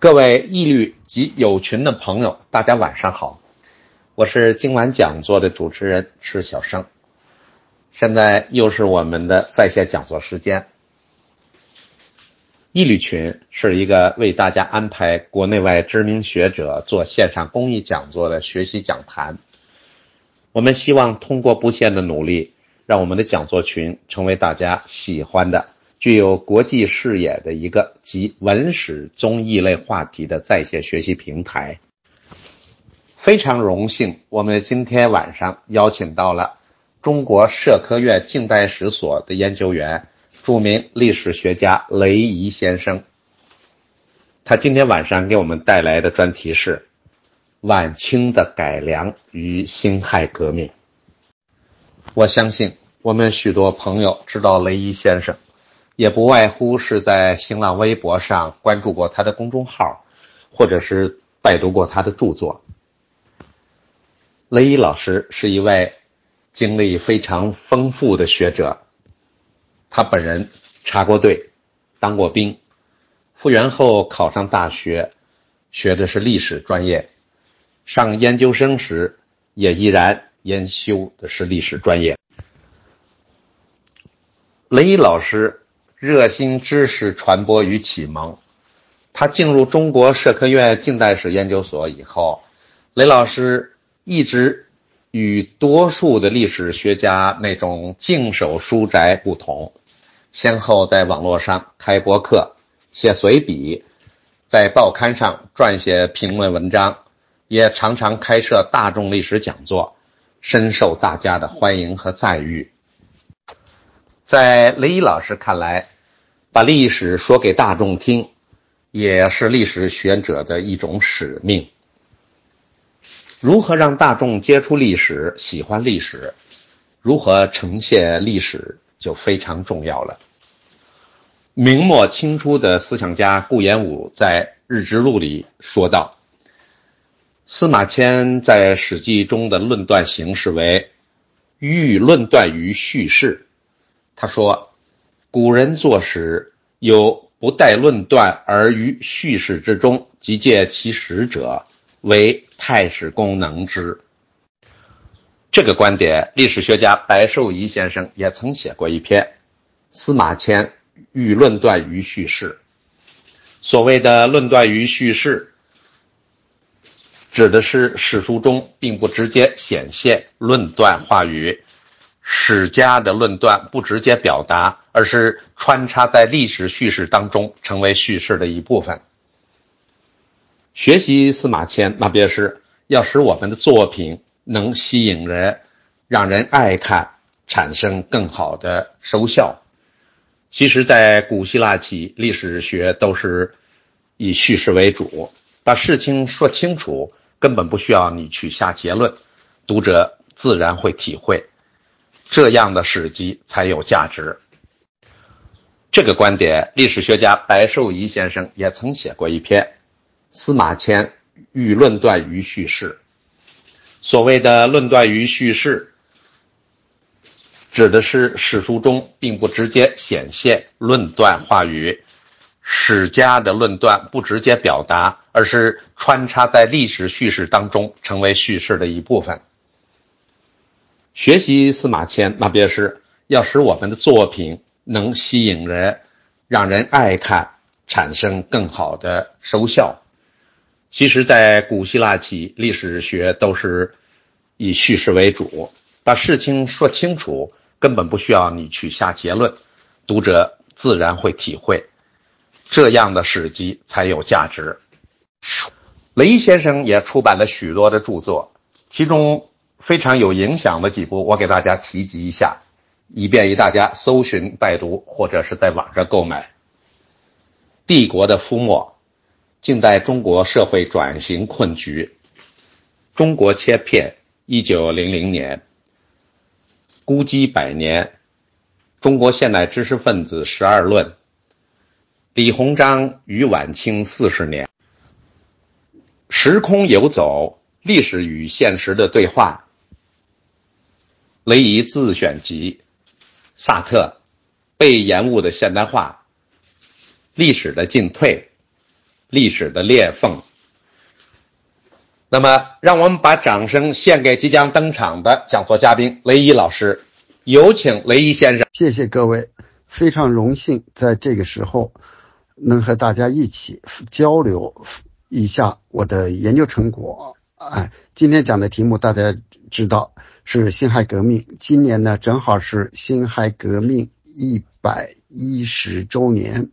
各位义律及友群的朋友，大家晚上好，我是今晚讲座的主持人施小生，现在又是我们的在线讲座时间。义律群是一个为大家安排国内外知名学者做线上公益讲座的学习讲坛。我们希望通过不懈的努力，让我们的讲座群成为大家喜欢的、具有国际视野的一个集文史综艺类话题的在线学习平台。非常荣幸，我们今天晚上邀请到了中国社科院近代史所的研究员。著名历史学家雷颐先生，他今天晚上给我们带来的专题是晚清的改良与辛亥革命。我相信我们许多朋友知道雷颐先生，也不外乎是在新浪微博上关注过他的公众号，或者是拜读过他的著作。雷颐老师是一位经历非常丰富的学者。他本人插过队，当过兵，复员后考上大学，学的是历史专业。上研究生时也依然研修的是历史专业。雷老师热心知识传播与启蒙。他进入中国社科院近代史研究所以后，雷老师一直与多数的历史学家那种静守书斋不同。先后在网络上开博客、写随笔，在报刊上撰写评论文章，也常常开设大众历史讲座，深受大家的欢迎和赞誉。在雷伊老师看来，把历史说给大众听，也是历史学者的一种使命。如何让大众接触历史、喜欢历史？如何呈现历史？就非常重要了。明末清初的思想家顾炎武在《日志录》里说道：“司马迁在《史记》中的论断形式为欲论断于叙事。”他说：“古人作史有不待论断而于叙事之中即借其实者，为太史公能之。”这个观点，历史学家白寿仪先生也曾写过一篇《司马迁欲论断于叙事》。所谓的“论断于叙事”，指的是史书中并不直接显现论断话语，史家的论断不直接表达，而是穿插在历史叙事当中，成为叙事的一部分。学习司马迁，那便是要使我们的作品。能吸引人，让人爱看，产生更好的收效。其实，在古希腊起，历史学都是以叙事为主，把事情说清楚，根本不需要你去下结论，读者自然会体会。这样的史籍才有价值。这个观点，历史学家白寿仪先生也曾写过一篇《司马迁欲论断于叙事》。所谓的“论断于叙事”，指的是史书中并不直接显现论断话语，史家的论断不直接表达，而是穿插在历史叙事当中，成为叙事的一部分。学习司马迁，那便是要使我们的作品能吸引人，让人爱看，产生更好的收效。其实，在古希腊起，历史学都是以叙事为主，把事情说清楚，根本不需要你去下结论，读者自然会体会。这样的史籍才有价值。雷先生也出版了许多的著作，其中非常有影响的几部，我给大家提及一下，以便于大家搜寻拜读或者是在网上购买。《帝国的覆没》。近代中国社会转型困局，中国切片，一九零零年，孤寂百年，中国现代知识分子十二论，李鸿章与晚清四十年，时空游走，历史与现实的对话，雷伊自选集，萨特，被延误的现代化，历史的进退。历史的裂缝。那么，让我们把掌声献给即将登场的讲座嘉宾雷伊老师，有请雷伊先生。谢谢各位，非常荣幸在这个时候能和大家一起交流一下我的研究成果。哎，今天讲的题目大家知道是辛亥革命，今年呢正好是辛亥革命一百一十周年。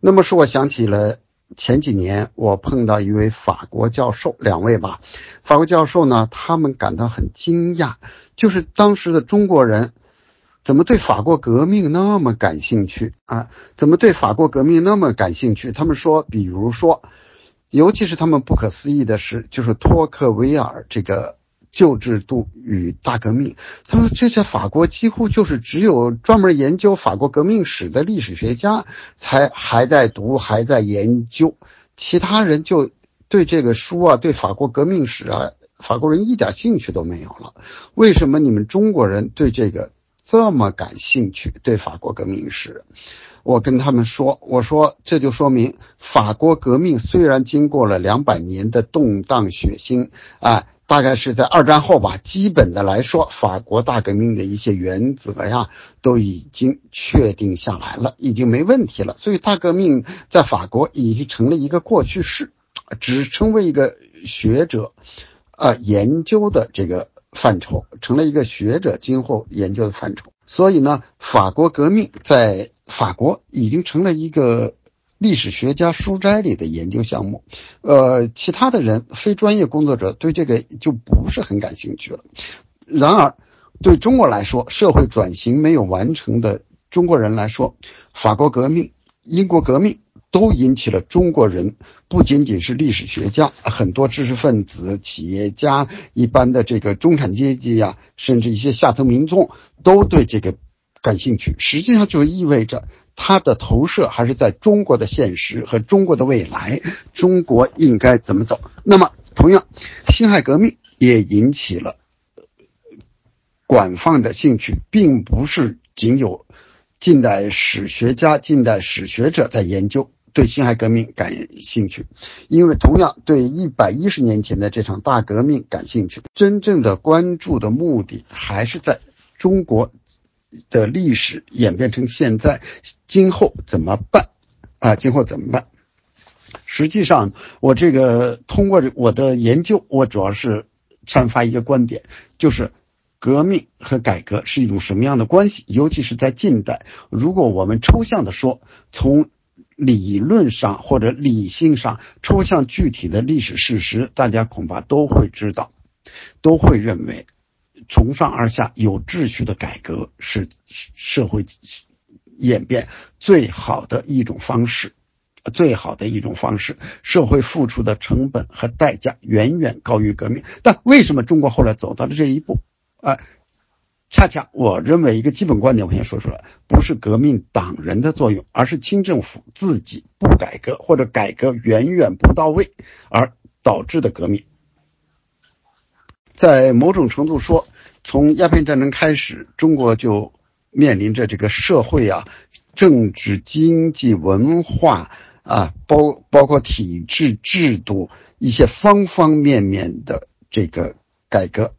那么使我想起了。前几年我碰到一位法国教授，两位吧，法国教授呢，他们感到很惊讶，就是当时的中国人怎么对法国革命那么感兴趣啊？怎么对法国革命那么感兴趣？他们说，比如说，尤其是他们不可思议的是，就是托克维尔这个。旧制度与大革命，他说这在法国几乎就是只有专门研究法国革命史的历史学家才还在读还在研究，其他人就对这个书啊，对法国革命史啊，法国人一点兴趣都没有了。为什么你们中国人对这个这么感兴趣？对法国革命史，我跟他们说，我说这就说明法国革命虽然经过了两百年的动荡血腥啊。大概是在二战后吧，基本的来说，法国大革命的一些原则呀，都已经确定下来了，已经没问题了。所以大革命在法国已经成了一个过去式，只成为一个学者，呃，研究的这个范畴，成了一个学者今后研究的范畴。所以呢，法国革命在法国已经成了一个。历史学家书斋里的研究项目，呃，其他的人非专业工作者对这个就不是很感兴趣了。然而，对中国来说，社会转型没有完成的中国人来说，法国革命、英国革命都引起了中国人，不仅仅是历史学家，很多知识分子、企业家、一般的这个中产阶级呀，甚至一些下层民众都对这个感兴趣。实际上就意味着。它的投射还是在中国的现实和中国的未来，中国应该怎么走？那么，同样，辛亥革命也引起了广泛的兴趣，并不是仅有近代史学家、近代史学者在研究对辛亥革命感兴趣，因为同样对一百一十年前的这场大革命感兴趣。真正的关注的目的还是在中国。的历史演变成现在，今后怎么办？啊，今后怎么办？实际上，我这个通过我的研究，我主要是阐发一个观点，就是革命和改革是一种什么样的关系？尤其是在近代，如果我们抽象的说，从理论上或者理性上抽象具体的历史事实，大家恐怕都会知道，都会认为。从上而下有秩序的改革是社会演变最好的一种方式，最好的一种方式。社会付出的成本和代价远远高于革命。但为什么中国后来走到了这一步？啊，恰恰我认为一个基本观点，我先说出来，不是革命党人的作用，而是清政府自己不改革或者改革远远不到位而导致的革命。在某种程度说，从鸦片战争开始，中国就面临着这个社会啊、政治、经济、文化啊，包包括体制、制度一些方方面面的这个改革，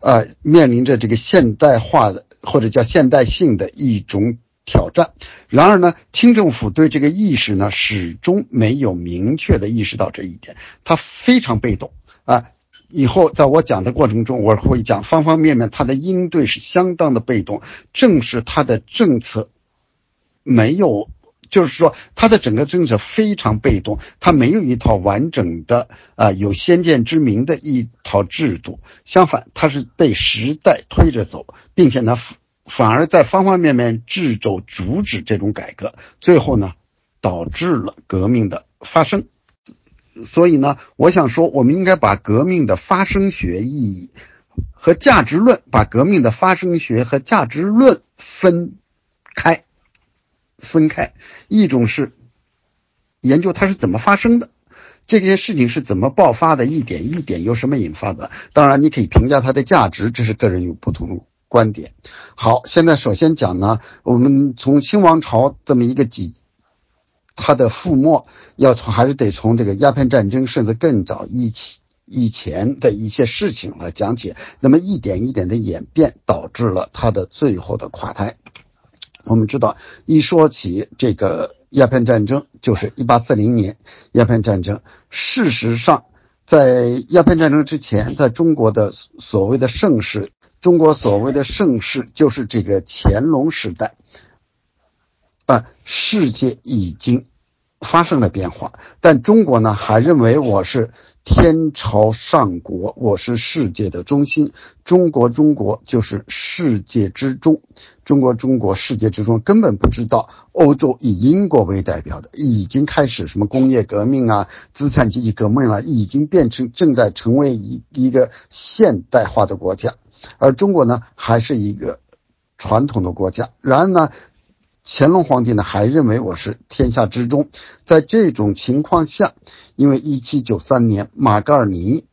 呃，面临着这个现代化的或者叫现代性的一种挑战。然而呢，清政府对这个意识呢，始终没有明确的意识到这一点，他非常被动啊。以后在我讲的过程中，我会讲方方面面，他的应对是相当的被动。正是他的政策没有，就是说他的整个政策非常被动，他没有一套完整的啊有先见之明的一套制度。相反，他是被时代推着走，并且呢，反而在方方面面制肘阻止这种改革，最后呢，导致了革命的发生。所以呢，我想说，我们应该把革命的发生学意义和价值论，把革命的发生学和价值论分开，分开。一种是研究它是怎么发生的，这些事情是怎么爆发的，一点一点由什么引发的。当然，你可以评价它的价值，这是个人有不同观点。好，现在首先讲呢，我们从清王朝这么一个几。它的覆没要从还是得从这个鸦片战争甚至更早一起以前的一些事情来讲起。那么一点一点的演变，导致了它的最后的垮台。我们知道，一说起这个鸦片战争，就是一八四零年鸦片战争。事实上，在鸦片战争之前，在中国的所谓的盛世，中国所谓的盛世就是这个乾隆时代。啊，世界已经发生了变化，但中国呢，还认为我是天朝上国，我是世界的中心。中国，中国就是世界之中。中国，中国世界之中，根本不知道欧洲以英国为代表的已经开始什么工业革命啊，资产阶级革命了，已经变成正在成为一一个现代化的国家，而中国呢，还是一个传统的国家。然而呢？乾隆皇帝呢，还认为我是天下之中。在这种情况下，因为一七九三年马格尔尼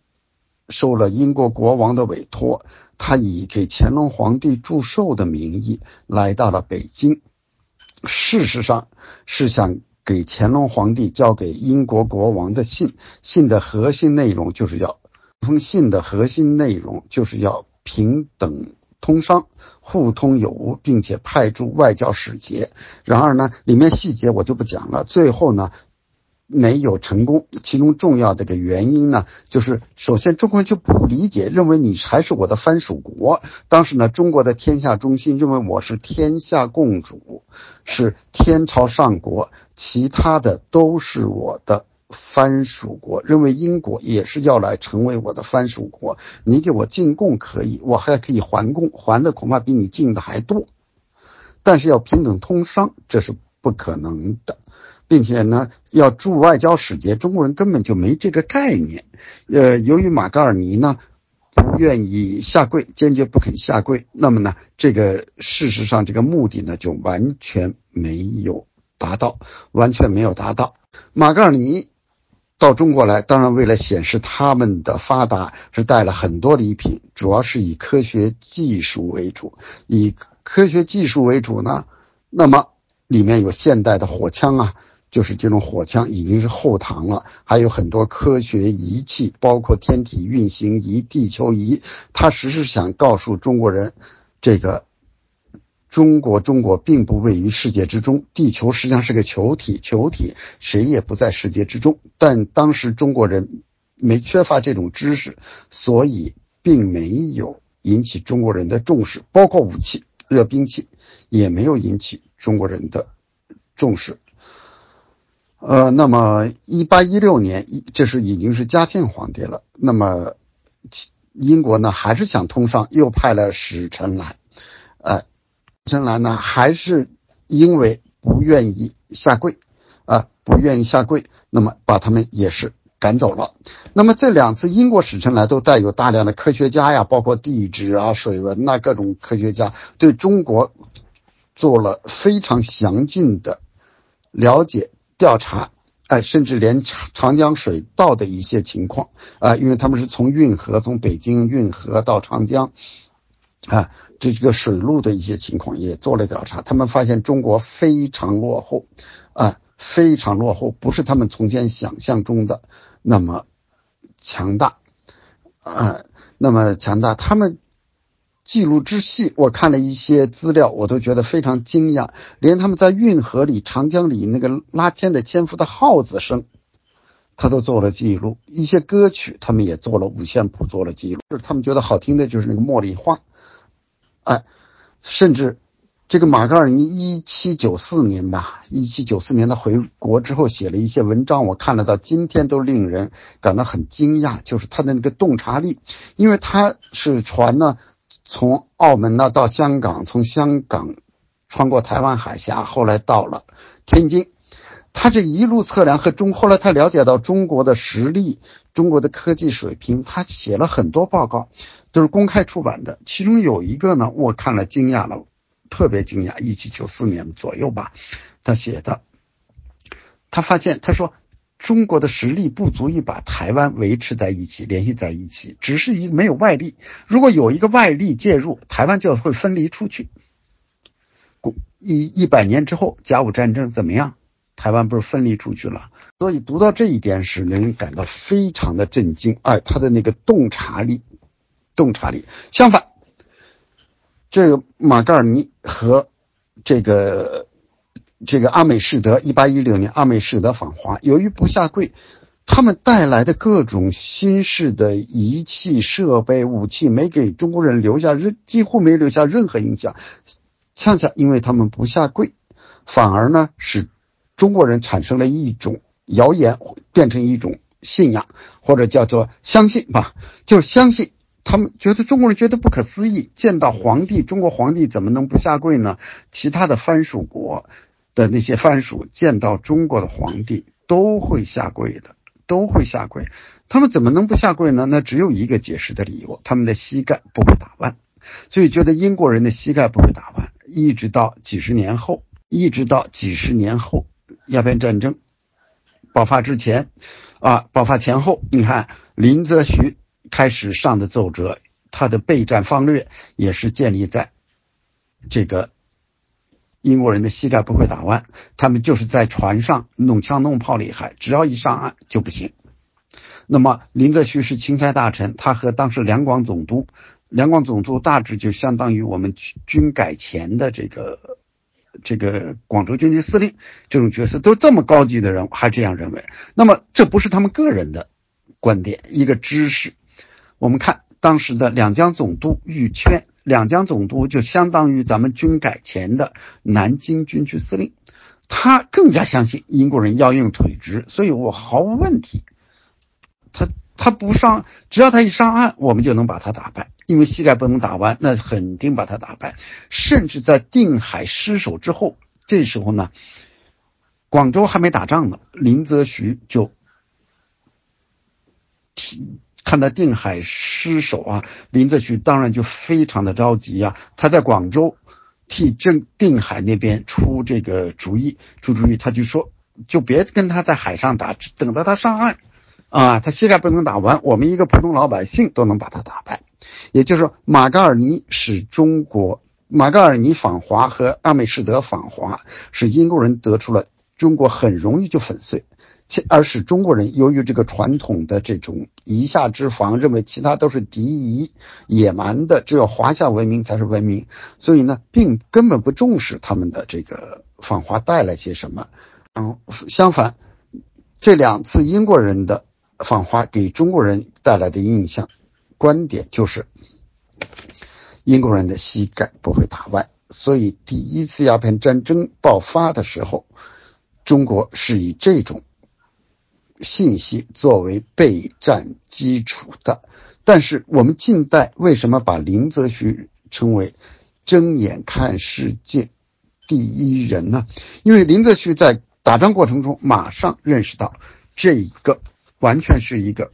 受了英国国王的委托，他以给乾隆皇帝祝寿的名义来到了北京。事实上是想给乾隆皇帝交给英国国王的信，信的核心内容就是要，封信的核心内容就是要平等。通商互通有无，并且派驻外交使节。然而呢，里面细节我就不讲了。最后呢，没有成功。其中重要的一个原因呢，就是首先中国人就不理解，认为你还是我的藩属国。当时呢，中国的天下中心认为我是天下共主，是天朝上国，其他的都是我的。藩属国认为英国也是要来成为我的藩属国，你给我进贡可以，我还可以还贡，还的恐怕比你进的还多。但是要平等通商，这是不可能的，并且呢，要驻外交使节，中国人根本就没这个概念。呃，由于马格尔尼呢不愿意下跪，坚决不肯下跪，那么呢，这个事实上这个目的呢就完全没有达到，完全没有达到。马格尔尼。到中国来，当然为了显示他们的发达，是带了很多礼品，主要是以科学技术为主。以科学技术为主呢，那么里面有现代的火枪啊，就是这种火枪已经是后唐了，还有很多科学仪器，包括天体运行仪、地球仪。他实是想告诉中国人，这个。中国，中国并不位于世界之中，地球实际上是个球体，球体谁也不在世界之中。但当时中国人没缺乏这种知识，所以并没有引起中国人的重视，包括武器、热兵器也没有引起中国人的重视。呃，那么一八一六年，一这是已经是嘉庆皇帝了。那么英国呢，还是想通商，又派了使臣来，真来呢，还是因为不愿意下跪，啊，不愿意下跪，那么把他们也是赶走了。那么这两次英国使臣来都带有大量的科学家呀，包括地质啊、水文呐各种科学家，对中国做了非常详尽的了解调查，哎，甚至连长长江水道的一些情况啊，因为他们是从运河从北京运河到长江。啊，这这个水路的一些情况也做了调查，他们发现中国非常落后，啊，非常落后，不是他们从前想象中的那么强大，啊，那么强大。他们记录之细，我看了一些资料，我都觉得非常惊讶，连他们在运河里、长江里那个拉纤的纤夫的号子声，他都做了记录。一些歌曲，他们也做了五线谱，做了记录。就是他们觉得好听的，就是那个茉莉花。哎，甚至这个马格尔尼一七九四年吧，一七九四年他回国之后写了一些文章，我看了到今天都令人感到很惊讶，就是他的那个洞察力，因为他是船呢从澳门呢到香港，从香港穿过台湾海峡，后来到了天津，他这一路测量和中，后来他了解到中国的实力，中国的科技水平，他写了很多报告。都是公开出版的，其中有一个呢，我看了惊讶了，特别惊讶。一七九四年左右吧，他写的，他发现他说中国的实力不足以把台湾维持在一起，联系在一起，只是一没有外力。如果有一个外力介入，台湾就会分离出去。一一百年之后，甲午战争怎么样？台湾不是分离出去了。所以读到这一点时，令人感到非常的震惊。哎，他的那个洞察力，洞察力。相反，这个马格尔尼和这个这个阿美士德，一八一六年阿美士德访华，由于不下跪，他们带来的各种新式的仪器设备、武器，没给中国人留下任几乎没留下任何影响。恰恰因为他们不下跪，反而呢使中国人产生了一种。谣言变成一种信仰，或者叫做相信吧，就是相信。他们觉得中国人觉得不可思议，见到皇帝，中国皇帝怎么能不下跪呢？其他的藩属国的那些藩属见到中国的皇帝都会下跪的，都会下跪。他们怎么能不下跪呢？那只有一个解释的理由：他们的膝盖不会打弯。所以觉得英国人的膝盖不会打弯，一直到几十年后，一直到几十年后鸦片战争。爆发之前，啊，爆发前后，你看林则徐开始上的奏折，他的备战方略也是建立在这个英国人的膝盖不会打弯，他们就是在船上弄枪弄炮厉害，只要一上岸就不行。那么林则徐是钦差大臣，他和当时两广总督，两广总督大致就相当于我们军改前的这个。这个广州军区司令这种角色都这么高级的人还这样认为，那么这不是他们个人的观点，一个知识。我们看当时的两江总督玉圈，两江总督就相当于咱们军改前的南京军区司令，他更加相信英国人要用腿直，所以我毫无问题。他他不上，只要他一上岸，我们就能把他打败。因为膝盖不能打弯，那肯定把他打败。甚至在定海失守之后，这时候呢，广州还没打仗呢，林则徐就看到定海失守啊，林则徐当然就非常的着急啊。他在广州替郑定海那边出这个主意，出主意，他就说，就别跟他在海上打，等到他上岸啊，他膝盖不能打弯，我们一个普通老百姓都能把他打败。也就是说，马嘎尔尼使中国，马嘎尔尼访华和阿美士德访华，使英国人得出了中国很容易就粉碎，且而使中国人由于这个传统的这种夷夏之防，认为其他都是敌夷野蛮的，只有华夏文明才是文明，所以呢，并根本不重视他们的这个访华带来些什么。嗯，相反，这两次英国人的访华给中国人带来的印象。观点就是，英国人的膝盖不会打弯，所以第一次鸦片战争爆发的时候，中国是以这种信息作为备战基础的。但是我们近代为什么把林则徐称为睁眼看世界第一人呢？因为林则徐在打仗过程中马上认识到，这一个完全是一个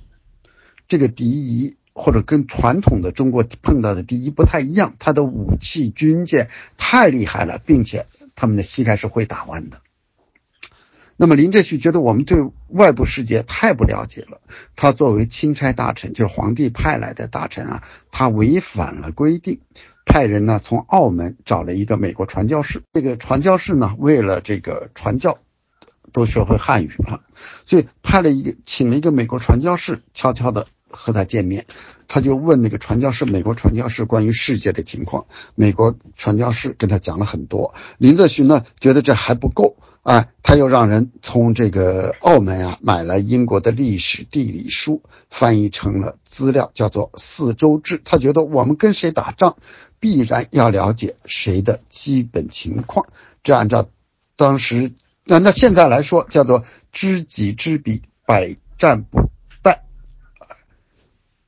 这个敌夷。或者跟传统的中国碰到的敌夷不太一样，他的武器军舰太厉害了，并且他们的膝盖是会打弯的。那么林则徐觉得我们对外部世界太不了解了，他作为钦差大臣，就是皇帝派来的大臣啊，他违反了规定，派人呢从澳门找了一个美国传教士，这个传教士呢为了这个传教，都学会汉语了，所以派了一个请了一个美国传教士，悄悄的。和他见面，他就问那个传教士，美国传教士关于世界的情况。美国传教士跟他讲了很多。林则徐呢，觉得这还不够啊，他又让人从这个澳门啊买了英国的历史地理书，翻译成了资料，叫做《四周志》。他觉得我们跟谁打仗，必然要了解谁的基本情况。这按照当时，那那现在来说，叫做知己知彼，百战不殆。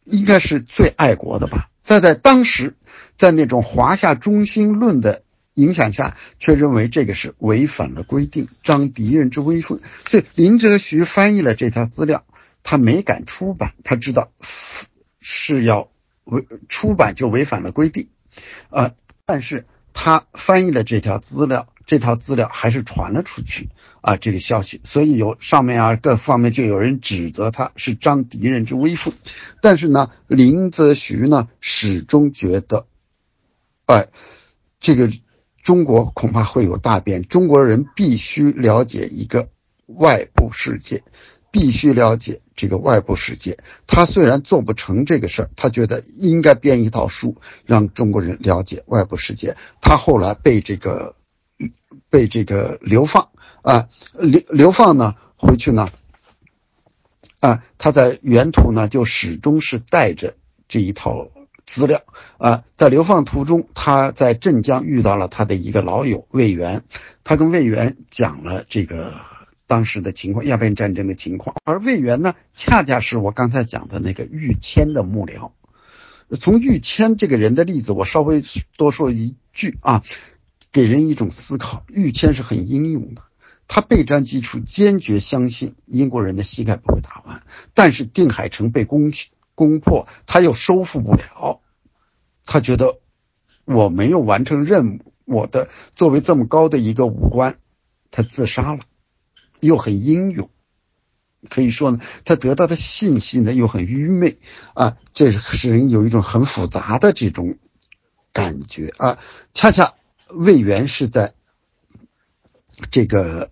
应该是最爱国的吧，在在当时，在那种华夏中心论的影响下，却认为这个是违反了规定，张敌人之威风。所以林则徐翻译了这条资料，他没敢出版，他知道是要违出版就违反了规定，呃，但是他翻译了这条资料。这套资料还是传了出去啊，这个消息，所以有上面啊各方面就有人指责他是张敌人之威风，但是呢，林则徐呢始终觉得，哎，这个中国恐怕会有大变，中国人必须了解一个外部世界，必须了解这个外部世界。他虽然做不成这个事儿，他觉得应该编一套书，让中国人了解外部世界。他后来被这个被这个流放啊，流流放呢，回去呢，啊，他在原途呢就始终是带着这一套。资料啊，在流放途中，他在镇江遇到了他的一个老友魏源，他跟魏源讲了这个当时的情况，鸦片战争的情况。而魏源呢，恰恰是我刚才讲的那个玉谦的幕僚。从玉谦这个人的例子，我稍微多说一句啊，给人一种思考：玉谦是很英勇的，他备战基础坚决相信英国人的膝盖不会打弯，但是定海城被攻攻破，他又收复不了，他觉得我没有完成任务，我的作为这么高的一个武官，他自杀了，又很英勇，可以说呢，他得到的信息呢又很愚昧。啊，这使人有一种很复杂的这种感觉。啊。恰恰魏源是在这个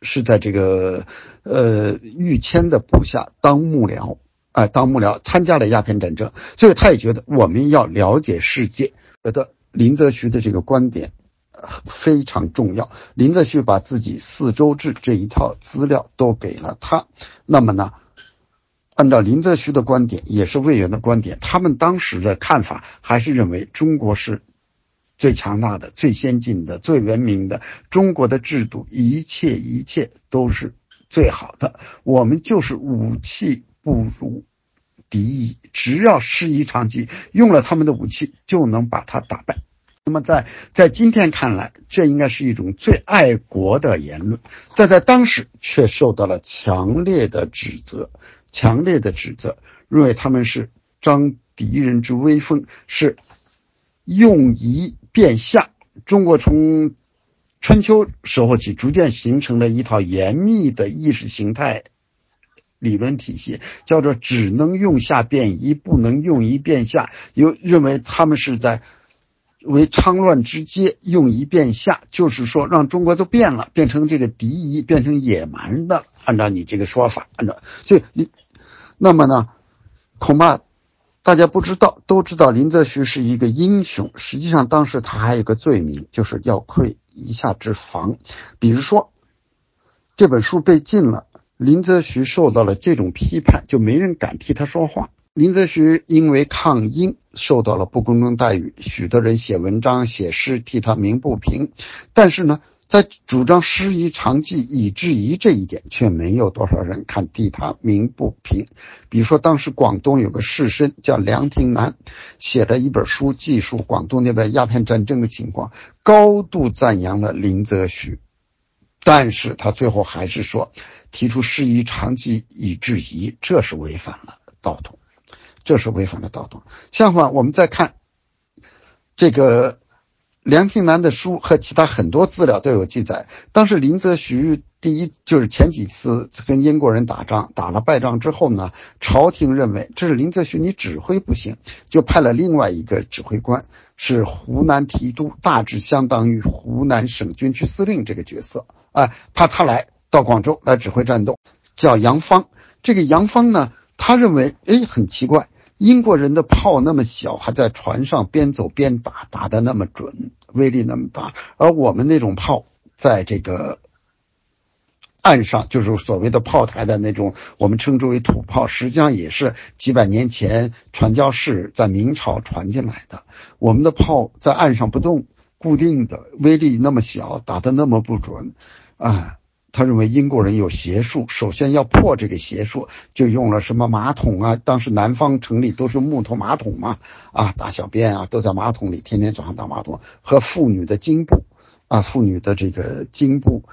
是在这个呃玉谦的部下当幕僚。啊，当幕僚参加了鸦片战争，所以他也觉得我们要了解世界。觉得林则徐的这个观点非常重要。林则徐把自己四周志这一套资料都给了他。那么呢，按照林则徐的观点，也是魏源的观点，他们当时的看法还是认为中国是最强大的、最先进的、最文明的。中国的制度，一切一切都是最好的。我们就是武器。不如敌意，只要师夷长技，用了他们的武器，就能把他打败。那么在在今天看来，这应该是一种最爱国的言论，但在当时却受到了强烈的指责，强烈的指责，认为他们是张敌人之威风，是用夷变夏。中国从春秋时候起，逐渐形成了一套严密的意识形态。理论体系叫做只能用下变夷，不能用夷变夏，有认为他们是在为昌乱之阶用夷变夏，就是说让中国都变了，变成这个敌夷，变成野蛮的。按照你这个说法，按照所以你，那么呢，恐怕大家不知道，都知道林则徐是一个英雄，实际上当时他还有个罪名，就是要窥夷夏之防，比如说这本书被禁了。林则徐受到了这种批判，就没人敢替他说话。林则徐因为抗英受到了不公正待遇，许多人写文章、写诗替他鸣不平。但是呢，在主张师夷长技以制夷这一点，却没有多少人看替他鸣不平。比如说，当时广东有个士绅叫梁廷南，写了一本书，记述广东那边鸦片战争的情况，高度赞扬了林则徐。但是他最后还是说，提出师夷长技以制夷，这是违反了道统，这是违反了道统。相反，我们再看这个梁廷南的书和其他很多资料都有记载，当时林则徐第一就是前几次跟英国人打仗，打了败仗之后呢，朝廷认为这是林则徐你指挥不行，就派了另外一个指挥官。是湖南提督，大致相当于湖南省军区司令这个角色啊，派他来到广州来指挥战斗，叫杨芳。这个杨芳呢，他认为，哎，很奇怪，英国人的炮那么小，还在船上边走边打，打的那么准，威力那么大，而我们那种炮，在这个。岸上就是所谓的炮台的那种，我们称之为土炮，实际上也是几百年前传教士在明朝传进来的。我们的炮在岸上不动，固定的，威力那么小，打得那么不准，啊，他认为英国人有邪术，首先要破这个邪术，就用了什么马桶啊？当时南方城里都是木头马桶嘛，啊，大小便啊都在马桶里，天天早上打马桶，和妇女的经布，啊，妇女的这个经布。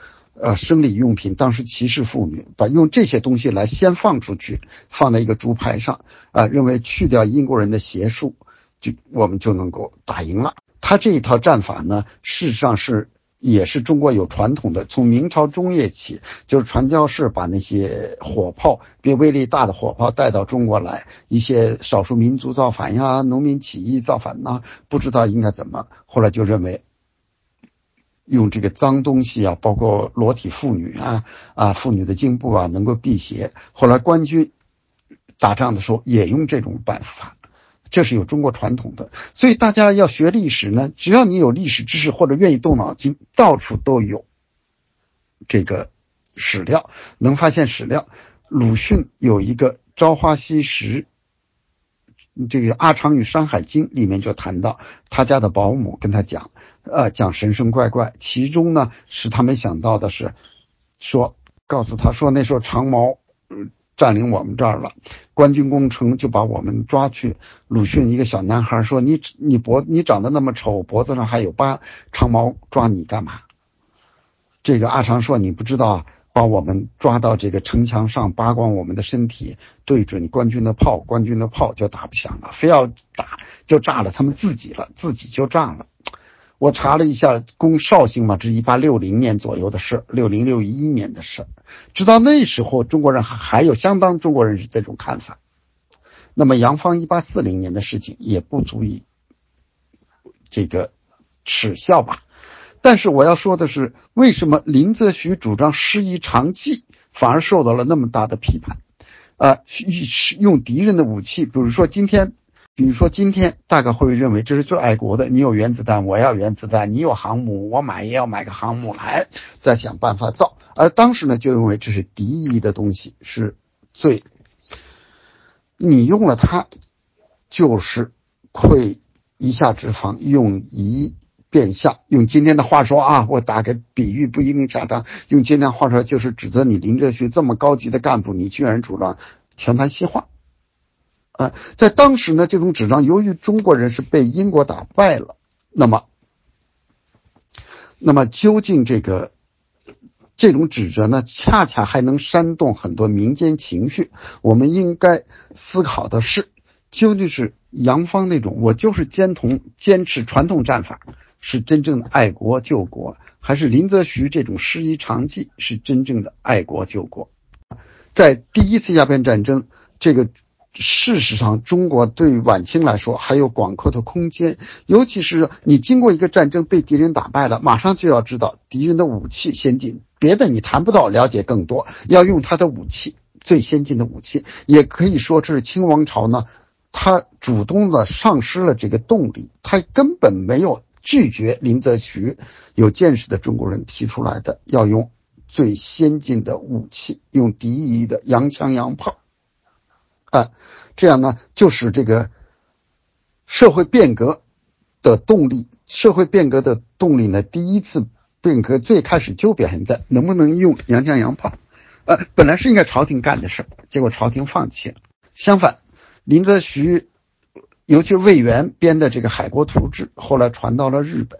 呃，生理用品，当时歧视妇女，把用这些东西来先放出去，放在一个竹排上，啊，认为去掉英国人的邪术，就我们就能够打赢了。他这一套战法呢，事实上是也是中国有传统的，从明朝中叶起，就是传教士把那些火炮，比威力大的火炮带到中国来，一些少数民族造反呀，农民起义造反呐，不知道应该怎么，后来就认为。用这个脏东西啊，包括裸体妇女啊啊，妇女的颈部啊能够辟邪。后来官军打仗的时候也用这种办法，这是有中国传统的。所以大家要学历史呢，只要你有历史知识或者愿意动脑筋，到处都有这个史料，能发现史料。鲁迅有一个《朝花夕拾》。这个《阿长与山海经》里面就谈到，他家的保姆跟他讲，呃，讲神神怪怪，其中呢使他没想到的是，说告诉他说那时候长毛占领我们这儿了，官军攻城就把我们抓去。鲁迅一个小男孩说：“你你脖你长得那么丑，脖子上还有疤，长毛抓你干嘛？”这个阿长说：“你不知道。”把我们抓到这个城墙上，扒光我们的身体，对准官军的炮，官军的炮就打不响了，非要打就炸了他们自己了，自己就炸了。我查了一下，攻绍兴嘛，这是一八六零年左右的事，六零六一年的事。直到那时候，中国人还有相当中国人是这种看法。那么杨芳一八四零年的事情也不足以这个耻笑吧。但是我要说的是，为什么林则徐主张师夷长技，反而受到了那么大的批判？啊，用敌人的武器，比如说今天，比如说今天，大概会认为这是最爱国的。你有原子弹，我要原子弹；你有航母，我买也要买个航母来，再想办法造。而当时呢，就认为这是敌意的东西，是最你用了它，就是溃一下之防，用一。变相用今天的话说啊，我打个比喻不一定恰当。用今天话说，就是指责你林则徐这么高级的干部，你居然主张全盘西化。啊，在当时呢，这种纸张由于中国人是被英国打败了，那么，那么究竟这个这种指责呢，恰恰还能煽动很多民间情绪。我们应该思考的是，究竟是杨芳那种我就是坚同坚持传统战法。是真正的爱国救国，还是林则徐这种师夷长技是真正的爱国救国？在第一次鸦片战争，这个事实上，中国对晚清来说还有广阔的空间。尤其是你经过一个战争被敌人打败了，马上就要知道敌人的武器先进，别的你谈不到了解更多，要用他的武器，最先进的武器。也可以说，这是清王朝呢，他主动的丧失了这个动力，他根本没有。拒绝林则徐有见识的中国人提出来的，要用最先进的武器，用敌意的洋枪洋炮，啊，这样呢，就使这个社会变革的动力，社会变革的动力呢，第一次变革最开始就表现在能不能用洋枪洋炮，呃，本来是应该朝廷干的事结果朝廷放弃了。相反，林则徐。尤其是魏源编的这个《海国图志》，后来传到了日本。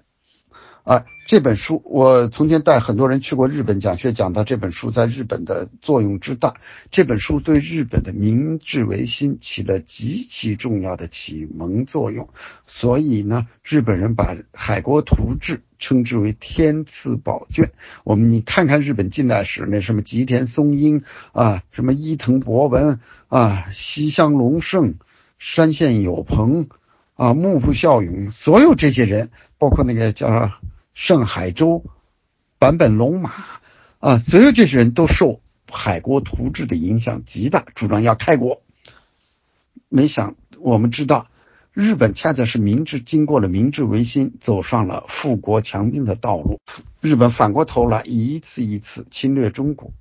啊，这本书我从前带很多人去过日本讲学，讲到这本书在日本的作用之大。这本书对日本的明治维新起了极其重要的启蒙作用。所以呢，日本人把《海国图志》称之为天赐宝卷。我们你看看日本近代史，那什么吉田松阴啊，什么伊藤博文啊，西乡隆盛。山县有朋，啊，幕府孝勇，所有这些人，包括那个叫盛海洲、坂本龙马，啊，所有这些人都受《海国图志》的影响极大，主张要开国。没想我们知道，日本恰恰是明治经过了明治维新，走上了富国强兵的道路。日本反过头来一次一次侵略中国。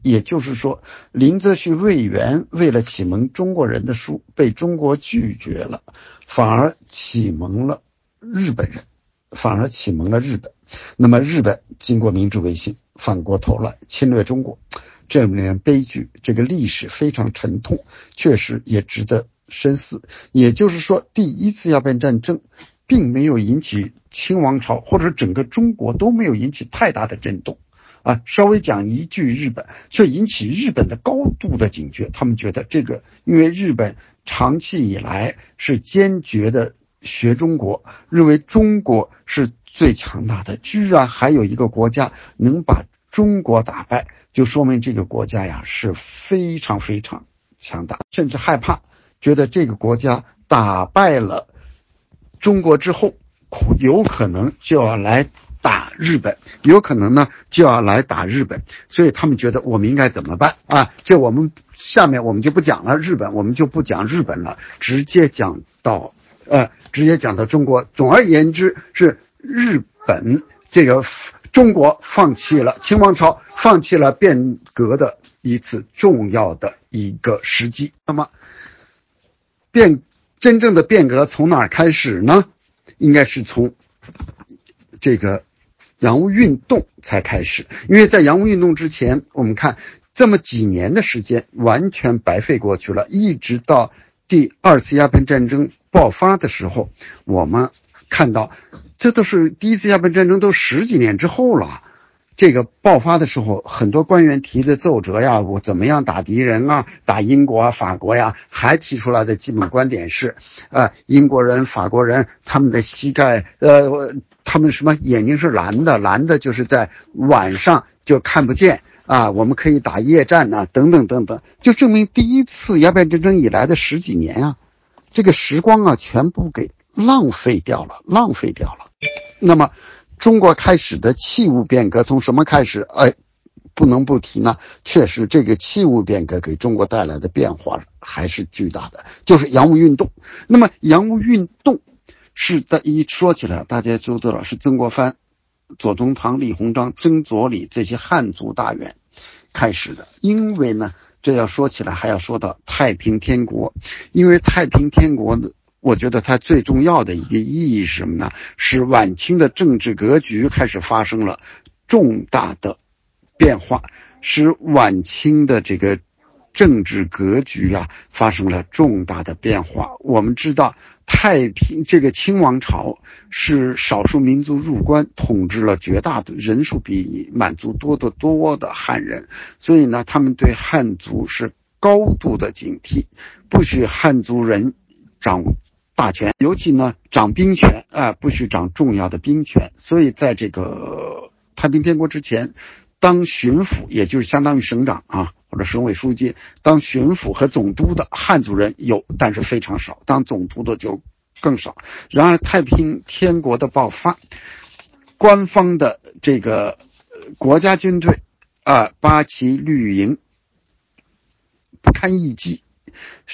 也就是说，林则徐、魏源为了启蒙中国人的书被中国拒绝了，反而启蒙了日本人，反而启蒙了日本。那么日本经过明治维新，反过头来侵略中国，这里面悲剧，这个历史非常沉痛，确实也值得深思。也就是说，第一次鸦片战争并没有引起清王朝或者整个中国都没有引起太大的震动。啊，稍微讲一句日本，却引起日本的高度的警觉。他们觉得这个，因为日本长期以来是坚决的学中国，认为中国是最强大的，居然还有一个国家能把中国打败，就说明这个国家呀是非常非常强大，甚至害怕，觉得这个国家打败了中国之后，有可能就要来。打日本，有可能呢就要来打日本，所以他们觉得我们应该怎么办啊？这我们下面我们就不讲了，日本我们就不讲日本了，直接讲到呃，直接讲到中国。总而言之，是日本这个中国放弃了清王朝，放弃了变革的一次重要的一个时机。那么变真正的变革从哪儿开始呢？应该是从。这个洋务运动才开始，因为在洋务运动之前，我们看这么几年的时间完全白费过去了，一直到第二次鸦片战争爆发的时候，我们看到这都是第一次鸦片战争都十几年之后了。这个爆发的时候，很多官员提的奏折呀，我怎么样打敌人啊，打英国啊、法国呀，还提出来的基本观点是，呃，英国人、法国人他们的膝盖，呃，他们什么眼睛是蓝的，蓝的就是在晚上就看不见啊，我们可以打夜战呐，等等等等，就证明第一次鸦片战争以来的十几年啊，这个时光啊，全部给浪费掉了，浪费掉了。那么。中国开始的器物变革从什么开始？哎，不能不提呢。确实，这个器物变革给中国带来的变化还是巨大的，就是洋务运动。那么，洋务运动是的一说起来，大家都知道是曾国藩、左宗棠、李鸿章、曾左李这些汉族大员开始的。因为呢，这要说起来还要说到太平天国，因为太平天国呢。我觉得它最重要的一个意义是什么呢？是晚清的政治格局开始发生了重大的变化，使晚清的这个政治格局啊发生了重大的变化。我们知道，太平这个清王朝是少数民族入关，统治了绝大人数比满族多得多的汉人，所以呢，他们对汉族是高度的警惕，不许汉族人掌。大权，尤其呢掌兵权啊，不许掌重要的兵权。所以在这个太平天国之前，当巡抚，也就是相当于省长啊或者省委书记，当巡抚和总督的汉族人有，但是非常少；当总督的就更少。然而太平天国的爆发，官方的这个国家军队啊，八旗绿营不堪一击。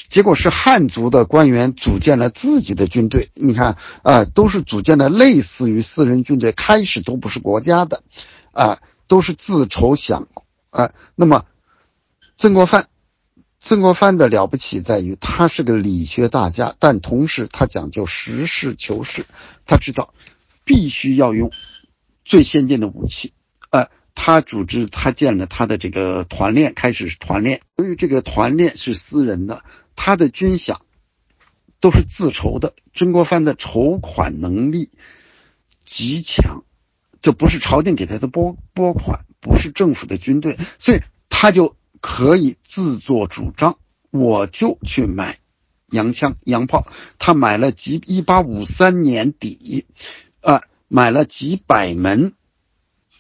结果是汉族的官员组建了自己的军队，你看啊，都是组建的类似于私人军队，开始都不是国家的，啊，都是自筹饷，啊，那么曾国藩，曾国藩的了不起在于他是个理学大家，但同时他讲究实事求是，他知道必须要用最先进的武器，啊。他组织，他建了他的这个团练，开始团练。由于这个团练是私人的，他的军饷都是自筹的。曾国藩的筹款能力极强，这不是朝廷给他的拨拨款，不是政府的军队，所以他就可以自作主张，我就去买洋枪洋炮。他买了几，一八五三年底，啊，买了几百门。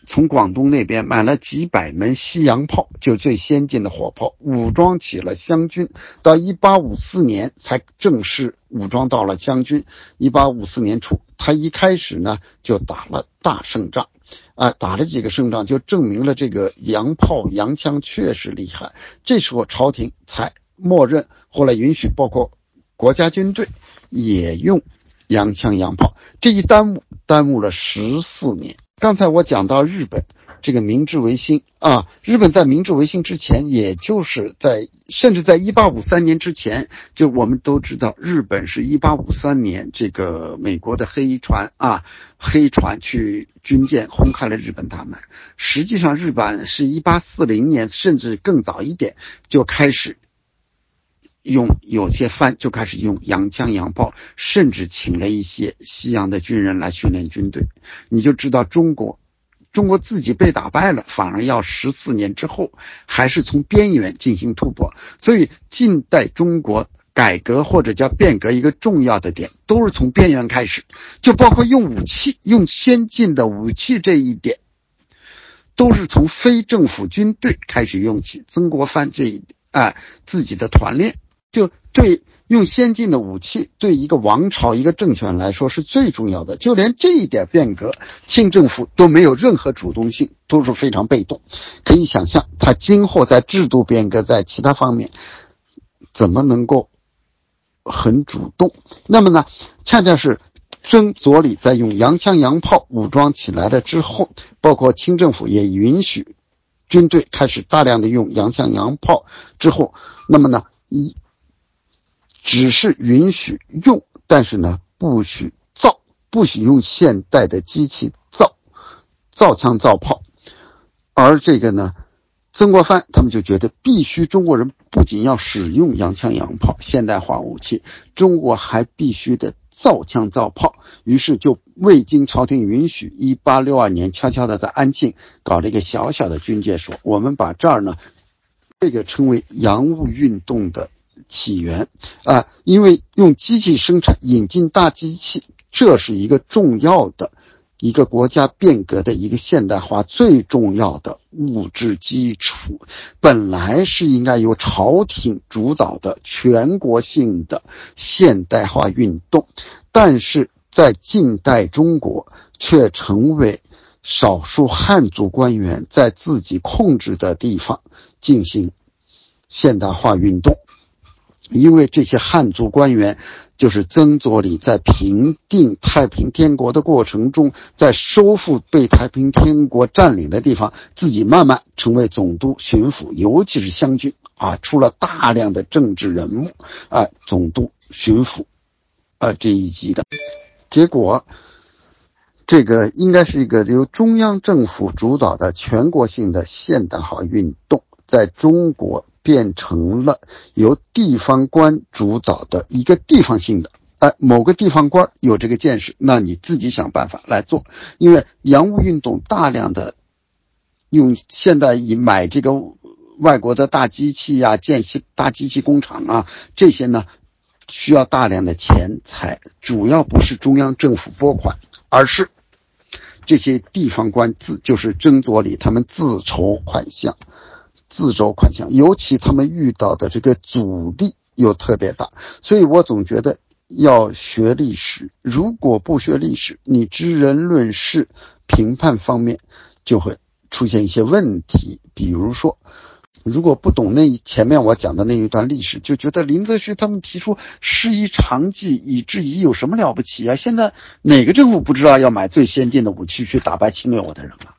从广东那边买了几百门西洋炮，就最先进的火炮，武装起了湘军。到一八五四年才正式武装到了湘军。一八五四年初，他一开始呢就打了大胜仗，啊，打了几个胜仗，就证明了这个洋炮洋枪确实厉害。这时候朝廷才默认，后来允许，包括国家军队也用洋枪洋炮。这一耽误，耽误了十四年。刚才我讲到日本这个明治维新啊，日本在明治维新之前，也就是在甚至在一八五三年之前，就我们都知道，日本是一八五三年这个美国的黑船啊，黑船去军舰轰开了日本大门。实际上，日本是一八四零年甚至更早一点就开始用有些藩就开始用洋枪洋炮，甚至请了一些西洋的军人来训练军队。你就知道中国。中国自己被打败了，反而要十四年之后，还是从边缘进行突破。所以，近代中国改革或者叫变革一个重要的点，都是从边缘开始，就包括用武器、用先进的武器这一点，都是从非政府军队开始用起。曾国藩这一啊自己的团练，就对用先进的武器对一个王朝、一个政权来说是最重要的。就连这一点变革，清政府都没有任何主动性，都是非常被动。可以想象，他今后在制度变革、在其他方面，怎么能够很主动？那么呢，恰恰是曾左李在用洋枪洋炮武装起来了之后，包括清政府也允许。军队开始大量的用洋枪洋炮之后，那么呢，一只是允许用，但是呢，不许造，不许用现代的机器造造枪造炮。而这个呢，曾国藩他们就觉得，必须中国人不仅要使用洋枪洋炮现代化武器，中国还必须得造枪造炮。于是就未经朝廷允许，一八六二年悄悄的在安庆搞了一个小小的军界所。我们把这儿呢，这个称为洋务运动的起源啊，因为用机器生产，引进大机器，这是一个重要的一个国家变革的一个现代化最重要的物质基础。本来是应该由朝廷主导的全国性的现代化运动，但是。在近代中国，却成为少数汉族官员在自己控制的地方进行现代化运动，因为这些汉族官员就是曾左李在平定太平天国的过程中，在收复被太平天国占领的地方，自己慢慢成为总督、巡抚，尤其是湘军啊，出了大量的政治人物啊，总督、巡抚啊这一级的。结果，这个应该是一个由中央政府主导的全国性的现代化运动，在中国变成了由地方官主导的一个地方性的。哎，某个地方官有这个见识，那你自己想办法来做。因为洋务运动大量的用现在以买这个外国的大机器呀，建些大机器工厂啊，这些呢。需要大量的钱财，主要不是中央政府拨款，而是这些地方官自就是曾左李他们自筹款项，自筹款项，尤其他们遇到的这个阻力又特别大，所以我总觉得要学历史，如果不学历史，你知人论事、评判方面就会出现一些问题，比如说。如果不懂那前面我讲的那一段历史，就觉得林则徐他们提出师夷长技以制夷有什么了不起啊？现在哪个政府不知道要买最先进的武器去打败侵略我的人啊？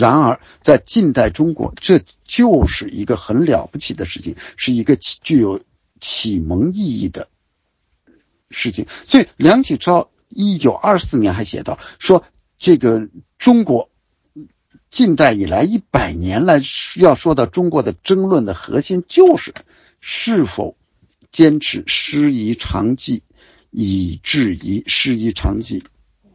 然而在近代中国，这就是一个很了不起的事情，是一个具有启蒙意义的事情。所以梁启超一九二四年还写道说：“这个中国。”近代以来一百年来，要说到中国的争论的核心，就是是否坚持师夷长技以制夷，师夷长技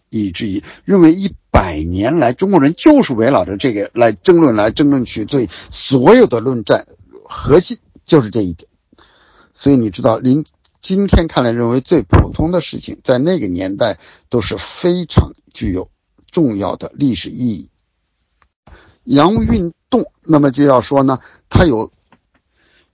以至于。认为一百年来中国人就是围绕着这个来争论来争论去，对所有的论战核心就是这一点。所以你知道，您今天看来认为最普通的事情，在那个年代都是非常具有重要的历史意义。洋务运动，那么就要说呢，它有，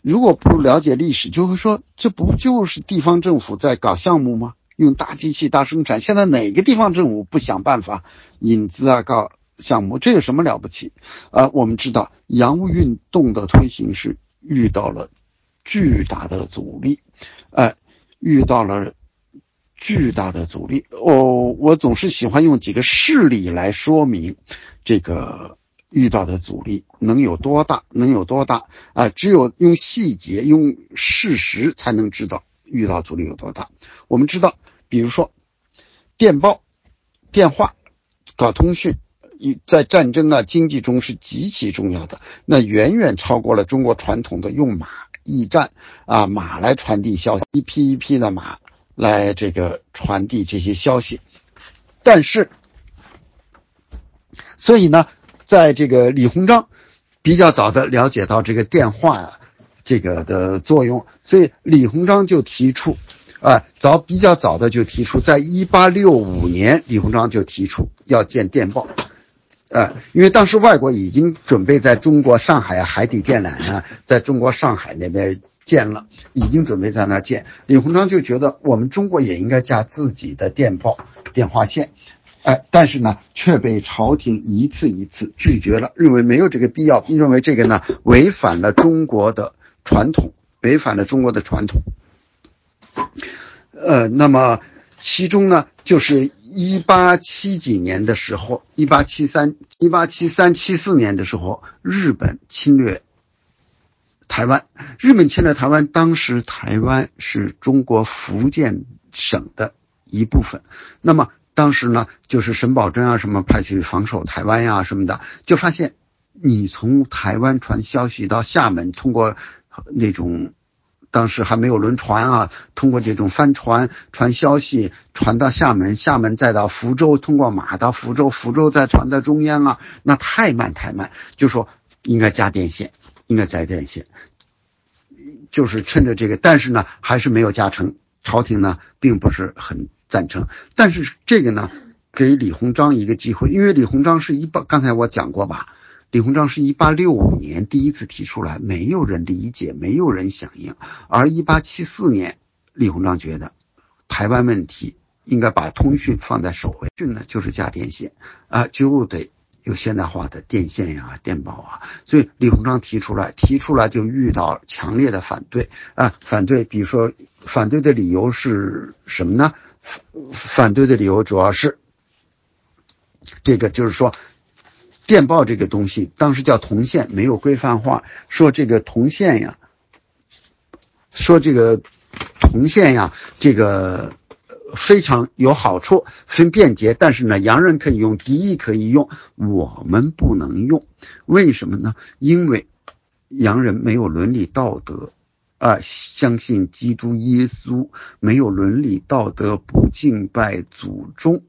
如果不了解历史，就会说这不就是地方政府在搞项目吗？用大机器大生产，现在哪个地方政府不想办法引资啊，搞项目？这有什么了不起？啊，我们知道洋务运动的推行是遇到了巨大的阻力，呃，遇到了巨大的阻力。哦，我总是喜欢用几个事例来说明这个。遇到的阻力能有多大？能有多大啊？只有用细节、用事实才能知道遇到阻力有多大。我们知道，比如说电报、电话、搞通讯，在战争啊、经济中是极其重要的。那远远超过了中国传统的用马驿站啊，马来传递消息，一批一批的马来这个传递这些消息。但是，所以呢？在这个李鸿章比较早的了解到这个电话，这个的作用，所以李鸿章就提出，啊，早比较早的就提出，在一八六五年，李鸿章就提出要建电报，呃，因为当时外国已经准备在中国上海海底电缆呢，在中国上海那边建了，已经准备在那建。李鸿章就觉得我们中国也应该架自己的电报电话线，哎，但是呢，却被朝廷一次一次拒绝了，认为没有这个必要，并认为这个呢违反了中国的传统，违反了中国的传统。呃，那么其中呢，就是一八七几年的时候，一八七三、一八七三、七四年的时候，日本侵略台湾。日本侵略台湾，当时台湾是中国福建省的一部分。那么当时呢，就是沈葆桢啊，什么派去防守台湾呀，什么的，就发现你从台湾传消息到厦门，通过那种。当时还没有轮船啊，通过这种帆船传消息传到厦门，厦门再到福州，通过马到福州，福州再传到中央啊，那太慢太慢。就说应该加电线，应该加电线，就是趁着这个，但是呢，还是没有加成。朝廷呢，并不是很赞成。但是这个呢，给李鸿章一个机会，因为李鸿章是一帮，刚才我讲过吧。李鸿章是一八六五年第一次提出来，没有人理解，没有人响应。而一八七四年，李鸿章觉得台湾问题应该把通讯放在首位，讯呢就是加电线啊，就得有现代化的电线呀、电报啊。所以李鸿章提出来，提出来就遇到强烈的反对啊，反对。比如说，反对的理由是什么呢？反对的理由主要是这个，就是说。电报这个东西，当时叫铜线，没有规范化。说这个铜线呀，说这个铜线呀，这个非常有好处，很便捷。但是呢，洋人可以用，敌意可以用，我们不能用。为什么呢？因为洋人没有伦理道德啊，相信基督耶稣，没有伦理道德，不敬拜祖宗，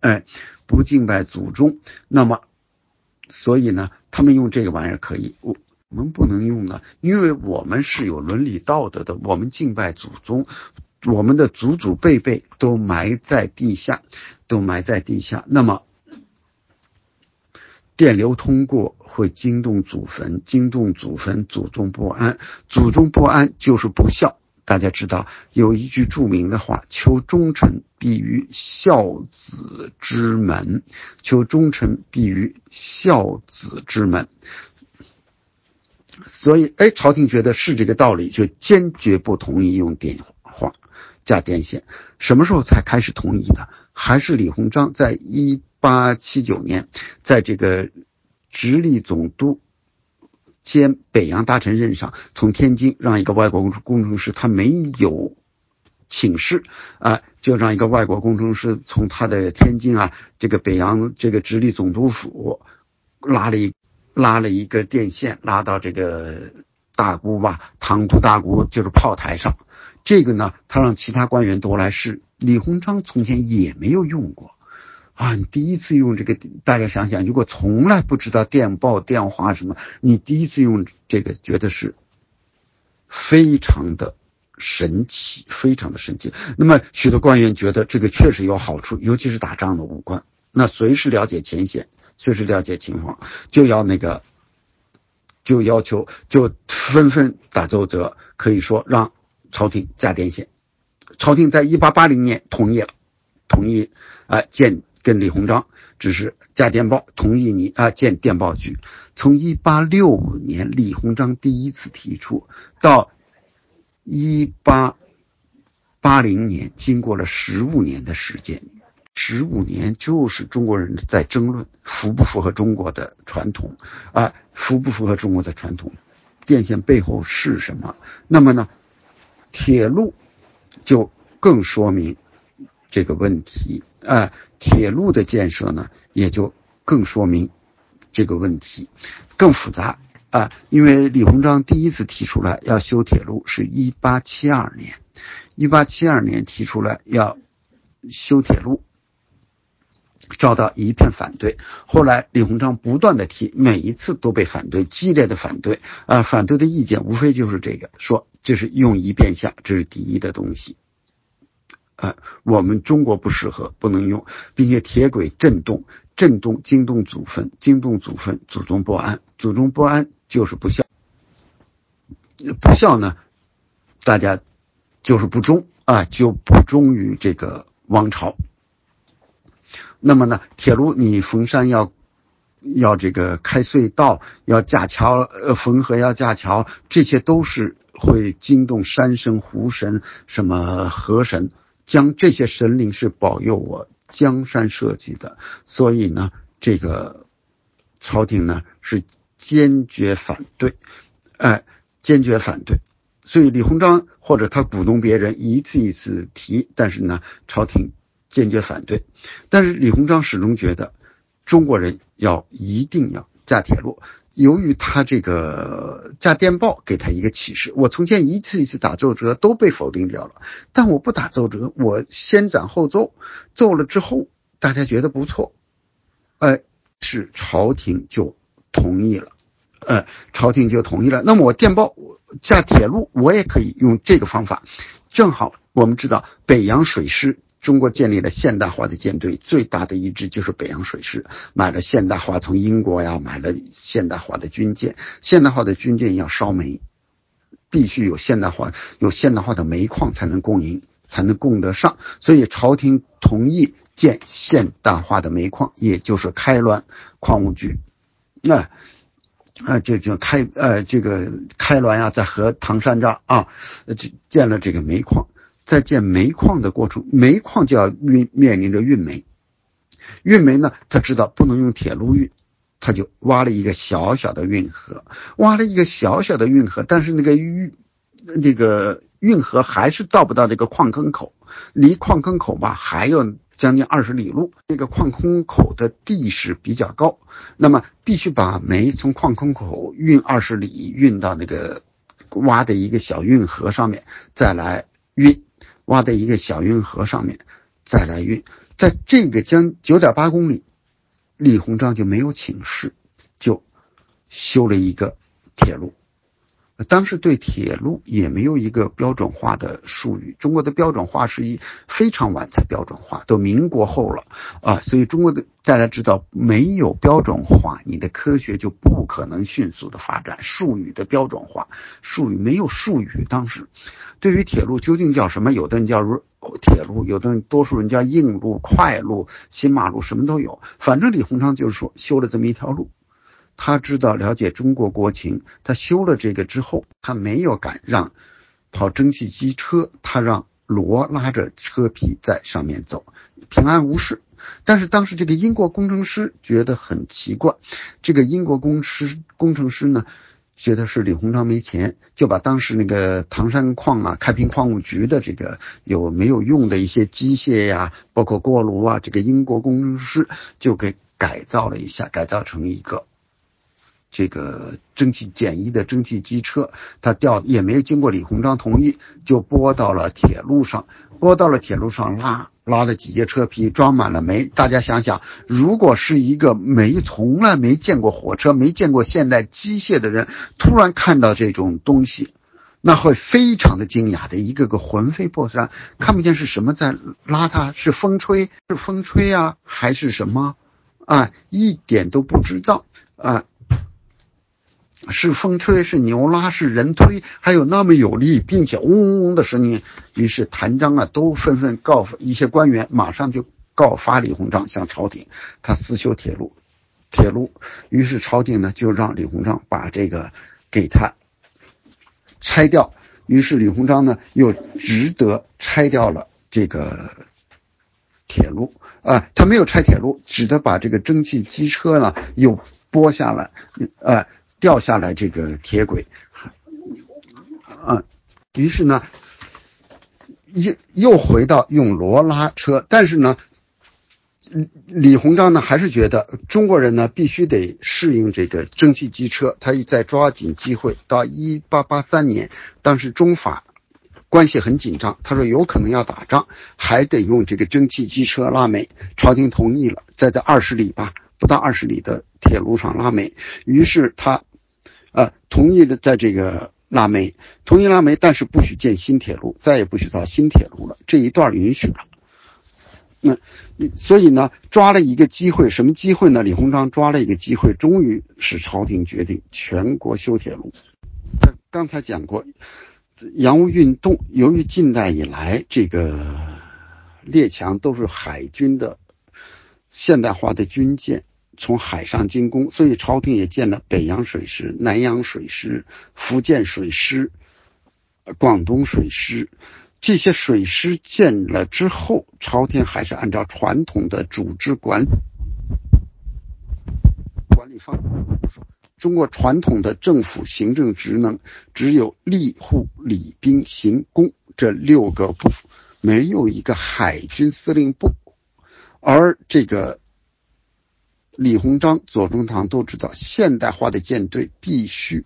哎，不敬拜祖宗，那么。所以呢，他们用这个玩意儿可以，我我们不能用呢，因为我们是有伦理道德的，我们敬拜祖宗，我们的祖祖辈辈都埋在地下，都埋在地下。那么，电流通过会惊动祖坟，惊动祖坟，祖宗不安，祖宗不安就是不孝。大家知道有一句著名的话：“求忠臣必于孝子之门。”求忠臣必于孝子之门。所以，哎，朝廷觉得是这个道理，就坚决不同意用电话加电线。什么时候才开始同意的？还是李鸿章在一八七九年，在这个直隶总督。兼北洋大臣任上，从天津让一个外国工工程师，他没有请示啊，就让一个外国工程师从他的天津啊，这个北洋这个直隶总督府拉了一拉了一个电线，拉到这个大沽吧，塘沽大沽就是炮台上。这个呢，他让其他官员都来试。李鸿章从前也没有用过。啊，你第一次用这个，大家想想，如果从来不知道电报、电话什么，你第一次用这个，觉得是非常的神奇，非常的神奇。那么，许多官员觉得这个确实有好处，尤其是打仗的武官，那随时了解前线，随时了解情况，就要那个，就要求，就纷纷打奏折，可以说让朝廷加电线。朝廷在一八八零年同意了，同意啊建。跟李鸿章只是加电报，同意你啊建电报局。从一八六五年李鸿章第一次提出，到一八八零年，经过了十五年的时间，十五年就是中国人在争论符不符合中国的传统啊，符不符合中国的传统？电线背后是什么？那么呢，铁路就更说明。这个问题啊，铁路的建设呢，也就更说明这个问题更复杂啊。因为李鸿章第一次提出来要修铁路是一八七二年，一八七二年提出来要修铁路，遭到一片反对。后来李鸿章不断的提，每一次都被反对，激烈的反对啊。反对的意见无非就是这个，说这是用一变相，这是第一的东西。啊，我们中国不适合，不能用，并且铁轨震动，震动惊动祖坟，惊动祖坟，祖宗不安，祖宗不安就是不孝，不孝呢，大家就是不忠啊，就不忠于这个王朝。那么呢，铁路你逢山要要这个开隧道，要架桥，呃，逢河要架桥，这些都是会惊动山神、湖神、什么河神，将这些神灵是保佑我江山社稷的。所以呢，这个朝廷呢是坚决反对，哎，坚决反对。所以李鸿章或者他鼓动别人一次一次提，但是呢，朝廷坚决反对。但是李鸿章始终觉得中国人要一定要架铁路。由于他这个架电报给他一个启示，我从前一次一次打奏折都被否定掉了，但我不打奏折，我先斩后奏，奏了之后大家觉得不错，哎，是朝廷就同意了。呃，朝廷就同意了。那么我电报架铁路，我也可以用这个方法。正好我们知道北洋水师，中国建立了现代化的舰队，最大的一支就是北洋水师，买了现代化，从英国呀买了现代化的军舰。现代化的军舰要烧煤，必须有现代化、有现代化的煤矿才能供应，才能供得上。所以朝廷同意建现代化的煤矿，也就是开滦矿务局。那。啊，就就开呃，这个开滦呀，在河唐山这儿啊，这建了这个煤矿。在建煤矿的过程，煤矿就要运面临着运煤。运煤呢，他知道不能用铁路运，他就挖了一个小小的运河，挖了一个小小的运河，但是那个运那个运河还是到不到这个矿坑口，离矿坑口吧还有。将近二十里路，那个矿坑口的地势比较高，那么必须把煤从矿坑口运二十里，运到那个挖的一个小运河上面，再来运，挖在一个小运河上面再来运，在这个将九点八公里，李鸿章就没有请示，就修了一个铁路。当时对铁路也没有一个标准化的术语，中国的标准化是一非常晚才标准化，都民国后了啊，所以中国的大家知道，没有标准化，你的科学就不可能迅速的发展。术语的标准化，术语没有术语。当时对于铁路究竟叫什么？有的人叫铁路，有的人多数人叫硬路、快路、新马路，什么都有。反正李鸿章就是说修了这么一条路。他知道了解中国国情，他修了这个之后，他没有敢让跑蒸汽机车，他让骡拉着车皮在上面走，平安无事。但是当时这个英国工程师觉得很奇怪，这个英国工师工程师呢，觉得是李鸿章没钱，就把当时那个唐山矿啊、开平矿务局的这个有没有用的一些机械呀，包括锅炉啊，这个英国工程师就给改造了一下，改造成一个。这个蒸汽简易的蒸汽机车，它调也没经过李鸿章同意，就拨到了铁路上，拨到了铁路上拉拉了几节车皮，装满了煤。大家想想，如果是一个没从来没见过火车、没见过现代机械的人，突然看到这种东西，那会非常的惊讶的，一个个魂飞魄散，看不见是什么在拉它，是风吹，是风吹啊，还是什么啊？一点都不知道啊。是风吹，是牛拉，是人推，还有那么有力，并且嗡嗡嗡的声音。于是谭章啊，都纷纷告一些官员，马上就告发李鸿章向朝廷，他私修铁路，铁路。于是朝廷呢，就让李鸿章把这个给他拆掉。于是李鸿章呢，又只得拆掉了这个铁路啊，他没有拆铁路，只得把这个蒸汽机车呢又拨下来，呃。掉下来这个铁轨，啊，于是呢，又又回到用骡拉车，但是呢，李鸿章呢还是觉得中国人呢必须得适应这个蒸汽机车，他一再抓紧机会，到一八八三年，当时中法关系很紧张，他说有可能要打仗，还得用这个蒸汽机车拉煤，朝廷同意了，在这二十里吧，不到二十里的铁路上拉煤，于是他。呃，同意的，在这个拉煤，同意拉煤，但是不许建新铁路，再也不许造新铁路了。这一段允许了。那所以呢，抓了一个机会，什么机会呢？李鸿章抓了一个机会，终于使朝廷决定全国修铁路。他刚才讲过，洋务运动由于近代以来这个列强都是海军的现代化的军舰。从海上进攻，所以朝廷也建了北洋水师、南洋水师、福建水师、广东水师。这些水师建了之后，朝廷还是按照传统的组织管管理方式。中国传统的政府行政职能只有吏、户、礼、兵、刑、工这六个部，没有一个海军司令部，而这个。李鸿章、左宗棠都知道，现代化的舰队必须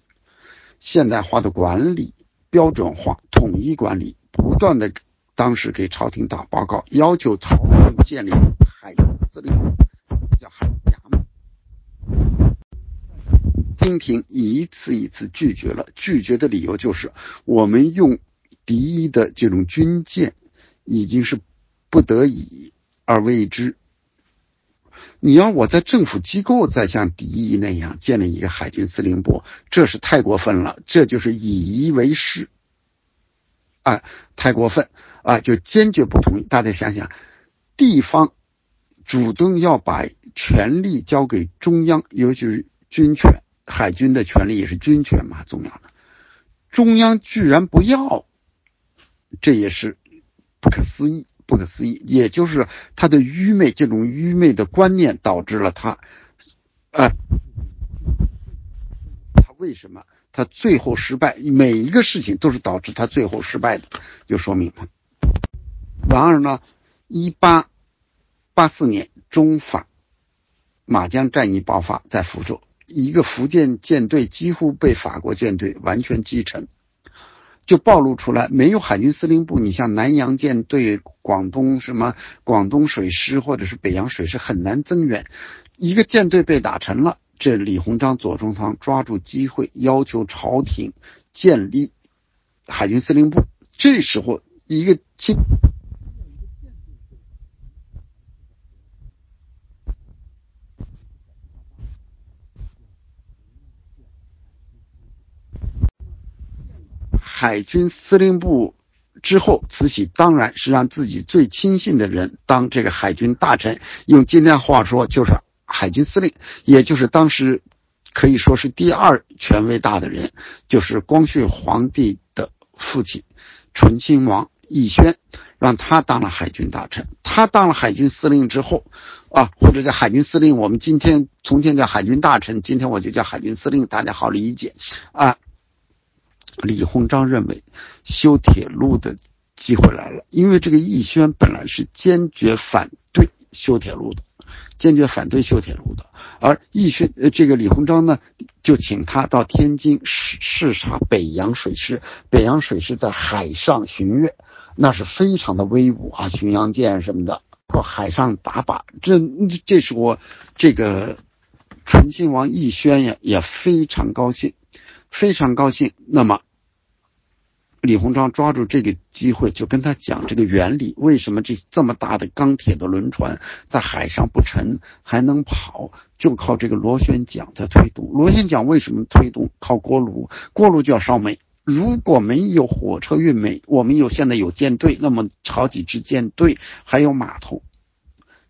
现代化的管理、标准化、统一管理，不断的当时给朝廷打报告，要求朝廷建立海军司令部，叫海衙门。清廷一次一次拒绝了，拒绝的理由就是我们用敌一的这种军舰已经是不得已而为之。你要我在政府机构再像敌意那样建立一个海军司令部，这是太过分了，这就是以夷为师，啊，太过分啊，就坚决不同意。大家想想，地方主动要把权力交给中央，尤其是军权，海军的权力也是军权嘛，重要的，中央居然不要，这也是不可思议。不可思议，也就是他的愚昧，这种愚昧的观念导致了他，呃，他为什么他最后失败？每一个事情都是导致他最后失败的，就说明他。然而呢，一八八四年中法马江战役爆发在福州，一个福建舰队几乎被法国舰队完全击沉。就暴露出来，没有海军司令部，你像南洋舰队、广东什么广东水师或者是北洋水师很难增援。一个舰队被打沉了，这李鸿章、左宗棠抓住机会，要求朝廷建立海军司令部。这时候，一个清。海军司令部之后，慈禧当然是让自己最亲信的人当这个海军大臣，用今天话说就是海军司令，也就是当时可以说是第二权威大的人，就是光绪皇帝的父亲醇亲王奕轩，让他当了海军大臣。他当了海军司令之后，啊，或者叫海军司令，我们今天从前叫海军大臣，今天我就叫海军司令，大家好理解啊。李鸿章认为修铁路的机会来了，因为这个奕轩本来是坚决反对修铁路的，坚决反对修铁路的。而奕轩呃，这个李鸿章呢，就请他到天津视视察北洋水师。北洋水师在海上巡阅，那是非常的威武啊，巡洋舰什么的，或海上打靶。这这是我这个醇亲王奕轩呀，也非常高兴，非常高兴。那么。李鸿章抓住这个机会，就跟他讲这个原理：为什么这这么大的钢铁的轮船在海上不沉还能跑？就靠这个螺旋桨在推动。螺旋桨为什么推动？靠锅炉，锅炉就要烧煤。如果没有火车运煤，我们有现在有舰队，那么好几支舰队还有码头，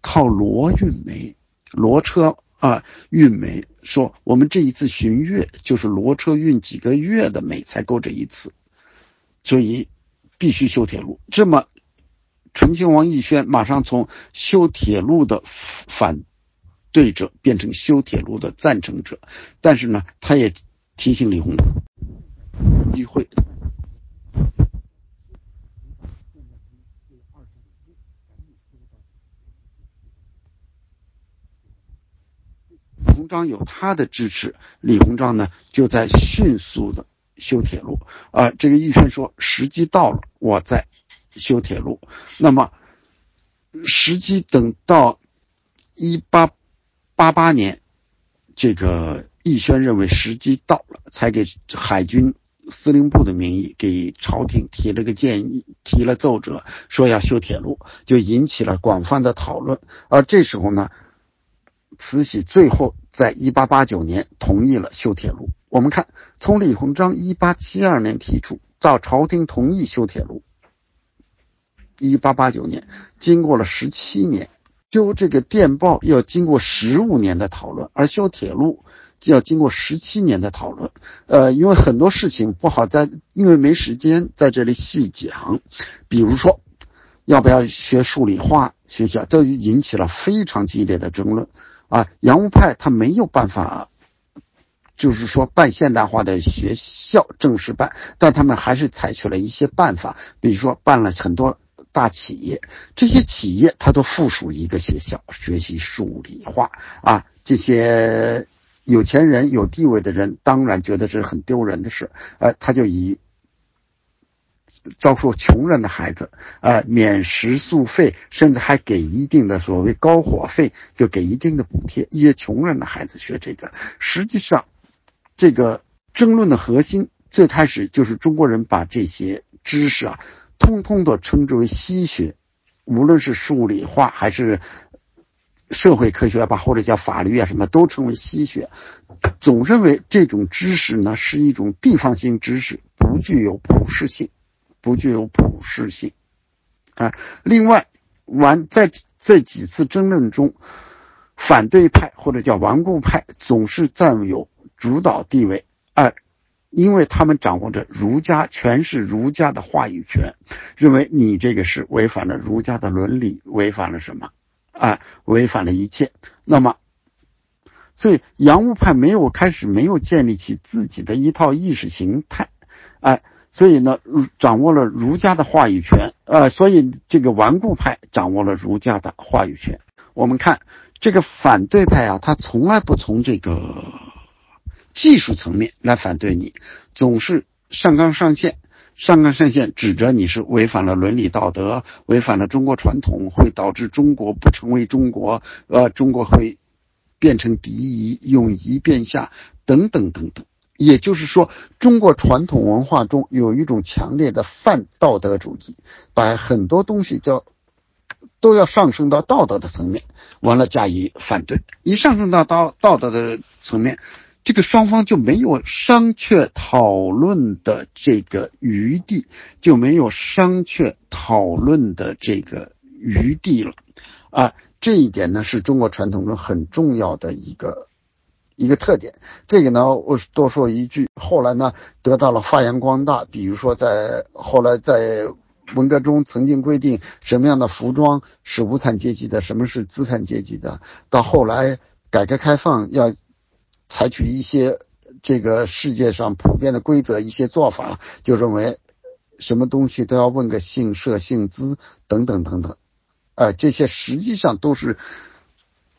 靠骡运煤，骡车啊运煤。说我们这一次巡阅就是骡车运几个月的煤才够这一次。所以必须修铁路。这么，醇亲王奕轩马上从修铁路的反对者变成修铁路的赞成者。但是呢，他也提醒李鸿章，机会。李鸿章有他的支持，李鸿章呢就在迅速的。修铁路啊，这个奕轩说时机到了，我再修铁路。那么时机等到一八八八年，这个奕轩认为时机到了，才给海军司令部的名义给朝廷提了个建议，提了奏折，说要修铁路，就引起了广泛的讨论。而这时候呢，慈禧最后在一八八九年同意了修铁路。我们看，从李鸿章一八七二年提出到朝廷同意修铁路，一八八九年，经过了十七年。修这个电报要经过十五年的讨论，而修铁路就要经过十七年的讨论。呃，因为很多事情不好在，因为没时间在这里细讲。比如说，要不要学数理化学校，都引起了非常激烈的争论。啊，洋务派他没有办法，就是说办现代化的学校正式办，但他们还是采取了一些办法，比如说办了很多。大企业，这些企业它都附属一个学校学习数理化啊。这些有钱人、有地位的人当然觉得这是很丢人的事，呃，他就以招收穷人的孩子，呃，免食宿费，甚至还给一定的所谓高伙费，就给一定的补贴，一些穷人的孩子学这个。实际上，这个争论的核心最开始就是中国人把这些知识啊。通通都称之为西学，无论是数理化还是社会科学吧，或者叫法律啊，什么都称为西学。总认为这种知识呢是一种地方性知识，不具有普适性，不具有普适性。啊，另外，完在这几次争论中，反对派或者叫顽固派总是占有主导地位。二。因为他们掌握着儒家，全是儒家的话语权，认为你这个是违反了儒家的伦理，违反了什么？啊，违反了一切。那么，所以洋务派没有开始，没有建立起自己的一套意识形态，哎，所以呢，掌握了儒家的话语权，呃，所以这个顽固派掌握了儒家的话语权。我们看这个反对派啊，他从来不从这个。技术层面来反对你，总是上纲上线，上纲上线，指着你是违反了伦理道德，违反了中国传统，会导致中国不成为中国，呃，中国会变成敌夷，用夷变下，等等等等。也就是说，中国传统文化中有一种强烈的泛道德主义，把很多东西叫都要上升到道德的层面，完了加以反对。一上升到道道德的层面。这个双方就没有商榷讨论的这个余地，就没有商榷讨论的这个余地了，啊，这一点呢是中国传统中很重要的一个一个特点。这个呢，我多说一句，后来呢得到了发扬光大。比如说，在后来在文革中曾经规定什么样的服装是无产阶级的，什么是资产阶级的，到后来改革开放要。采取一些这个世界上普遍的规则，一些做法，就认为什么东西都要问个姓社姓资等等等等，呃，这些实际上都是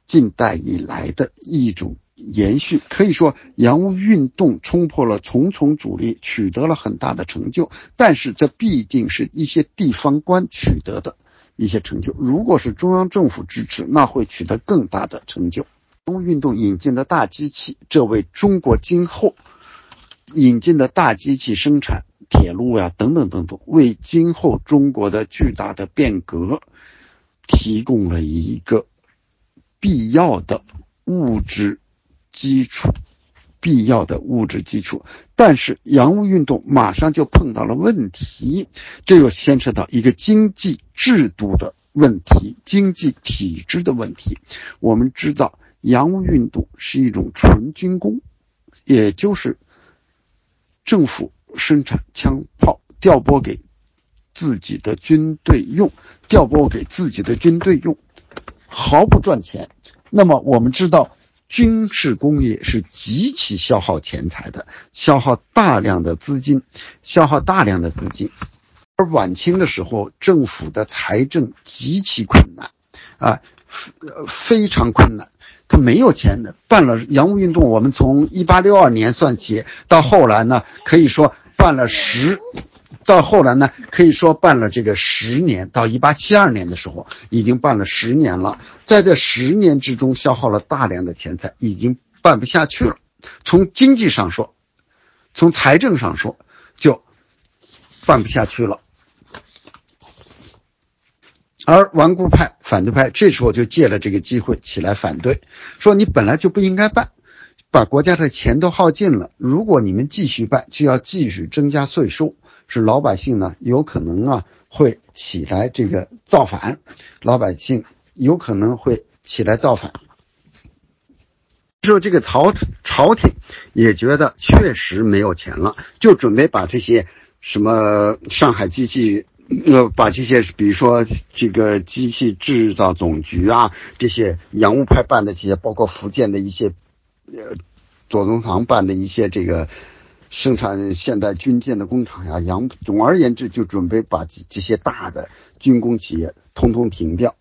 近代以来的一种延续。可以说，洋务运动冲破了重重阻力，取得了很大的成就。但是，这必定是一些地方官取得的一些成就。如果是中央政府支持，那会取得更大的成就。洋务运动引进的大机器，这为中国今后引进的大机器生产铁路呀等等等等，为今后中国的巨大的变革提供了一个必要的物质基础，必要的物质基础。但是洋务运动马上就碰到了问题，这又牵扯到一个经济制度的问题，经济体制的问题。我们知道。洋务运动是一种纯军工，也就是政府生产枪炮，调拨给自己的军队用，调拨给自己的军队用，毫不赚钱。那么我们知道，军事工业是极其消耗钱财的，消耗大量的资金，消耗大量的资金。而晚清的时候，政府的财政极其困难，啊，非常困难。他没有钱的，办了洋务运动。我们从一八六二年算起，到后来呢，可以说办了十，到后来呢，可以说办了这个十年。到一八七二年的时候，已经办了十年了。在这十年之中，消耗了大量的钱财，已经办不下去了。从经济上说，从财政上说，就办不下去了。而顽固派、反对派这时候就借了这个机会起来反对，说你本来就不应该办，把国家的钱都耗尽了，如果你们继续办，就要继续增加税收，是老百姓呢有可能啊会起来这个造反，老百姓有可能会起来造反。说这个朝朝廷也觉得确实没有钱了，就准备把这些什么上海机器。呃，把这些，比如说这个机器制造总局啊，这些洋务派办的这些，包括福建的一些，呃，左宗棠办的一些这个生产现代军舰的工厂呀，洋，总而言之，就准备把这些大的军工企业通通停掉，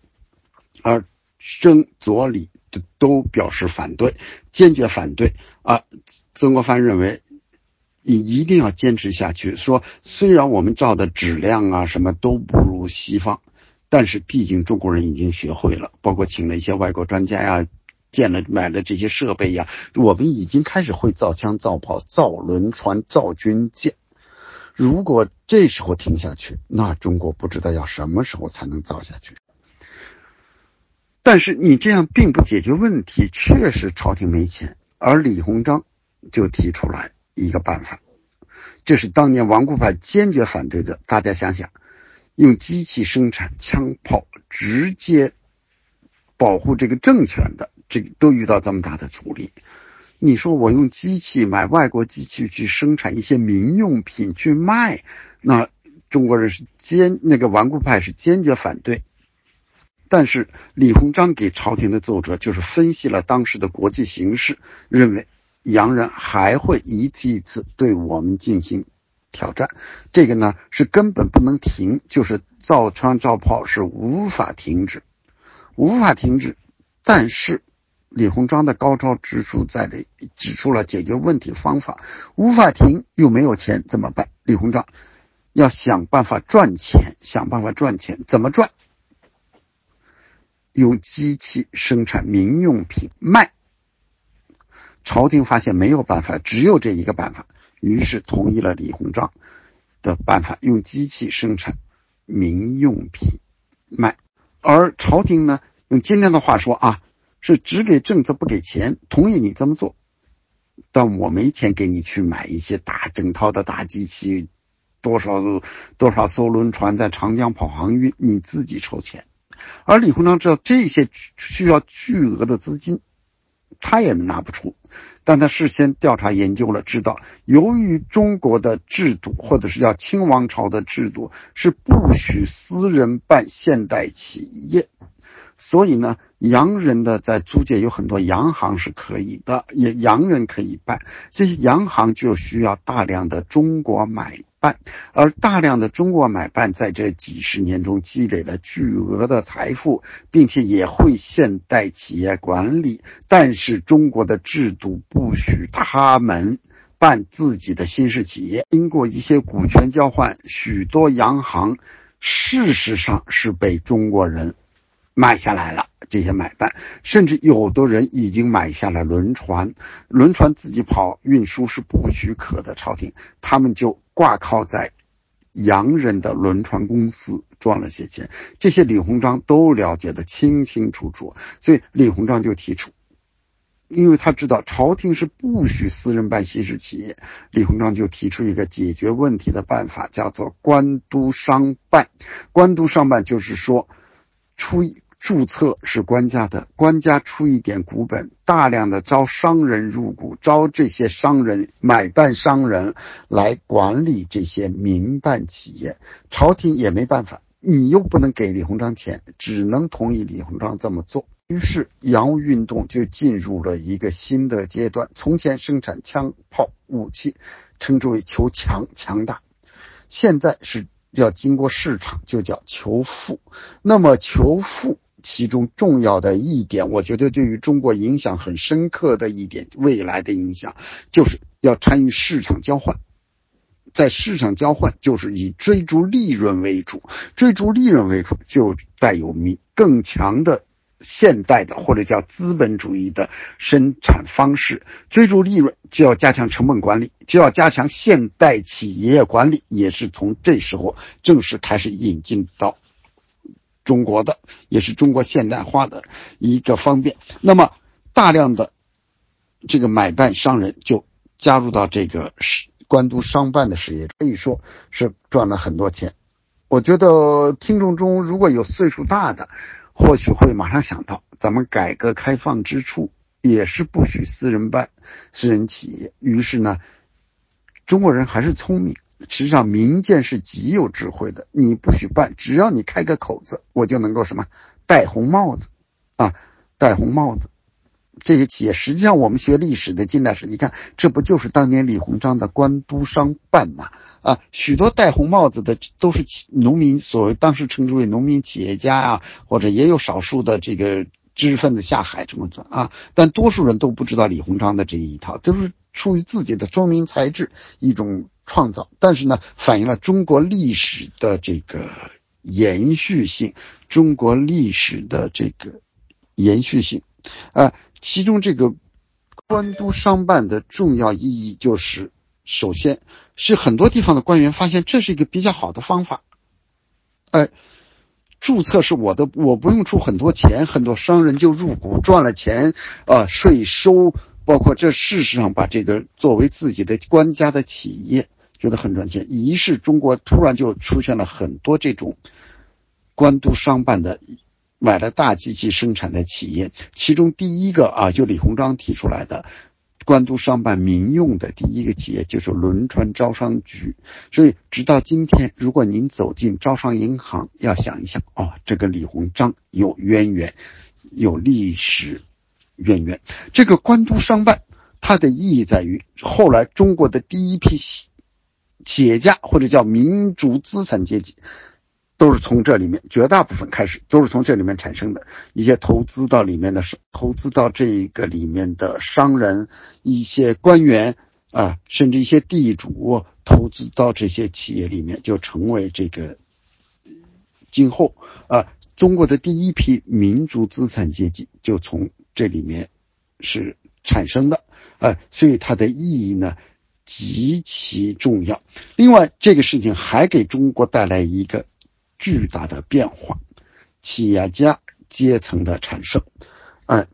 而生左李都都表示反对，坚决反对啊。曾国藩认为。你一定要坚持下去。说虽然我们造的质量啊什么都不如西方，但是毕竟中国人已经学会了，包括请了一些外国专家呀，建了买了这些设备呀，我们已经开始会造枪、造炮、造轮船、造军舰。如果这时候停下去，那中国不知道要什么时候才能造下去。但是你这样并不解决问题，确实朝廷没钱，而李鸿章就提出来。一个办法，这是当年顽固派坚决反对的。大家想想，用机器生产枪炮，直接保护这个政权的，这个都遇到这么大的阻力。你说我用机器买外国机器去生产一些民用品去卖，那中国人是坚那个顽固派是坚决反对。但是李鸿章给朝廷的奏折就是分析了当时的国际形势，认为。洋人还会一次一次对我们进行挑战，这个呢是根本不能停，就是造枪造炮是无法停止，无法停止。但是李鸿章的高超之处在这，指出了解决问题方法，无法停又没有钱怎么办？李鸿章要想办法赚钱，想办法赚钱，怎么赚？用机器生产民用品卖。朝廷发现没有办法，只有这一个办法，于是同意了李鸿章的办法，用机器生产民用品卖。而朝廷呢，用今天的话说啊，是只给政策不给钱，同意你这么做，但我没钱给你去买一些大整套的大机器，多少多少艘轮船在长江跑航运，你自己筹钱。而李鸿章知道这些需要巨额的资金。他也拿不出，但他事先调查研究了，知道由于中国的制度，或者是叫清王朝的制度，是不许私人办现代企业，所以呢，洋人的在租界有很多洋行是可以的，也洋人可以办，这些洋行就需要大量的中国买。办，而大量的中国买办在这几十年中积累了巨额的财富，并且也会现代企业管理，但是中国的制度不许他们办自己的新式企业。经过一些股权交换，许多洋行事实上是被中国人买下来了。这些买办，甚至有的人已经买下了轮船，轮船自己跑运输是不许可的。朝廷他们就挂靠在洋人的轮船公司赚了些钱，这些李鸿章都了解的清清楚楚。所以李鸿章就提出，因为他知道朝廷是不许私人办新式企业，李鸿章就提出一个解决问题的办法，叫做官督商办。官督商办就是说，出。注册是官家的，官家出一点股本，大量的招商人入股，招这些商人买办商人来管理这些民办企业，朝廷也没办法，你又不能给李鸿章钱，只能同意李鸿章这么做。于是洋务运动就进入了一个新的阶段。从前生产枪炮武器，称之为求强强大，现在是要经过市场，就叫求富。那么求富。其中重要的一点，我觉得对于中国影响很深刻的一点，未来的影响就是要参与市场交换。在市场交换，就是以追逐利润为主，追逐利润为主，就带有民更强的现代的或者叫资本主义的生产方式，追逐利润就要加强成本管理，就要加强现代企业管理，也是从这时候正式开始引进到中国的，也是中国现代化的一个方便。那么，大量的这个买办商人就加入到这个官督商办的事业，可以说是赚了很多钱。我觉得听众中如果有岁数大的，或许会马上想到，咱们改革开放之初也是不许私人办、私人企业。于是呢，中国人还是聪明，实际上民间是极有智慧的。你不许办，只要你开个口子，我就能够什么戴红帽子啊，戴红帽子。这些企业实际上，我们学历史的近代史，你看，这不就是当年李鸿章的官督商办嘛？啊，许多戴红帽子的都是农民，所谓当时称之为农民企业家啊，或者也有少数的这个知识分子下海这么做啊，但多数人都不知道李鸿章的这一套，都是出于自己的聪明才智一种创造，但是呢，反映了中国历史的这个延续性，中国历史的这个延续性，啊。其中这个官督商办的重要意义就是，首先是很多地方的官员发现这是一个比较好的方法，哎，注册是我的，我不用出很多钱，很多商人就入股赚了钱，啊，税收包括这事实上把这个作为自己的官家的企业，觉得很赚钱，于是中国突然就出现了很多这种官督商办的。买了大机器生产的企业，其中第一个啊，就李鸿章提出来的，官督商办民用的第一个企业就是轮船招商局。所以直到今天，如果您走进招商银行，要想一想哦，这个李鸿章有渊源，有历史渊源。这个官督商办它的意义在于，后来中国的第一批企业家或者叫民族资产阶级。都是从这里面，绝大部分开始都是从这里面产生的。一些投资到里面的，投资到这个里面的商人、一些官员啊，甚至一些地主投资到这些企业里面，就成为这个今后啊中国的第一批民族资产阶级，就从这里面是产生的啊，所以它的意义呢极其重要。另外，这个事情还给中国带来一个。巨大的变化，企业家阶层的产生，嗯，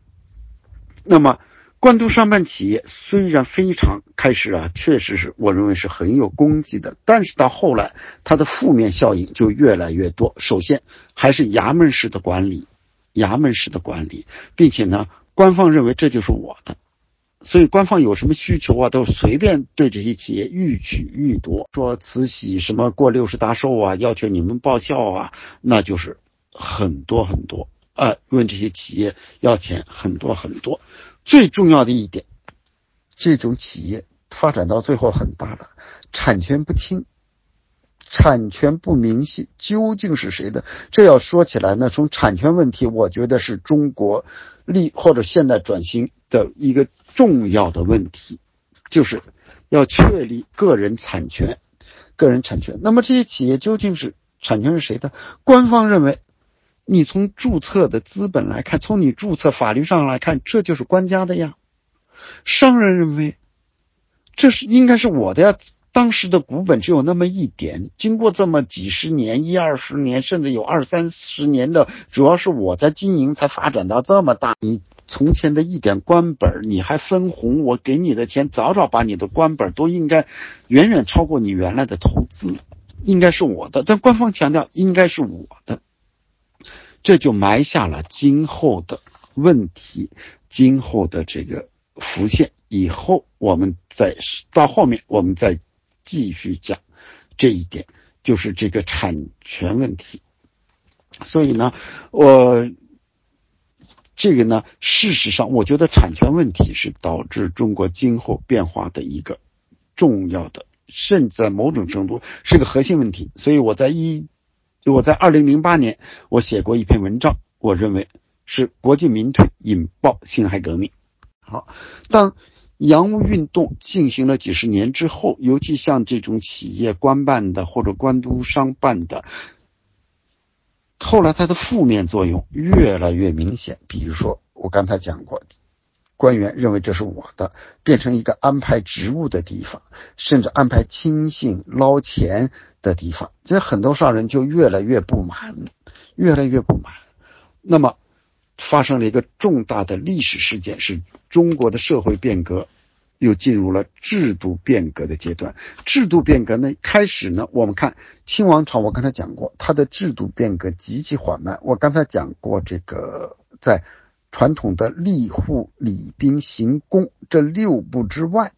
那么官督商办企业虽然非常开始啊，确实是我认为是很有功绩的，但是到后来它的负面效应就越来越多。首先还是衙门式的管理，衙门式的管理，并且呢，官方认为这就是我的。所以官方有什么需求啊，都随便对这些企业欲取欲夺。说慈禧什么过六十大寿啊，要求你们报效啊，那就是很多很多啊，问这些企业要钱很多很多。最重要的一点，这种企业发展到最后很大了，产权不清，产权不明细，究竟是谁的？这要说起来呢，从产权问题，我觉得是中国历或者现代转型的一个。重要的问题就是要确立个人产权，个人产权。那么这些企业究竟是产权是谁的？官方认为，你从注册的资本来看，从你注册法律上来看，这就是官家的呀。商人认为，这是应该是我的呀。当时的股本只有那么一点，经过这么几十年、一二十年，甚至有二三十年的，主要是我在经营，才发展到这么大。你。从前的一点官本，你还分红？我给你的钱，早早把你的官本都应该远远超过你原来的投资，应该是我的。但官方强调应该是我的，这就埋下了今后的问题，今后的这个浮现。以后我们再到后面，我们再继续讲这一点，就是这个产权问题。所以呢，我。这个呢，事实上，我觉得产权问题是导致中国今后变化的一个重要的，甚至在某种程度是个核心问题。所以我在一，我在二零零八年，我写过一篇文章，我认为是国进民退引爆辛亥革命。好，当洋务运动进行了几十年之后，尤其像这种企业官办的或者官督商办的。后来它的负面作用越来越明显。比如说，我刚才讲过，官员认为这是我的，变成一个安排职务的地方，甚至安排亲信捞钱的地方，这很多商人就越来越不满，越来越不满。那么，发生了一个重大的历史事件，是中国的社会变革。又进入了制度变革的阶段。制度变革呢，开始呢，我们看清王朝，我刚才讲过，它的制度变革极其缓慢。我刚才讲过，这个在传统的吏户、礼兵、刑工这六部之外，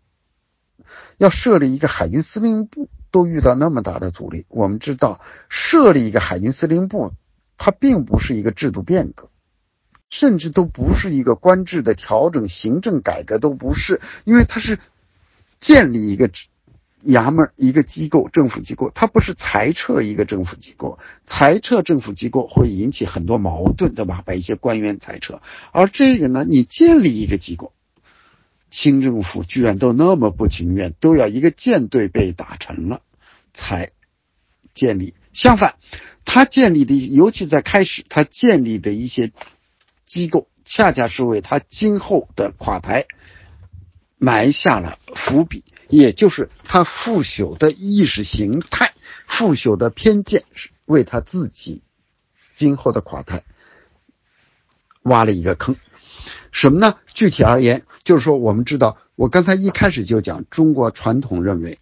要设立一个海军司令部，都遇到那么大的阻力。我们知道，设立一个海军司令部，它并不是一个制度变革。甚至都不是一个官制的调整，行政改革都不是，因为它是建立一个衙门、一个机构、政府机构，它不是裁撤一个政府机构。裁撤政府机构会引起很多矛盾，对吧？把一些官员裁撤，而这个呢，你建立一个机构，清政府居然都那么不情愿，都要一个舰队被打沉了才建立。相反，他建立的，尤其在开始，他建立的一些。机构恰恰是为他今后的垮台埋下了伏笔，也就是他腐朽的意识形态、腐朽的偏见，为他自己今后的垮台挖了一个坑。什么呢？具体而言，就是说，我们知道，我刚才一开始就讲，中国传统认为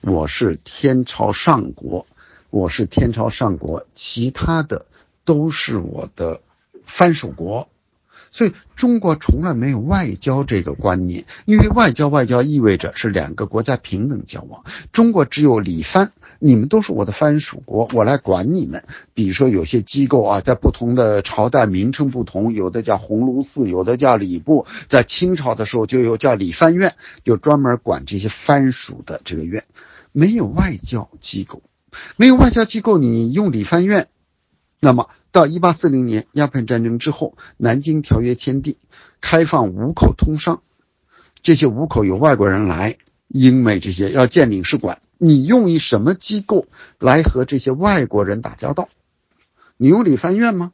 我是天朝上国，我是天朝上国，其他的都是我的。藩属国，所以中国从来没有外交这个观念，因为外交外交意味着是两个国家平等交往。中国只有礼藩，你们都是我的藩属国，我来管你们。比如说有些机构啊，在不同的朝代名称不同，有的叫鸿胪寺，有的叫礼部。在清朝的时候就有叫礼藩院，就专门管这些藩属的这个院，没有外交机构，没有外交机构，你用礼藩院，那么。到一八四零年鸦片战争之后，南京条约签订，开放五口通商。这些五口有外国人来，英美这些要建领事馆，你用一什么机构来和这些外国人打交道？你用礼藩院吗？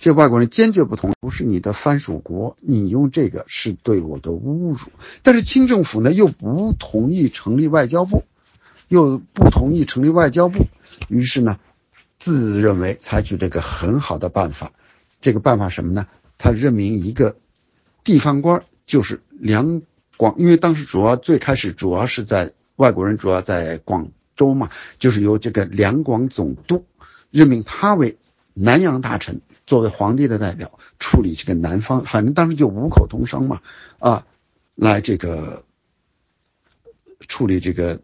这外国人坚决不同意，不是你的藩属国，你用这个是对我的侮辱。但是清政府呢又不同意成立外交部，又不同意成立外交部，于是呢。自认为采取这个很好的办法，这个办法什么呢？他任命一个地方官，就是两广，因为当时主要最开始主要是在外国人主要在广州嘛，就是由这个两广总督任命他为南洋大臣，作为皇帝的代表处理这个南方，反正当时就五口通商嘛，啊，来这个处理这个。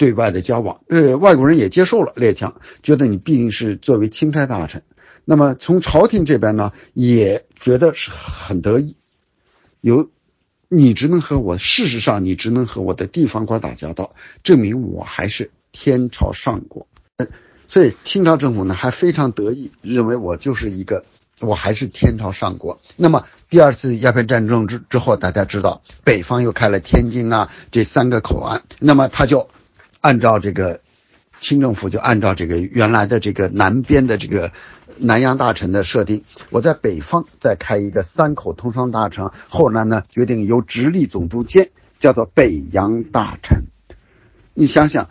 对外的交往，呃，外国人也接受了列强，觉得你毕竟是作为钦差大臣，那么从朝廷这边呢，也觉得是很得意，有你只能和我，事实上你只能和我的地方官打交道，证明我还是天朝上国，所以清朝政府呢还非常得意，认为我就是一个，我还是天朝上国。那么第二次鸦片战争之之后，大家知道北方又开了天津啊这三个口岸，那么他就。按照这个清政府就按照这个原来的这个南边的这个南洋大臣的设定，我在北方再开一个三口通商大臣，后来呢决定由直隶总督兼，叫做北洋大臣。你想想，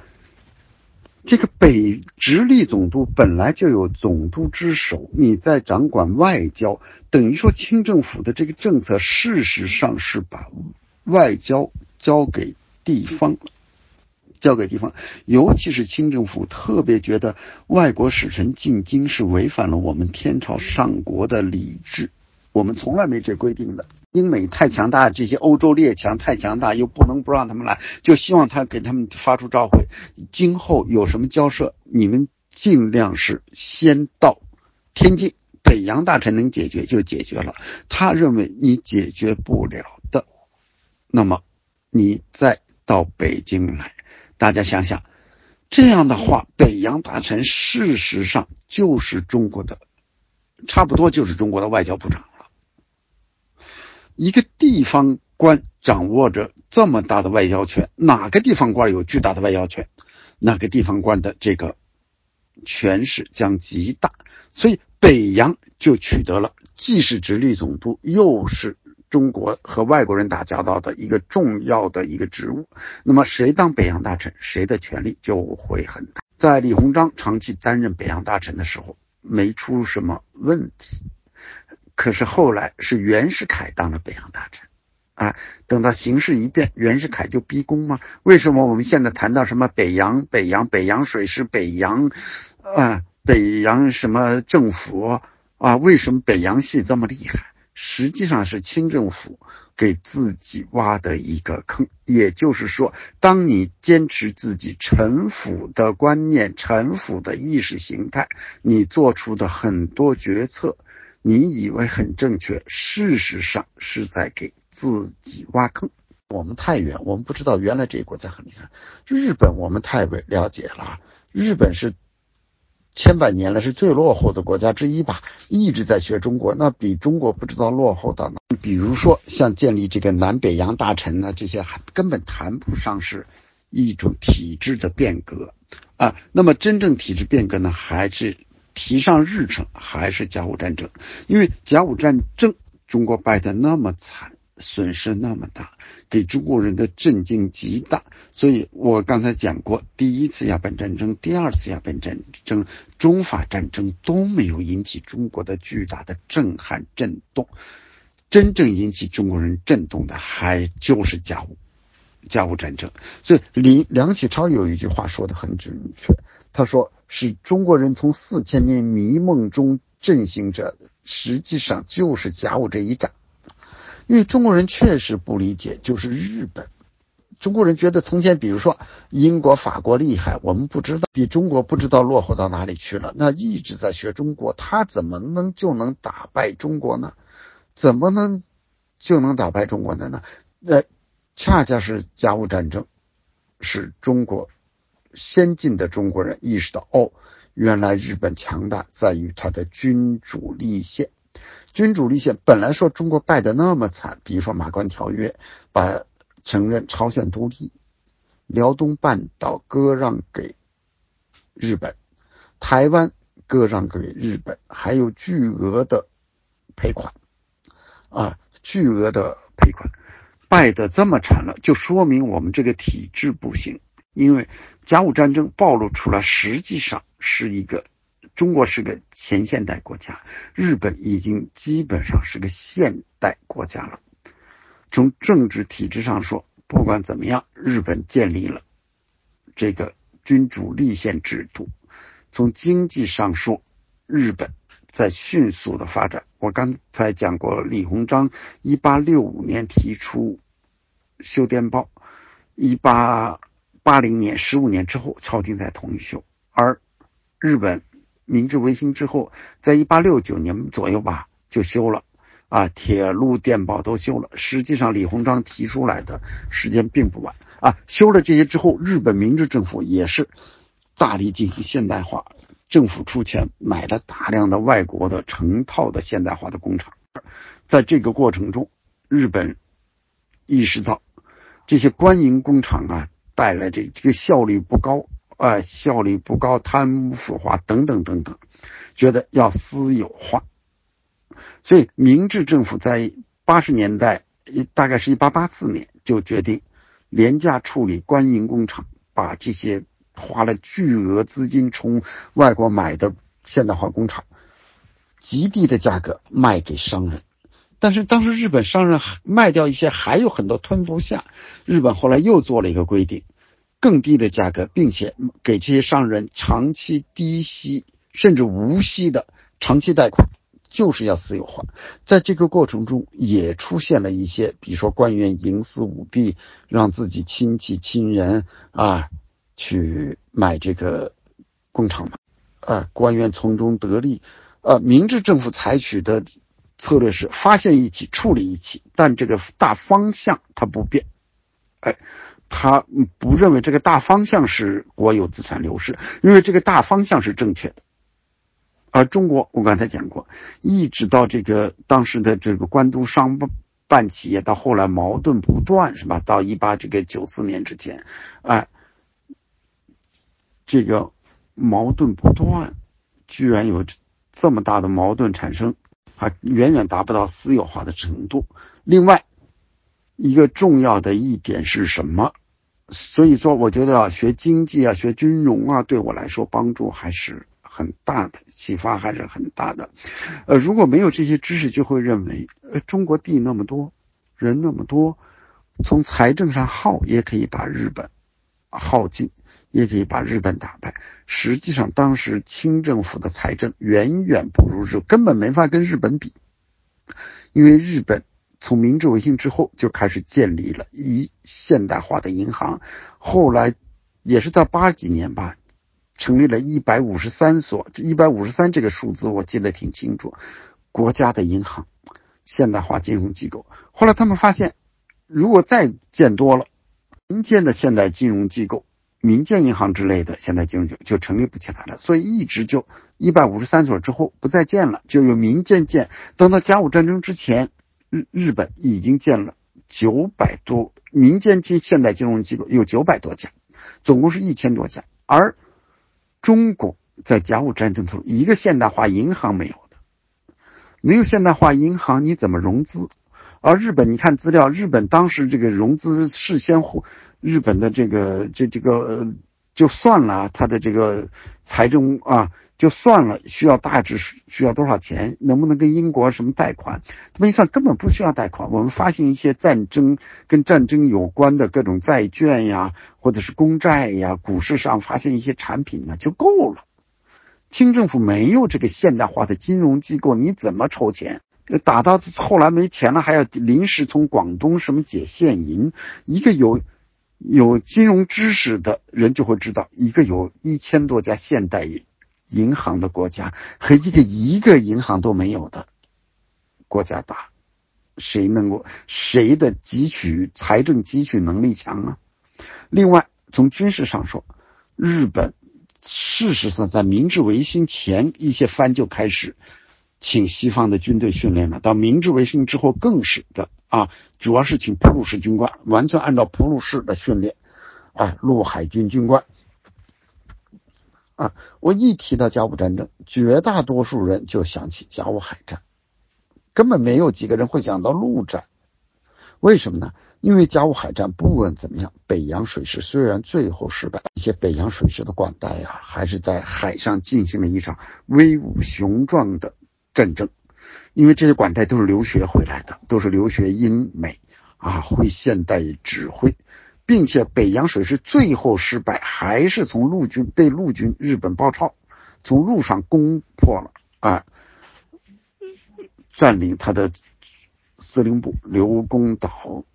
这个北直隶总督本来就有总督之首，你在掌管外交，等于说清政府的这个政策事实上是把外交交给地方。交给地方，尤其是清政府特别觉得外国使臣进京是违反了我们天朝上国的礼制，我们从来没这规定的。英美太强大，这些欧洲列强太强大，又不能不让他们来，就希望他给他们发出召回，今后有什么交涉，你们尽量是先到天津，北洋大臣能解决就解决了。他认为你解决不了的，那么你再到北京来。大家想想，这样的话，北洋大臣事实上就是中国的，差不多就是中国的外交部长了。一个地方官掌握着这么大的外交权，哪个地方官有巨大的外交权，哪个地方官的这个权势将极大。所以北洋就取得了既是直隶总督，又是中国和外国人打交道的一个重要的一个职务。那么谁当北洋大臣，谁的权力就会很大。在李鸿章长期担任北洋大臣的时候，没出什么问题。可是后来是袁世凯当了北洋大臣，啊，等到形势一变，袁世凯就逼宫吗？为什么我们现在谈到什么北洋、北洋、北洋水师、北洋，啊，北洋什么政府啊？为什么北洋系这么厉害？实际上是清政府给自己挖的一个坑。也就是说，当你坚持自己臣服的观念、臣服的意识形态，你做出的很多决策，你以为很正确，事实上是在给自己挖坑。我们太远，我们不知道原来这个国家很厉害。日本我们太了解了，日本是。千百年了，是最落后的国家之一吧？一直在学中国，那比中国不知道落后到哪。比如说，像建立这个南北洋大臣呢，这些还根本谈不上是一种体制的变革啊。那么，真正体制变革呢，还是提上日程，还是甲午战争？因为甲午战争，中国败得那么惨。损失那么大，给中国人的震惊极大。所以我刚才讲过，第一次鸦片战争、第二次鸦片战争、中法战争都没有引起中国的巨大的震撼震动。真正引起中国人震动的，还就是甲午甲午战争。所以李梁启超有一句话说的很准确，他说：“是中国人从四千年迷梦中振兴着，实际上就是甲午这一战。”因为中国人确实不理解，就是日本。中国人觉得从前，比如说英国、法国厉害，我们不知道，比中国不知道落后到哪里去了。那一直在学中国，他怎么能就能打败中国呢？怎么能就能打败中国的呢？那恰恰是甲午战争，使中国先进的中国人意识到，哦，原来日本强大在于他的君主立宪。君主立宪本来说中国败得那么惨，比如说马关条约，把承认朝鲜独立、辽东半岛割让给日本，台湾割让给日本，还有巨额的赔款，啊，巨额的赔款，败得这么惨了，就说明我们这个体制不行，因为甲午战争暴露出来，实际上是一个。中国是个前现代国家，日本已经基本上是个现代国家了。从政治体制上说，不管怎么样，日本建立了这个君主立宪制度。从经济上说，日本在迅速的发展。我刚才讲过了，李鸿章一八六五年提出修电报，一八八零年十五年之后，朝廷才同意修，而日本。明治维新之后，在一八六九年左右吧，就修了，啊，铁路、电报都修了。实际上，李鸿章提出来的时间并不晚啊。修了这些之后，日本明治政府也是大力进行现代化，政府出钱买了大量的外国的成套的现代化的工厂。在这个过程中，日本意识到这些官营工厂啊带来这这个效率不高。啊，效率不高，贪污腐化等等等等，觉得要私有化，所以明治政府在八十年代，大概是一八八四年就决定廉价处理官营工厂，把这些花了巨额资金从外国买的现代化工厂，极低的价格卖给商人，但是当时日本商人卖掉一些，还有很多吞不下，日本后来又做了一个规定。更低的价格，并且给这些商人长期低息甚至无息的长期贷款，就是要私有化。在这个过程中，也出现了一些，比如说官员营私舞弊，让自己亲戚亲人啊去买这个工厂嘛，啊，官员从中得利。呃，明治政府采取的策略是发现一起处理一起，但这个大方向它不变，哎。他不认为这个大方向是国有资产流失，因为这个大方向是正确的。而中国，我刚才讲过，一直到这个当时的这个官督商办企业，到后来矛盾不断，是吧？到一八这个九四年之前，哎，这个矛盾不断，居然有这么大的矛盾产生，还，远远达不到私有化的程度。另外，一个重要的一点是什么？所以说，我觉得啊，学经济啊，学金融啊，对我来说帮助还是很大的，启发还是很大的。呃，如果没有这些知识，就会认为，呃，中国地那么多，人那么多，从财政上耗也可以把日本耗尽，也可以把日本打败。实际上，当时清政府的财政远远不如日，根本没法跟日本比，因为日本。从明治维新之后就开始建立了一现代化的银行，后来也是在八几年吧，成立了一百五十三所，这一百五十三这个数字我记得挺清楚，国家的银行，现代化金融机构。后来他们发现，如果再建多了，民间的现代金融机构、民间银行之类的现代金融就就成立不起来了，所以一直就一百五十三所之后不再建了，就由民间建。等到甲午战争之前。日日本已经建了九百多民间金现代金融机构，有九百多家，总共是一千多家。而中国在甲午战争时候，一个现代化银行没有的，没有现代化银行，你怎么融资？而日本，你看资料，日本当时这个融资事先户，日本的这个这这个就算了，他的这个财政啊。就算了，需要大致需要多少钱？能不能跟英国什么贷款？他们一算根本不需要贷款。我们发行一些战争跟战争有关的各种债券呀，或者是公债呀，股市上发行一些产品呢就够了。清政府没有这个现代化的金融机构，你怎么筹钱？打到后来没钱了，还要临时从广东什么解现银？一个有有金融知识的人就会知道，一个有一千多家现代。银行的国家和一个一个银行都没有的国家大，谁能够谁的汲取财政汲取能力强啊？另外，从军事上说，日本事实上在明治维新前一些藩就开始请西方的军队训练了，到明治维新之后更是的啊，主要是请普鲁士军官，完全按照普鲁士的训练，啊，陆海军军官。啊，我一提到甲午战争，绝大多数人就想起甲午海战，根本没有几个人会想到陆战。为什么呢？因为甲午海战不管怎么样，北洋水师虽然最后失败，一些北洋水师的管带呀，还是在海上进行了一场威武雄壮的战争。因为这些管带都是留学回来的，都是留学英美啊，会现代指挥。并且北洋水师最后失败，还是从陆军被陆军日本包抄，从路上攻破了啊，占领他的司令部刘公岛，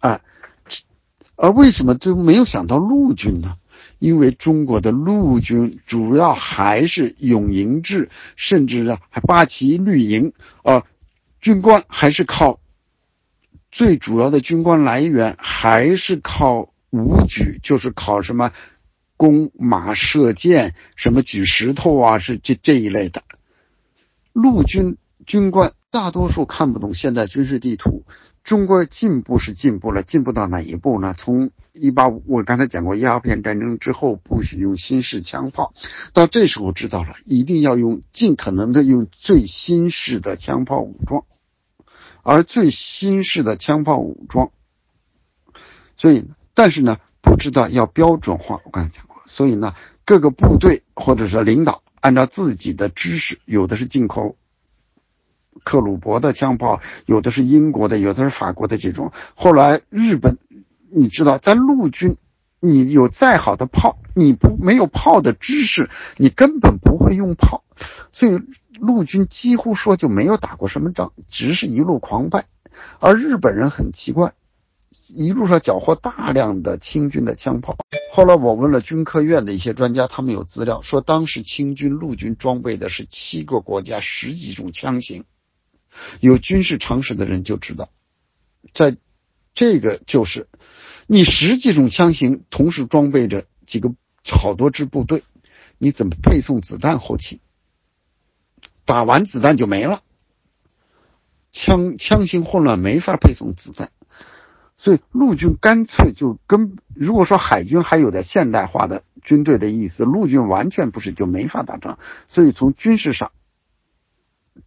啊，而为什么就没有想到陆军呢？因为中国的陆军主要还是永营制，甚至啊还八旗绿营啊，军官还是靠。最主要的军官来源还是靠武举，就是靠什么弓马射箭，什么举石头啊，是这这一类的。陆军军官大多数看不懂现代军事地图。中国进步是进步了，进步到哪一步呢？从一八五，我刚才讲过鸦片战争之后，不许用新式枪炮，到这时候知道了，一定要用尽可能的用最新式的枪炮武装。而最新式的枪炮武装，所以，但是呢，不知道要标准化。我刚才讲过，所以呢，各个部队或者是领导按照自己的知识，有的是进口克虏伯的枪炮，有的是英国的，有的是法国的这种。后来日本，你知道，在陆军，你有再好的炮，你不没有炮的知识，你根本不会用炮，所以。陆军几乎说就没有打过什么仗，只是一路狂败。而日本人很奇怪，一路上缴获大量的清军的枪炮。后来我问了军科院的一些专家，他们有资料说，当时清军陆军装备的是七个国家十几种枪型。有军事常识的人就知道，在这个就是你十几种枪型同时装备着几个好多支部队，你怎么配送子弹后勤？打完子弹就没了，枪枪型混乱，没法配送子弹，所以陆军干脆就跟如果说海军还有点现代化的军队的意思，陆军完全不是就没法打仗。所以从军事上，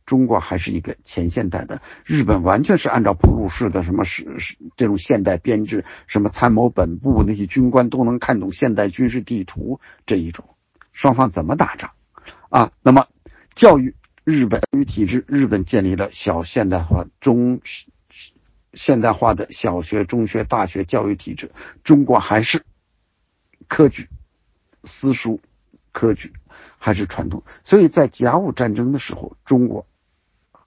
中国还是一个前现代的，日本完全是按照普鲁士的什么是是这种现代编制，什么参谋本部那些军官都能看懂现代军事地图这一种，双方怎么打仗啊？那么教育，日本教育体制，日本建立了小现代化中现代化的小学、中学、大学教育体制，中国还是科举、私塾、科举还是传统，所以在甲午战争的时候，中国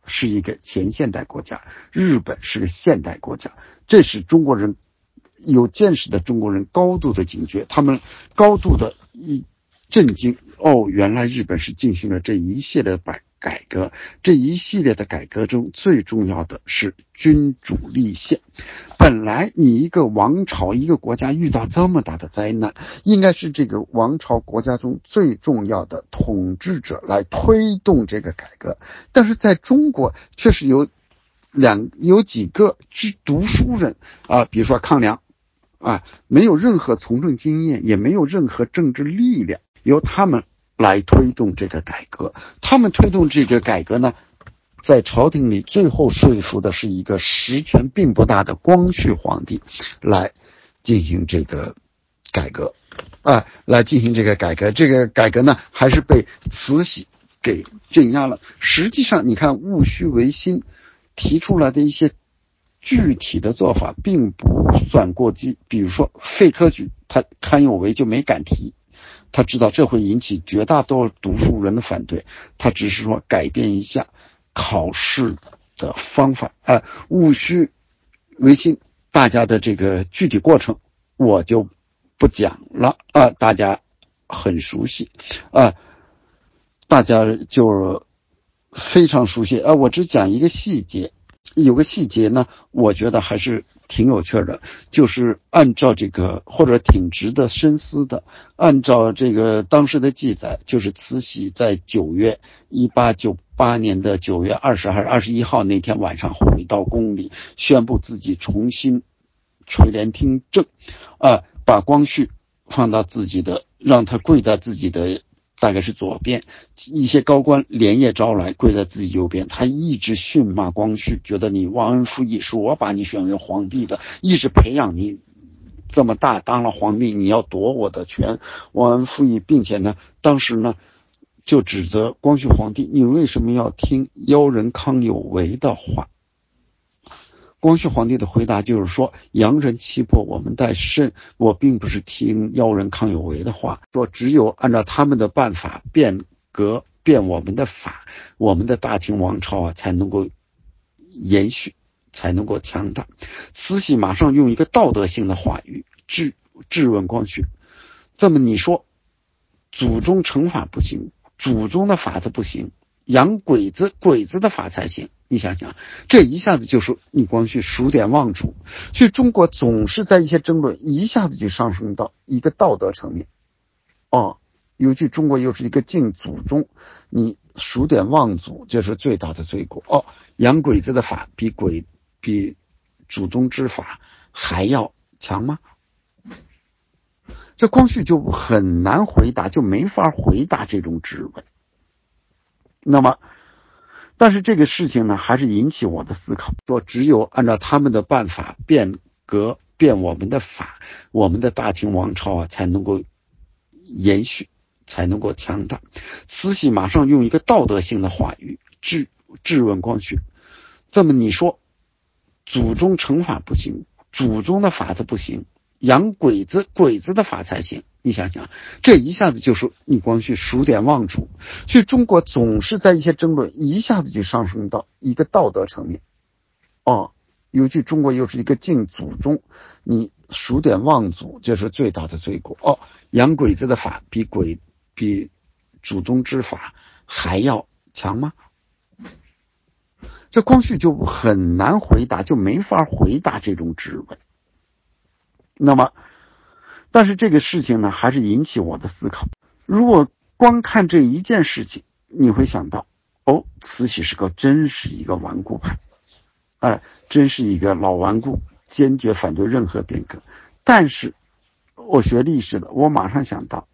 是一个前现代国家，日本是个现代国家，这是中国人有见识的中国人高度的警觉，他们高度的一震惊。哦，原来日本是进行了这一系列改改革，这一系列的改革中最重要的是君主立宪。本来你一个王朝、一个国家遇到这么大的灾难，应该是这个王朝国家中最重要的统治者来推动这个改革，但是在中国却是有两有几个是读书人啊，比如说康梁啊，没有任何从政经验，也没有任何政治力量。由他们来推动这个改革，他们推动这个改革呢，在朝廷里最后说服的是一个实权并不大的光绪皇帝，来进行这个改革，啊，来进行这个改革。这个改革呢，还是被慈禧给镇压了。实际上，你看戊戌维新提出来的一些具体的做法，并不算过激。比如说废科举，他康有为就没敢提。他知道这会引起绝大多数读书人的反对，他只是说改变一下考试的方法。啊，戊戌维新，大家的这个具体过程我就不讲了啊，大家很熟悉啊，大家就非常熟悉啊。我只讲一个细节，有个细节呢，我觉得还是。挺有趣的，就是按照这个或者挺值得深思的。按照这个当时的记载，就是慈禧在九月一八九八年的九月二十还是二十一号那天晚上回到宫里，宣布自己重新垂帘听政，啊，把光绪放到自己的，让他跪在自己的。大概是左边一些高官连夜招来，跪在自己右边。他一直训骂光绪，觉得你忘恩负义，是我把你选为皇帝的，一直培养你这么大当了皇帝，你要夺我的权，忘恩负义，并且呢，当时呢就指责光绪皇帝，你为什么要听妖人康有为的话？光绪皇帝的回答就是说：“洋人欺破我们太甚，我并不是听妖人康有为的话，说只有按照他们的办法变革变我们的法，我们的大清王朝啊才能够延续，才能够强大。”慈禧马上用一个道德性的话语质质问光绪：“这么你说，祖宗惩罚不行，祖宗的法子不行？”养鬼子，鬼子的法才行。你想想，这一下子就是你光绪数典忘祖，所以中国总是在一些争论，一下子就上升到一个道德层面。哦，尤其中国又是一个敬祖宗，你数典忘祖就是最大的罪过。哦，养鬼子的法比鬼比祖宗之法还要强吗？这光绪就很难回答，就没法回答这种质问。那么，但是这个事情呢，还是引起我的思考。说只有按照他们的办法变革变我们的法，我们的大清王朝啊才能够延续，才能够强大。慈禧马上用一个道德性的话语质质问光绪：这么你说，祖宗惩罚不行，祖宗的法子不行？养鬼子，鬼子的法才行。你想想，这一下子就是你光绪数典忘祖，所以中国总是在一些争论，一下子就上升到一个道德层面。哦，尤其中国又是一个敬祖宗，你数典忘祖就是最大的罪过。哦，养鬼子的法比鬼比祖宗之法还要强吗？这光绪就很难回答，就没法回答这种质问。那么，但是这个事情呢，还是引起我的思考。如果光看这一件事情，你会想到，哦，慈禧是个真是一个顽固派，哎，真是一个老顽固，坚决反对任何变革。但是，我学历史的，我马上想到，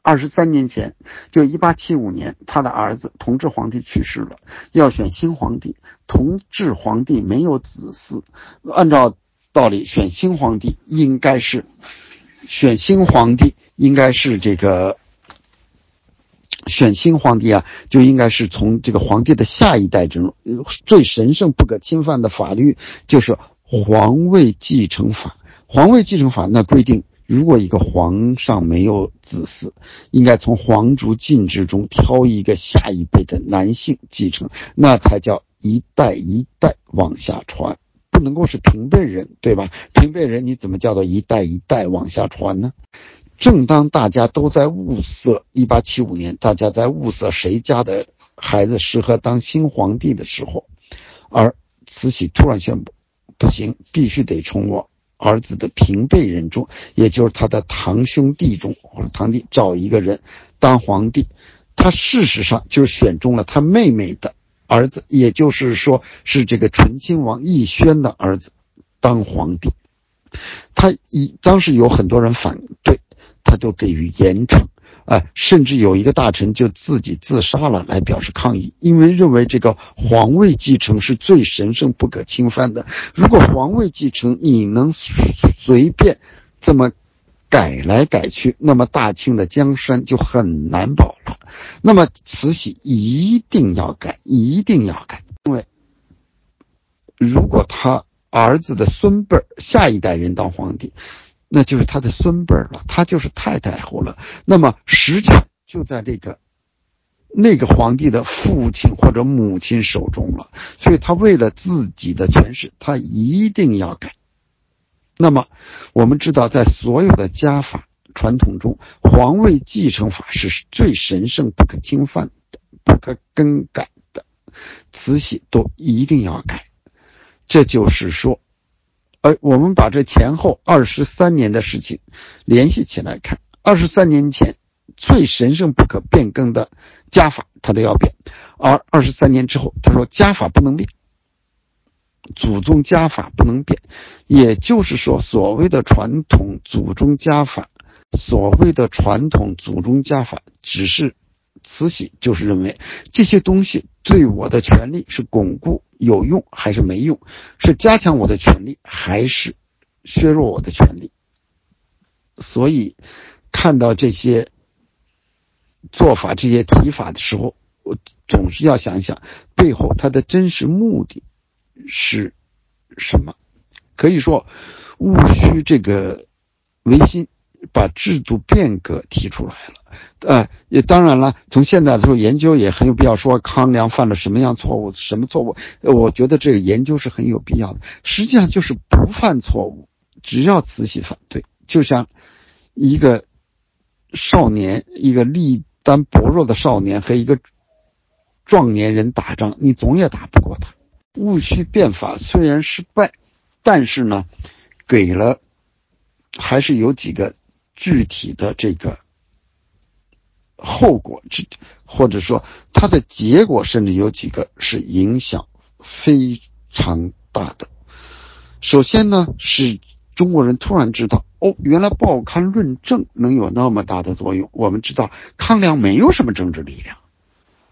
二十三年前，就一八七五年，他的儿子同治皇帝去世了，要选新皇帝。同治皇帝没有子嗣，按照道理选新皇帝应该是选新皇帝应该是这个选新皇帝啊，就应该是从这个皇帝的下一代之中最神圣不可侵犯的法律就是皇位继承法。皇位继承法那规定。如果一个皇上没有子嗣，应该从皇族禁制中挑一个下一辈的男性继承，那才叫一代一代往下传，不能够是平辈人，对吧？平辈人你怎么叫做一代一代往下传呢？正当大家都在物色一八七五年，大家在物色谁家的孩子适合当新皇帝的时候，而慈禧突然宣布，不行，必须得从我。儿子的平辈人中，也就是他的堂兄弟中或者堂弟，找一个人当皇帝。他事实上就选中了他妹妹的儿子，也就是说是这个醇亲王奕轩的儿子当皇帝。他一当时有很多人反对，他就给予严惩。啊，甚至有一个大臣就自己自杀了，来表示抗议，因为认为这个皇位继承是最神圣不可侵犯的。如果皇位继承你能随便这么改来改去，那么大清的江山就很难保了。那么慈禧一定要改，一定要改，因为如果他儿子的孙辈下一代人当皇帝。那就是他的孙辈了，他就是太太后了。那么实权就在这个那个皇帝的父亲或者母亲手中了。所以他为了自己的权势，他一定要改。那么我们知道，在所有的家法传统中，皇位继承法是最神圣不可侵犯的、不可更改的。慈禧都一定要改。这就是说。呃，我们把这前后二十三年的事情联系起来看，二十三年前最神圣不可变更的家法，他都要变；而二十三年之后，他说家法不能变，祖宗家法不能变。也就是说，所谓的传统祖宗家法，所谓的传统祖宗家法，只是慈禧就是认为这些东西对我的权利是巩固。有用还是没用？是加强我的权利，还是削弱我的权利？所以，看到这些做法、这些提法的时候，我总是要想一想背后它的真实目的是什么。可以说，戊戌这个维新。把制度变革提出来了，呃，也当然了，从现在的时候研究也很有必要。说康梁犯了什么样错误，什么错误？我觉得这个研究是很有必要的。实际上就是不犯错误，只要慈禧反对，就像一个少年，一个力单薄弱的少年和一个壮年人打仗，你总也打不过他。戊戌变法虽然失败，但是呢，给了还是有几个。具体的这个后果，这或者说它的结果，甚至有几个是影响非常大的。首先呢，是中国人突然知道，哦，原来报刊论证能有那么大的作用。我们知道康梁没有什么政治力量，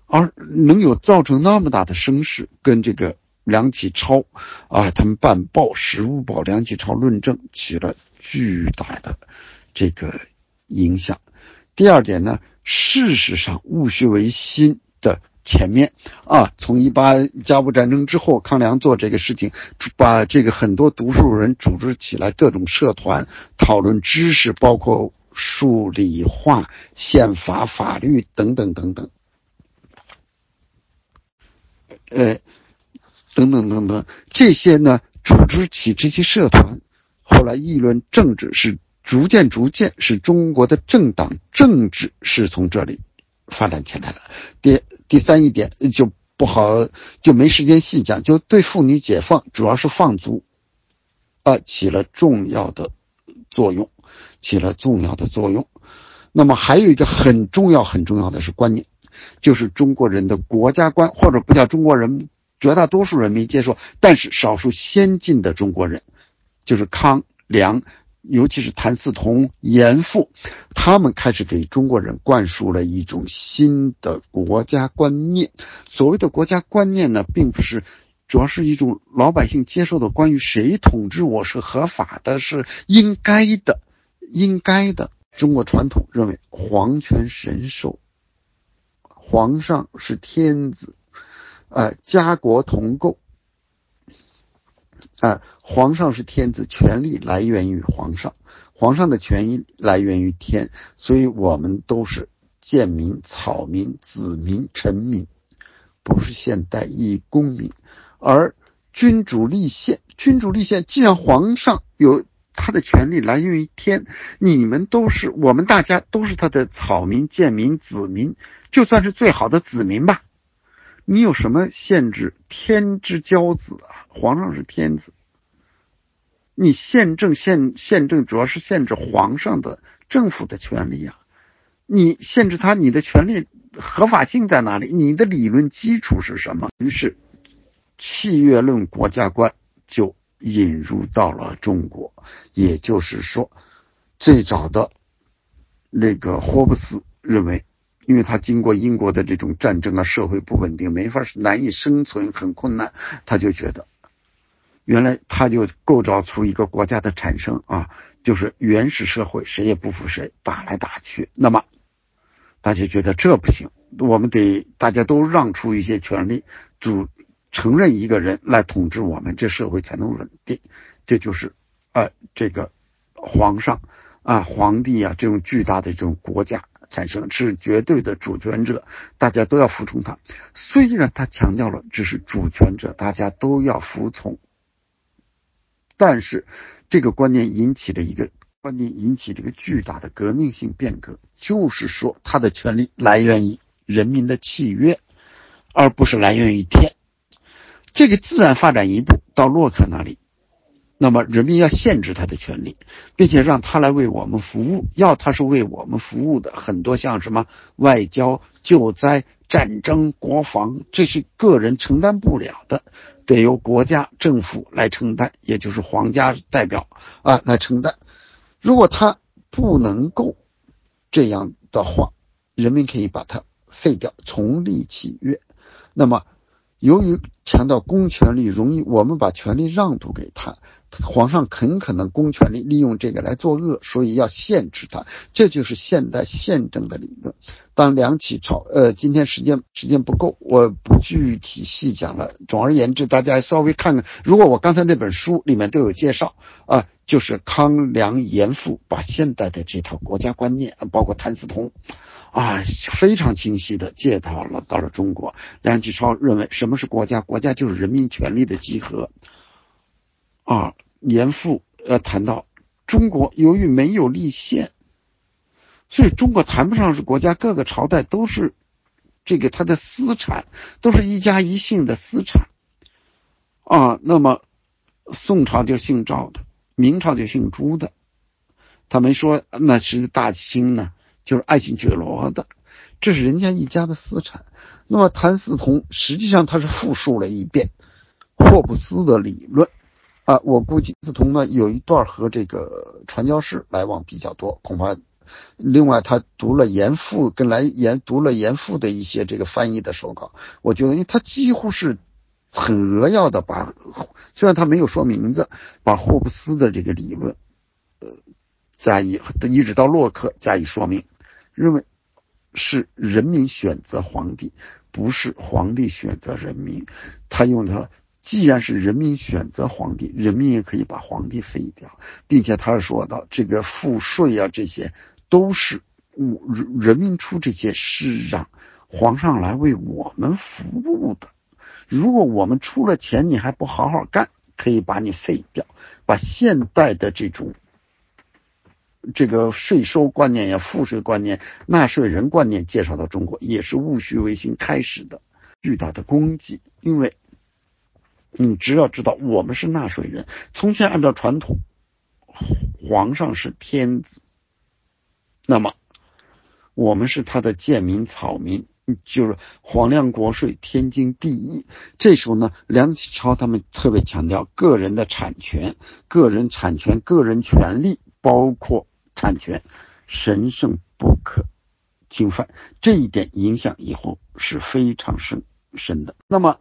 而能有造成那么大的声势，跟这个梁启超啊，他们办报《时务报》，梁启超论证起了巨大的。这个影响。第二点呢，事实上戊戌维新的前面啊，从一八甲午战争之后，康梁做这个事情，把这个很多读书人组织起来，各种社团讨论知识，包括数理化、宪法、法律等等等等，呃，等等等等，这些呢，组织起这些社团，后来议论政治是。逐渐逐渐，是中国的政党政治是从这里发展起来了。第第三一点就不好，就没时间细讲。就对妇女解放，主要是放逐，啊，起了重要的作用，起了重要的作用。那么还有一个很重要很重要的是观念，就是中国人的国家观，或者不叫中国人，绝大多数人没接受，但是少数先进的中国人，就是康梁。尤其是谭嗣同、严复，他们开始给中国人灌输了一种新的国家观念。所谓的国家观念呢，并不是，主要是一种老百姓接受的关于谁统治我是合法的，是应该的，应该的。中国传统认为皇权神授，皇上是天子，呃，家国同构。啊，皇上是天子，权力来源于皇上，皇上的权益来源于天，所以我们都是贱民、草民、子民、臣民，不是现代一公民。而君主立宪，君主立宪，既然皇上有他的权力来源于天，你们都是我们大家都是他的草民、贱民、子民，就算是最好的子民吧。你有什么限制？天之骄子啊，皇上是天子，你宪政宪宪政主要是限制皇上的政府的权利啊，你限制他，你的权利合法性在哪里？你的理论基础是什么？于是，契约论国家观就引入到了中国，也就是说，最早的那个霍布斯认为。因为他经过英国的这种战争啊，社会不稳定，没法难以生存，很困难，他就觉得，原来他就构造出一个国家的产生啊，就是原始社会，谁也不服谁，打来打去。那么，大家觉得这不行，我们得大家都让出一些权利，主承认一个人来统治我们，这社会才能稳定。这就是啊，这个皇上啊，皇帝啊，这种巨大的这种国家。产生是绝对的主权者，大家都要服从他。虽然他强调了只是主权者，大家都要服从，但是这个观念引起了一个观念引起了一个巨大的革命性变革，就是说他的权利来源于人民的契约，而不是来源于天。这个自然发展一步到洛克那里。那么人民要限制他的权利，并且让他来为我们服务。要他是为我们服务的，很多像什么外交、救灾、战争、国防，这是个人承担不了的，得由国家政府来承担，也就是皇家代表啊来承担。如果他不能够这样的话，人民可以把它废掉，重立契约。那么。由于强调公权力容易，我们把权力让渡给他，皇上很可能公权力利用这个来作恶，所以要限制他。这就是现代宪政的理论。当梁启超，呃，今天时间时间不够，我不具体细讲了。总而言之，大家稍微看看，如果我刚才那本书里面都有介绍啊，就是康梁严复把现代的这套国家观念，包括谭嗣同。啊，非常清晰的介绍了到了中国。梁启超认为，什么是国家？国家就是人民权力的集合。啊，严复呃谈到，中国由于没有立宪，所以中国谈不上是国家。各个朝代都是这个他的私产，都是一家一姓的私产。啊，那么宋朝就姓赵的，明朝就姓朱的。他没说那是大清呢。就是爱新觉罗的，这是人家一家的私产。那么谭嗣同实际上他是复述了一遍霍布斯的理论啊。我估计嗣同呢有一段和这个传教士来往比较多，恐怕另外他读了严复跟来严读了严复的一些这个翻译的手稿，我觉得因为他几乎是很扼要的把，虽然他没有说名字，把霍布斯的这个理论呃加以一直到洛克加以说明。认为是人民选择皇帝，不是皇帝选择人民。他用的，既然是人民选择皇帝，人民也可以把皇帝废掉，并且他是说到这个赋税啊，这些都是我人民出这些是让皇上来为我们服务的。如果我们出了钱，你还不好好干，可以把你废掉，把现代的这种。这个税收观念呀，赋税观念、纳税人观念介绍到中国，也是戊戌维新开始的巨大的功绩。因为，你只要知道我们是纳税人，从前按照传统，皇上是天子，那么我们是他的贱民、草民，就是皇粮国税天经地义。这时候呢，梁启超他们特别强调个人的产权、个人产权、个人权利。包括产权，神圣不可侵犯。这一点影响以后是非常深深的。那么，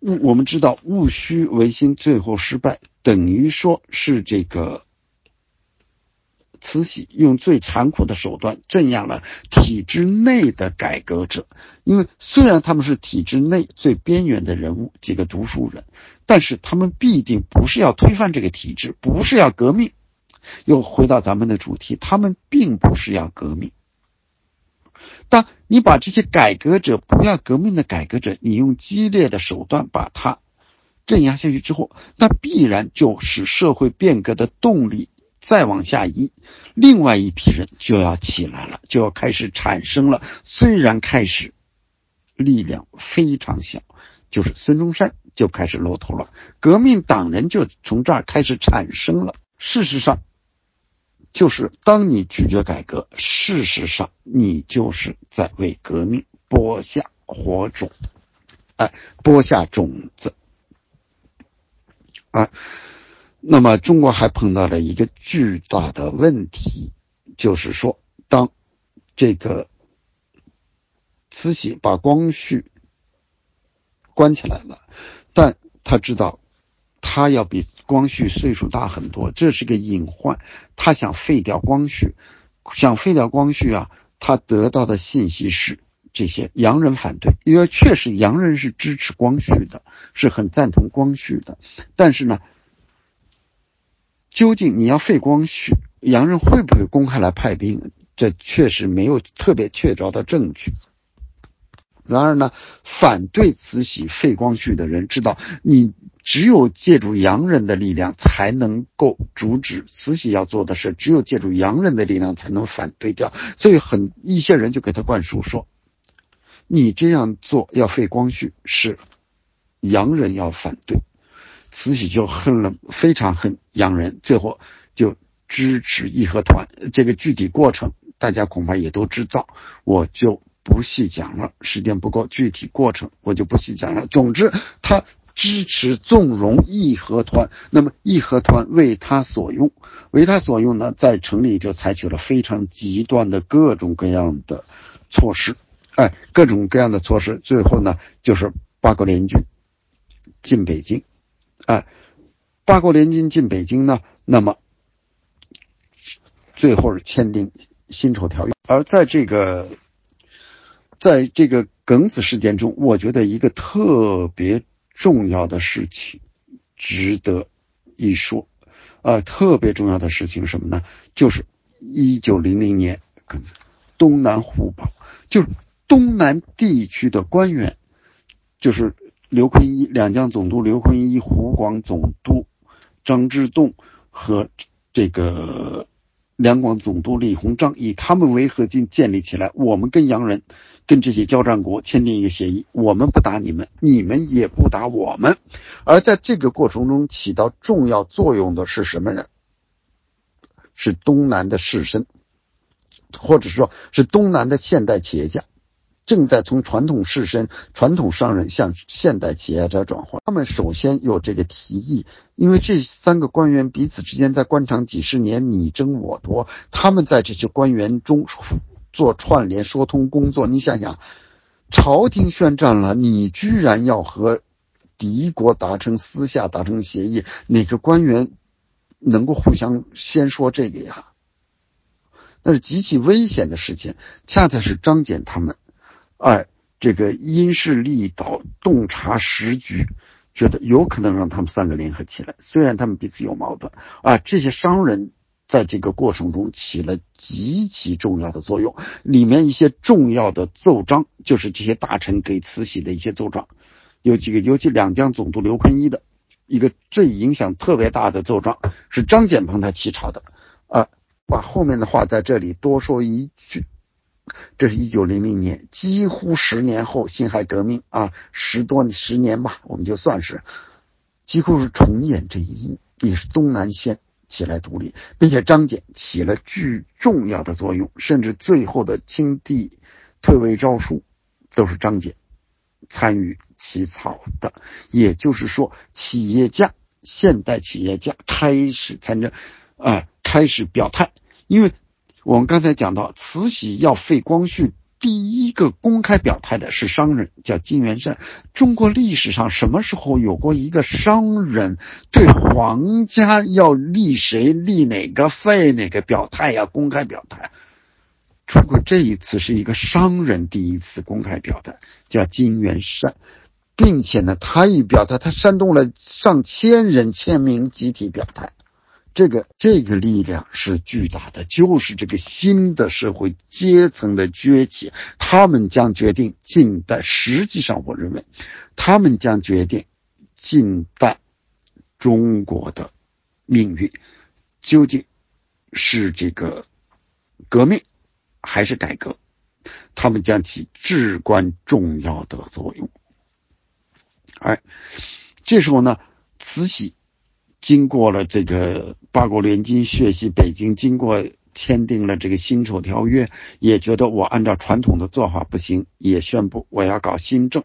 戊我们知道戊戌维新最后失败，等于说是这个。慈禧用最残酷的手段镇压了体制内的改革者，因为虽然他们是体制内最边缘的人物，几个读书人，但是他们必定不是要推翻这个体制，不是要革命。又回到咱们的主题，他们并不是要革命。当你把这些改革者、不要革命的改革者，你用激烈的手段把他镇压下去之后，那必然就使社会变革的动力。再往下移，另外一批人就要起来了，就要开始产生了。虽然开始力量非常小，就是孙中山就开始露头了，革命党人就从这儿开始产生了。事实上，就是当你拒绝改革，事实上你就是在为革命播下火种，哎，播下种子，啊。那么，中国还碰到了一个巨大的问题，就是说，当这个慈禧把光绪关起来了，但他知道他要比光绪岁数大很多，这是个隐患。他想废掉光绪，想废掉光绪啊，他得到的信息是这些洋人反对，因为确实洋人是支持光绪的，是很赞同光绪的，但是呢。究竟你要废光绪，洋人会不会公开来派兵？这确实没有特别确凿的证据。然而呢，反对慈禧废光绪的人知道，你只有借助洋人的力量才能够阻止慈禧要做的事，只有借助洋人的力量才能反对掉。所以，很一些人就给他灌输说：“你这样做要废光绪，是洋人要反对。”慈禧就恨了，非常恨洋人，最后就支持义和团。这个具体过程大家恐怕也都知道，我就不细讲了，时间不够。具体过程我就不细讲了。总之，他支持纵容义和团，那么义和团为他所用，为他所用呢，在城里就采取了非常极端的各种各样的措施，哎，各种各样的措施，最后呢，就是八国联军进北京。哎，八国联军进北京呢，那么最后是签订辛丑条约。而在这个，在这个庚子事件中，我觉得一个特别重要的事情值得一说。啊，特别重要的事情什么呢？就是一九零零年庚子，东南互保，就是东南地区的官员，就是。刘坤一两江总督刘坤一、湖广总督张之洞和这个两广总督李鸿章以他们为核心建立起来。我们跟洋人、跟这些交战国签订一个协议，我们不打你们，你们也不打我们。而在这个过程中起到重要作用的是什么人？是东南的士绅，或者说是东南的现代企业家。正在从传统士绅、传统商人向现代企业家转换。他们首先有这个提议，因为这三个官员彼此之间在官场几十年你争我夺，他们在这些官员中做串联、说通工作。你想想，朝廷宣战了，你居然要和敌国达成私下达成协议，哪个官员能够互相先说这个呀？那是极其危险的事情。恰恰是张謇他们。哎，这个因势利导，洞察时局，觉得有可能让他们三个联合起来。虽然他们彼此有矛盾，啊，这些商人在这个过程中起了极其重要的作用。里面一些重要的奏章，就是这些大臣给慈禧的一些奏章，有几个，尤其两江总督刘坤一的一个最影响特别大的奏章，是张謇帮他起草的。啊，把后面的话在这里多说一句。这是一九零零年，几乎十年后，辛亥革命啊，十多十年吧，我们就算是几乎是重演这一幕，也是东南先起来独立，并且张謇起了巨重要的作用，甚至最后的清帝退位诏书都是张謇参与起草的。也就是说，企业家，现代企业家开始参政，啊。开始表态，因为我们刚才讲到慈禧要废光绪。第一个公开表态的是商人，叫金元善。中国历史上什么时候有过一个商人对皇家要立谁、立哪个、废哪个表态呀？公开表态。中国这一次是一个商人第一次公开表态，叫金元善，并且呢，他一表态，他煽动了上千人签名集体表态。这个这个力量是巨大的，就是这个新的社会阶层的崛起，他们将决定近代。实际上，我认为，他们将决定近代中国的命运，究竟是这个革命还是改革，他们将起至关重要的作用。哎，这时候呢，慈禧。经过了这个八国联军血洗北京，经过签订了这个辛丑条约，也觉得我按照传统的做法不行，也宣布我要搞新政。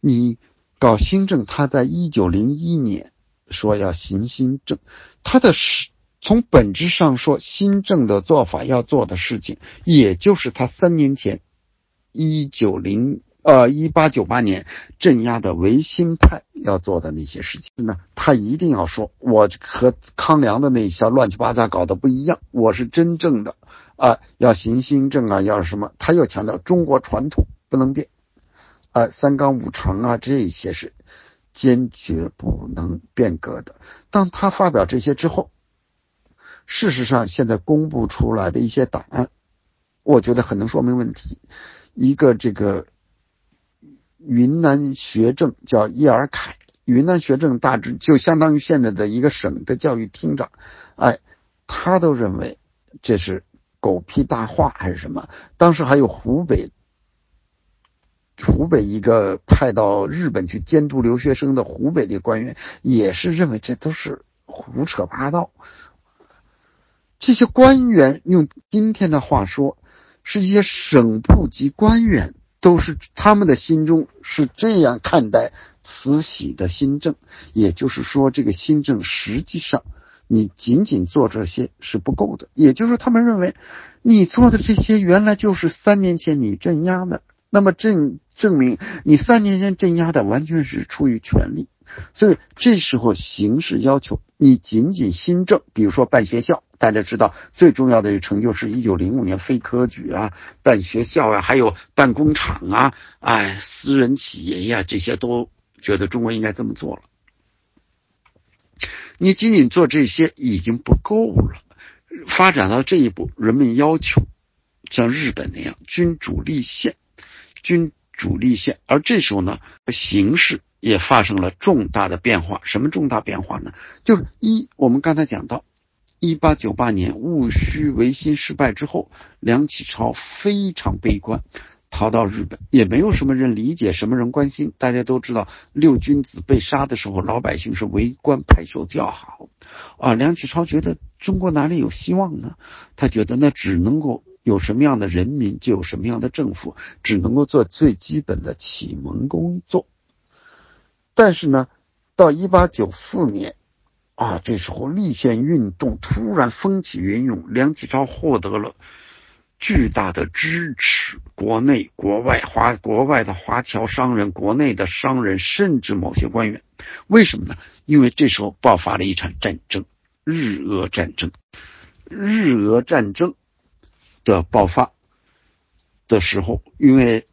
你搞新政，他在一九零一年说要行新政，他的是从本质上说，新政的做法要做的事情，也就是他三年前一九零。呃，一八九八年镇压的维新派要做的那些事情呢，他一定要说，我和康梁的那些乱七八糟搞的不一样，我是真正的啊，要行新政啊，要什么？他又强调中国传统不能变，啊，三纲五常啊，这些是坚决不能变革的。当他发表这些之后，事实上现在公布出来的一些档案，我觉得很能说明问题。一个这个。云南学政叫叶尔凯，云南学政大致就相当于现在的一个省的教育厅长，哎，他都认为这是狗屁大话还是什么？当时还有湖北，湖北一个派到日本去监督留学生的湖北的官员，也是认为这都是胡扯八道。这些官员用今天的话说，是一些省部级官员。都是他们的心中是这样看待慈禧的新政，也就是说，这个新政实际上你仅仅做这些是不够的，也就是他们认为你做的这些原来就是三年前你镇压的，那么证证明你三年前镇压的完全是出于权力。所以这时候形势要求你仅仅新政，比如说办学校，大家知道最重要的一个成就是一九零五年废科举啊，办学校啊，还有办工厂啊，哎，私人企业呀，这些都觉得中国应该这么做了。你仅仅做这些已经不够了，发展到这一步，人们要求像日本那样君主立宪，君主立宪，而这时候呢，形势。也发生了重大的变化。什么重大变化呢？就是一，我们刚才讲到，一八九八年戊戌维新失败之后，梁启超非常悲观，逃到日本，也没有什么人理解，什么人关心。大家都知道，六君子被杀的时候，老百姓是围观拍手叫好。啊，梁启超觉得中国哪里有希望呢？他觉得那只能够有什么样的人民，就有什么样的政府，只能够做最基本的启蒙工作。但是呢，到一八九四年，啊，这时候立宪运动突然风起云涌，梁启超获得了巨大的支持，国内国外华国外的华侨商人，国内的商人，甚至某些官员，为什么呢？因为这时候爆发了一场战争，日俄战争。日俄战争的爆发的时候，因为。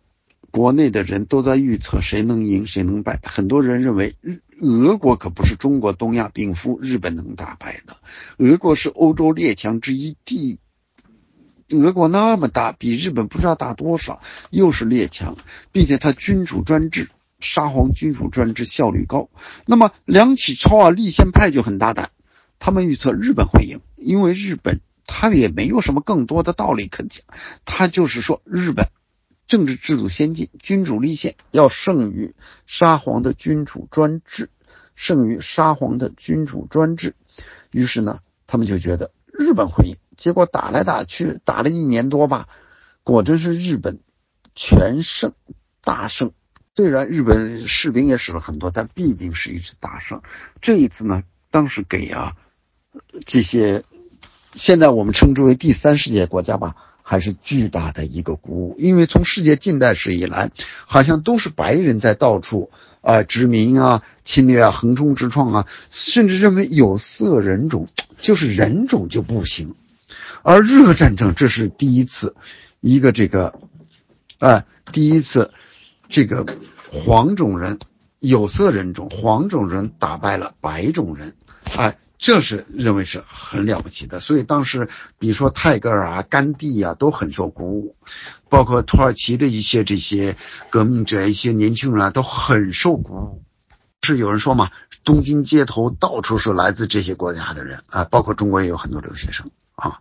国内的人都在预测谁能赢谁能败，很多人认为日俄国可不是中国东亚病夫，日本能打败的。俄国是欧洲列强之一，地俄国那么大，比日本不知道大多少，又是列强，并且他君主专制，沙皇君主专制效率高。那么梁启超啊，立宪派就很大胆，他们预测日本会赢，因为日本他也没有什么更多的道理可讲，他就是说日本。政治制度先进，君主立宪要胜于沙皇的君主专制，胜于沙皇的君主专制。于是呢，他们就觉得日本会赢。结果打来打去，打了一年多吧，果真是日本全胜，大胜。虽然日本士兵也死了很多，但必定是一次大胜。这一次呢，当时给啊这些现在我们称之为第三世界国家吧，还是巨大的一个鼓舞。因为从世界近代史以来，好像都是白人在到处啊殖民啊、侵略啊、横冲直撞啊，甚至认为有色人种就是人种就不行。而日俄战争这是第一次，一个这个，啊，第一次，这个黄种人、有色人种、黄种人打败了白种人，哎，这是认为是很了不起的。所以当时，比如说泰戈尔啊、甘地啊，都很受鼓舞，包括土耳其的一些这些革命者、一些年轻人啊，都很受鼓舞。是有人说嘛，东京街头到处是来自这些国家的人啊，包括中国也有很多留学生啊。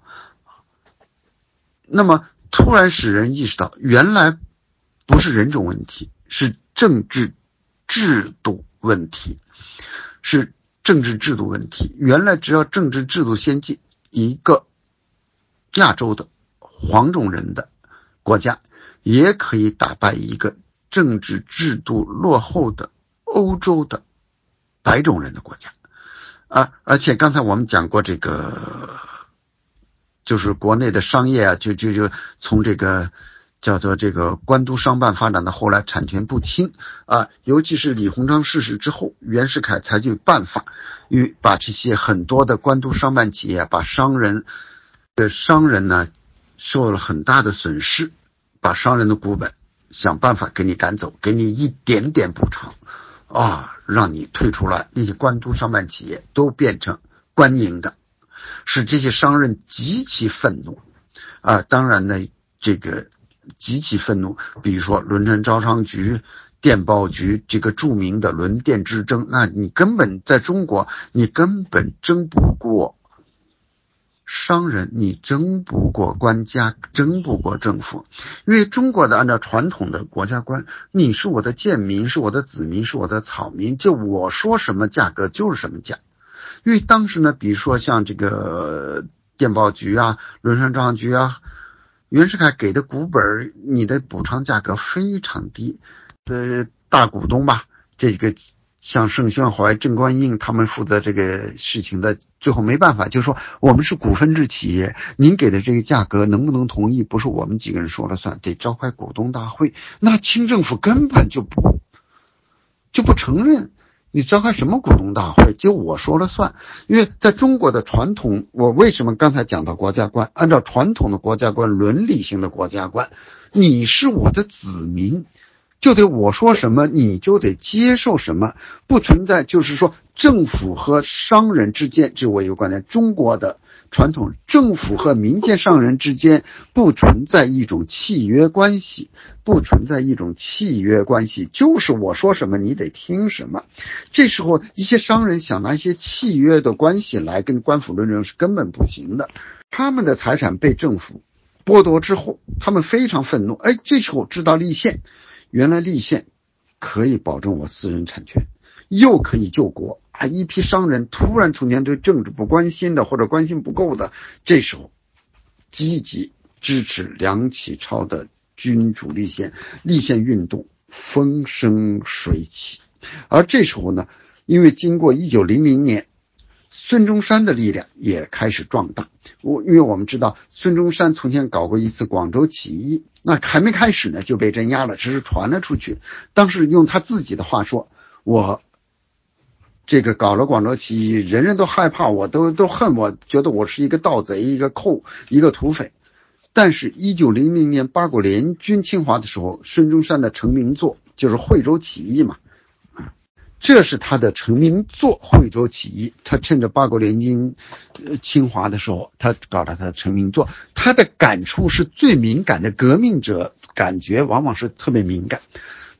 那么，突然使人意识到，原来不是人种问题，是政治制度问题，是政治制度问题。原来只要政治制度先进，一个亚洲的黄种人的国家，也可以打败一个政治制度落后的欧洲的白种人的国家。啊，而且刚才我们讲过这个。就是国内的商业啊，就就就从这个叫做这个官督商办发展到后来产权不清啊，尤其是李鸿章逝世之后，袁世凯采取办法，与把这些很多的官督商办企业，把商人的商人呢受了很大的损失，把商人的股本想办法给你赶走，给你一点点补偿啊，让你退出来，那些官督商办企业都变成官营的。使这些商人极其愤怒，啊，当然呢，这个极其愤怒。比如说轮船招商局、电报局这个著名的轮电之争，那你根本在中国，你根本争不过商人，你争不过官家，争不过政府。因为中国的按照传统的国家观，你是我的贱民，是我的子民，是我的草民，就我说什么价格就是什么价。因为当时呢，比如说像这个电报局啊、轮船招商局啊，袁世凯给的股本，你的补偿价格非常低。呃，大股东吧，这个像盛宣怀、郑观应他们负责这个事情的，最后没办法，就说我们是股份制企业，您给的这个价格能不能同意，不是我们几个人说了算，得召开股东大会。那清政府根本就不就不承认。你召开什么股东大会？就我说了算，因为在中国的传统，我为什么刚才讲到国家观？按照传统的国家观，伦理性的国家观，你是我的子民，就得我说什么你就得接受什么，不存在就是说政府和商人之间，这我一个观点，中国的。传统政府和民间商人之间不存在一种契约关系，不存在一种契约关系，就是我说什么你得听什么。这时候一些商人想拿一些契约的关系来跟官府论证是根本不行的。他们的财产被政府剥夺之后，他们非常愤怒。哎，这时候知道立宪，原来立宪可以保证我私人产权，又可以救国。啊！一批商人突然从前对政治不关心的，或者关心不够的，这时候积极支持梁启超的君主立宪，立宪运动风生水起。而这时候呢，因为经过一九零零年，孙中山的力量也开始壮大。我因为我们知道孙中山从前搞过一次广州起义，那还没开始呢就被镇压了，只是传了出去。当时用他自己的话说：“我。”这个搞了广州起义，人人都害怕，我都都恨我，觉得我是一个盗贼，一个寇，一个土匪。但是，一九零零年八国联军侵华的时候，孙中山的成名作就是惠州起义嘛，这是他的成名作。惠州起义，他趁着八国联军侵华的时候，他搞了他的成名作。他的感触是最敏感的，革命者感觉往往是特别敏感。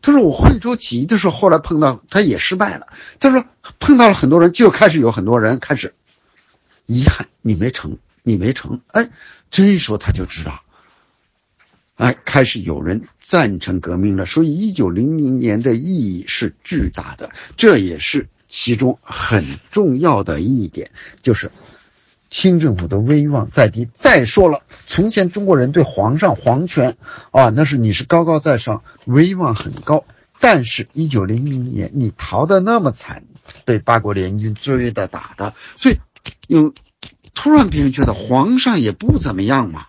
他说：“我惠州起义的时候，后来碰到他也失败了。他说碰到了很多人，就开始有很多人开始遗憾你没成，你没成。哎，这一说他就知道，哎，开始有人赞成革命了。所以一九零零年的意义是巨大的，这也是其中很重要的一点，就是。”清政府的威望再低，再说了，从前中国人对皇上皇权啊，那是你是高高在上，威望很高。但是，一九零零年你逃得那么惨，被八国联军追的打的，所以有突然别人觉得皇上也不怎么样嘛。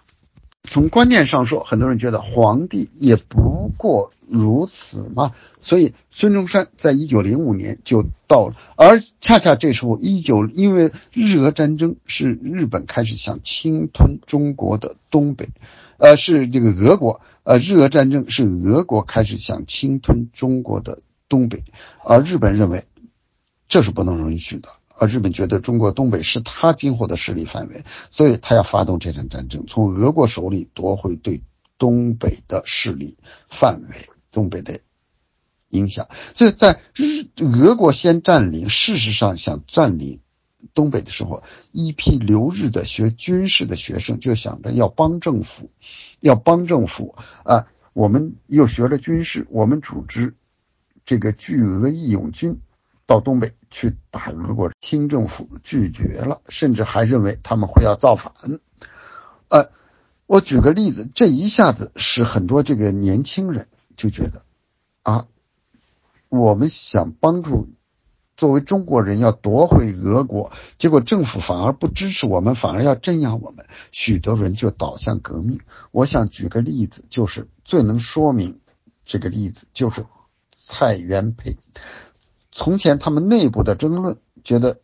从观念上说，很多人觉得皇帝也不过如此嘛。所以孙中山在一九零五年就到了，而恰恰这时候一九，因为日俄战争是日本开始想侵吞中国的东北，呃，是这个俄国，呃，日俄战争是俄国开始想侵吞中国的东北，而日本认为这是不能允许的。而日本觉得中国东北是他今后的势力范围，所以他要发动这场战争，从俄国手里夺回对东北的势力范围、东北的影响。所以在日俄国先占领，事实上想占领东北的时候，一批留日的学军事的学生就想着要帮政府，要帮政府啊！我们又学了军事，我们组织这个拒俄义勇军。到东北去打俄国，清政府拒绝了，甚至还认为他们会要造反。呃，我举个例子，这一下子使很多这个年轻人就觉得啊，我们想帮助作为中国人要夺回俄国，结果政府反而不支持我们，反而要镇压我们，许多人就倒向革命。我想举个例子，就是最能说明这个例子，就是蔡元培。从前他们内部的争论，觉得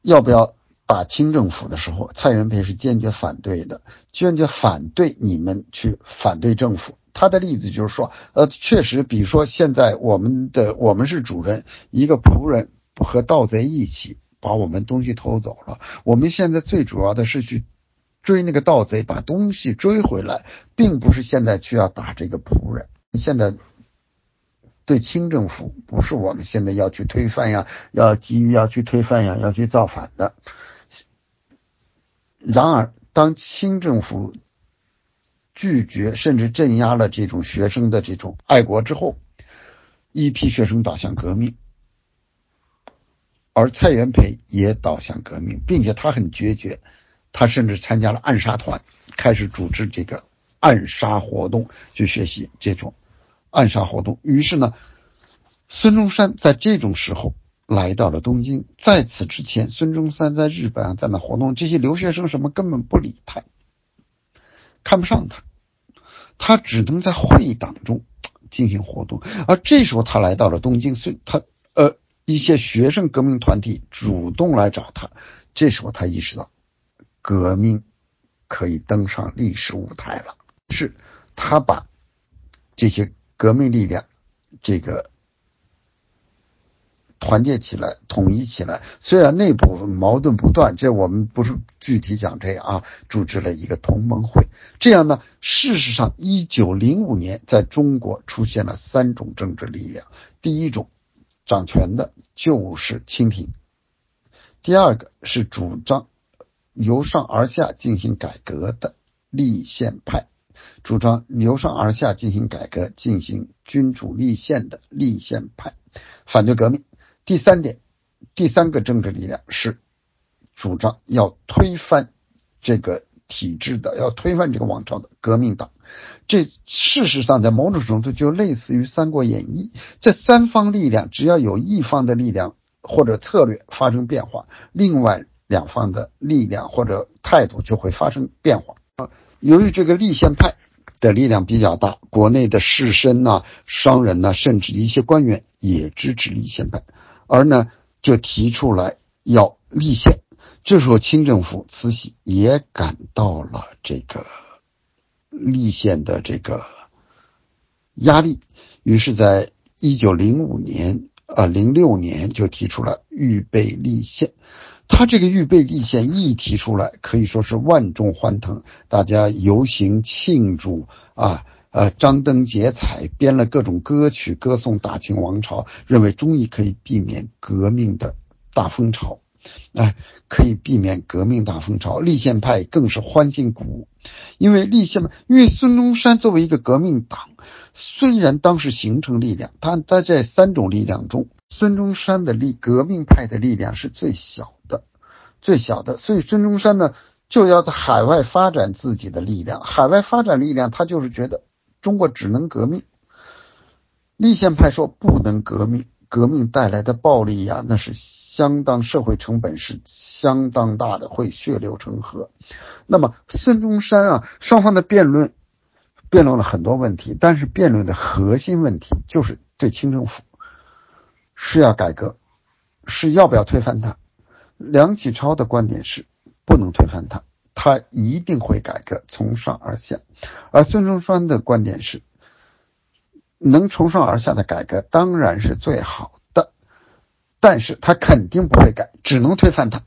要不要打清政府的时候，蔡元培是坚决反对的，坚决反对你们去反对政府。他的例子就是说，呃，确实，比如说现在我们的我们是主人，一个仆人和盗贼一起把我们东西偷走了，我们现在最主要的是去追那个盗贼，把东西追回来，并不是现在去要打这个仆人。现在。对清政府不是我们现在要去推翻呀，要急于要去推翻呀，要去造反的。然而，当清政府拒绝甚至镇压了这种学生的这种爱国之后，一批学生倒向革命，而蔡元培也倒向革命，并且他很决绝，他甚至参加了暗杀团，开始组织这个暗杀活动，去学习这种。暗杀活动，于是呢，孙中山在这种时候来到了东京。在此之前，孙中山在日本在那活动，这些留学生什么根本不理他，看不上他，他只能在会议当中进行活动。而这时候他来到了东京，孙他呃一些学生革命团体主动来找他，这时候他意识到革命可以登上历史舞台了，是他把这些。革命力量，这个团结起来，统一起来。虽然内部矛盾不断，这我们不是具体讲这样啊。组织了一个同盟会，这样呢，事实上，一九零五年在中国出现了三种政治力量。第一种掌权的就是清廷，第二个是主张由上而下进行改革的立宪派。主张由上而下进行改革、进行君主立宪的立宪派，反对革命。第三点，第三个政治力量是主张要推翻这个体制的、要推翻这个王朝的革命党。这事实上在某种程度就类似于《三国演义》，这三方力量只要有一方的力量或者策略发生变化，另外两方的力量或者态度就会发生变化。由于这个立宪派的力量比较大，国内的士绅呐、商人呐，甚至一些官员也支持立宪派，而呢就提出来要立宪。这时候清政府慈禧也感到了这个立宪的这个压力，于是在一九零五年啊零六年就提出了预备立宪。他这个预备立宪一提出来，可以说是万众欢腾，大家游行庆祝啊，呃，张灯结彩，编了各种歌曲歌颂大清王朝，认为终于可以避免革命的大风潮，哎，可以避免革命大风潮。立宪派更是欢欣鼓舞，因为立宪，因为孙中山作为一个革命党，虽然当时形成力量，但在这三种力量中。孙中山的力革命派的力量是最小的，最小的，所以孙中山呢就要在海外发展自己的力量。海外发展力量，他就是觉得中国只能革命。立宪派说不能革命，革命带来的暴力呀，那是相当社会成本是相当大的，会血流成河。那么孙中山啊，双方的辩论辩论了很多问题，但是辩论的核心问题就是对清政府是要改革，是要不要推翻它。梁启超的观点是不能推翻它，他一定会改革，从上而下。而孙中山的观点是，能从上而下的改革当然是最好的，但是他肯定不会改，只能推翻它。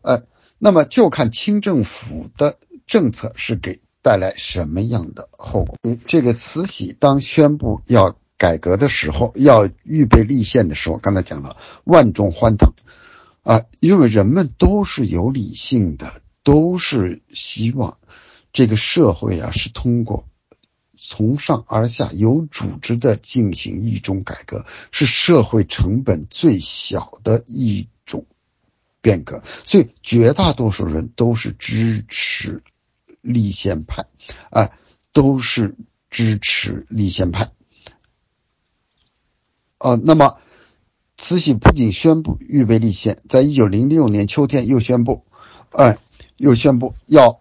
呃，那么就看清政府的政策是给带来什么样的后果。这个慈禧当宣布要改革的时候，要预备立宪的时候，刚才讲了万众欢腾。啊，因为人们都是有理性的，都是希望这个社会啊是通过从上而下有组织的进行一种改革，是社会成本最小的一种变革，所以绝大多数人都是支持立宪派，啊，都是支持立宪派。呃，那么。慈禧不仅宣布预备立宪，在一九零六年秋天又宣布，哎，又宣布要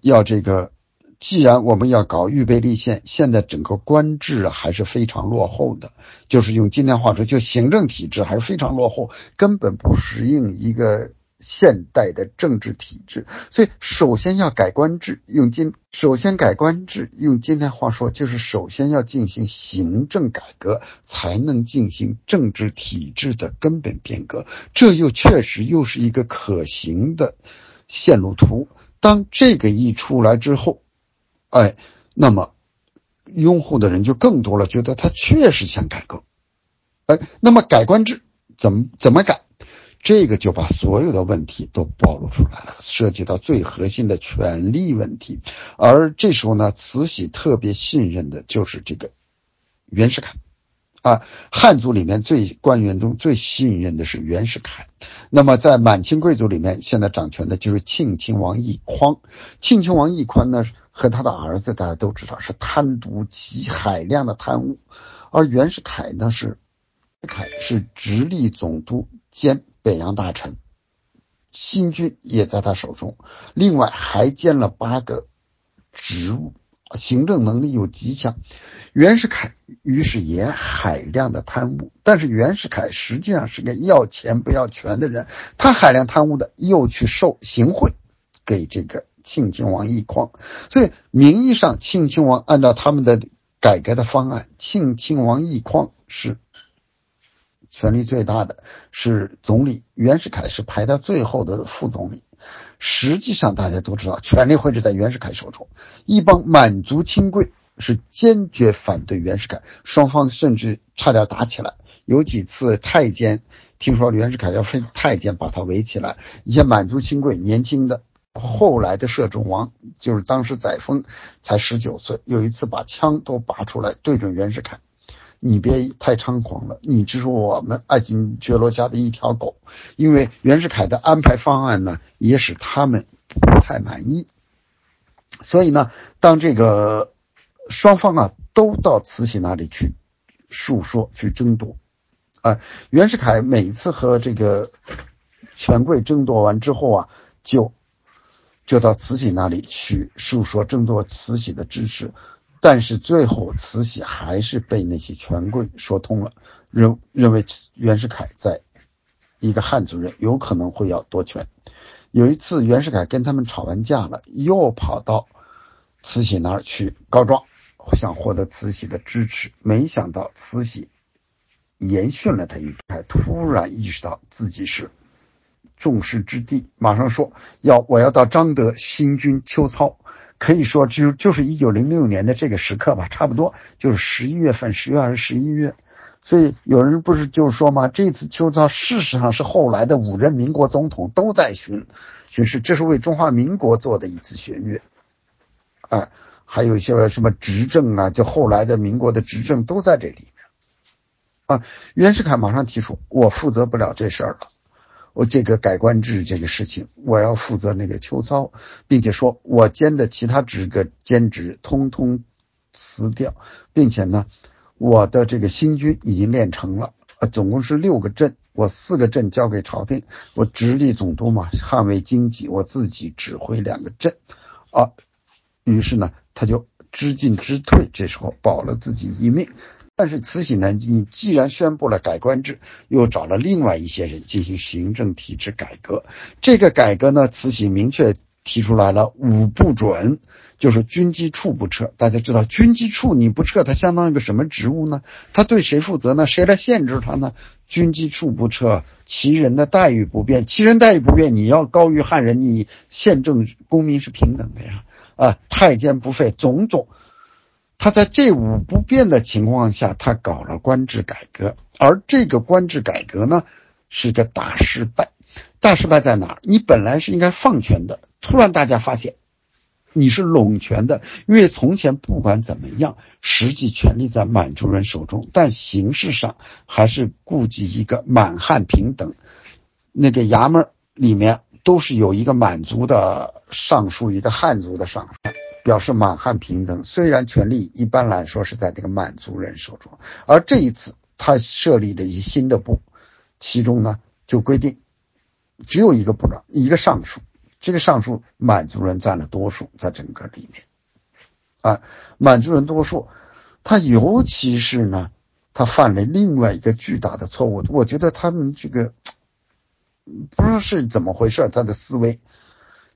要这个，既然我们要搞预备立宪，现在整个官制还是非常落后的，就是用今天话说，就行政体制还是非常落后，根本不适应一个。现代的政治体制，所以首先要改官制。用今首先改官制，用今天话说，就是首先要进行行政改革，才能进行政治体制的根本变革。这又确实又是一个可行的线路图。当这个一出来之后，哎，那么拥护的人就更多了，觉得他确实想改革。哎，那么改官制怎么怎么改？这个就把所有的问题都暴露出来了，涉及到最核心的权力问题。而这时候呢，慈禧特别信任的就是这个袁世凯啊，汉族里面最官员中最信任的是袁世凯。那么在满清贵族里面，现在掌权的就是庆亲王奕匡。庆亲王奕匡呢，和他的儿子大家都知道是贪渎极海量的贪污，而袁世凯呢是，凯是直隶总督兼。北洋大臣，新军也在他手中，另外还兼了八个职务，行政能力又极强。袁世凯于是也海量的贪污，但是袁世凯实际上是个要钱不要权的人，他海量贪污的又去受行贿给这个庆亲王奕匡，所以名义上庆亲王按照他们的改革的方案，庆亲王奕匡是。权力最大的是总理，袁世凯是排到最后的副总理。实际上，大家都知道，权力会是在袁世凯手中。一帮满族亲贵是坚决反对袁世凯，双方甚至差点打起来。有几次太监听说袁世凯要分太监，把他围起来。一些满族亲贵，年轻的，后来的摄政王就是当时载沣才十九岁，有一次把枪都拔出来对准袁世凯。你别太猖狂了，你只是我们爱新觉罗家的一条狗。因为袁世凯的安排方案呢，也使他们不太满意。所以呢，当这个双方啊都到慈禧那里去诉说、去争夺，啊，袁世凯每次和这个权贵争夺完之后啊，就就到慈禧那里去诉说、争夺慈禧的支持。但是最后，慈禧还是被那些权贵说通了，认认为袁世凯在一个汉族人有可能会要夺权。有一次，袁世凯跟他们吵完架了，又跑到慈禧那儿去告状，想获得慈禧的支持。没想到慈禧严训了他一顿，突然意识到自己是众矢之的，马上说要我要到张德新军秋操。可以说，就就是一九零六年的这个时刻吧，差不多就是十一月份，十月还是十一月。所以有人不是就说吗？这次秋操事实上是后来的五任民国总统都在巡巡视，这是为中华民国做的一次巡阅。哎，还有一些什么执政啊，就后来的民国的执政都在这里面。啊，袁世凯马上提出，我负责不了这事儿了。我这个改官制这个事情，我要负责那个秋操，并且说我兼的其他职个兼职通通辞掉，并且呢，我的这个新军已经练成了，呃，总共是六个镇，我四个镇交给朝廷，我直隶总督嘛，捍卫经济，我自己指挥两个镇，啊，于是呢，他就知进知退，这时候保了自己一命。但是慈禧呢，你既然宣布了改官制，又找了另外一些人进行行政体制改革。这个改革呢，慈禧明确提出来了五不准，就是军机处不撤。大家知道，军机处你不撤，它相当于个什么职务呢？它对谁负责呢？谁来限制它呢？军机处不撤，其人的待遇不变，其人待遇不变，你要高于汉人，你宪政公民是平等的呀。啊，太监不废，种种。他在这五不变的情况下，他搞了官制改革，而这个官制改革呢，是个大失败。大失败在哪儿？你本来是应该放权的，突然大家发现你是拢权的，因为从前不管怎么样，实际权力在满族人手中，但形式上还是顾及一个满汉平等。那个衙门里面都是有一个满族的尚书，一个汉族的尚书。表示满汉平等，虽然权力一般来说是在这个满族人手中，而这一次他设立了一新的部，其中呢就规定只有一个部长，一个尚书，这个尚书满族人占了多数，在整个里面，啊，满族人多数，他尤其是呢，他犯了另外一个巨大的错误，我觉得他们这个不知道是怎么回事，他的思维。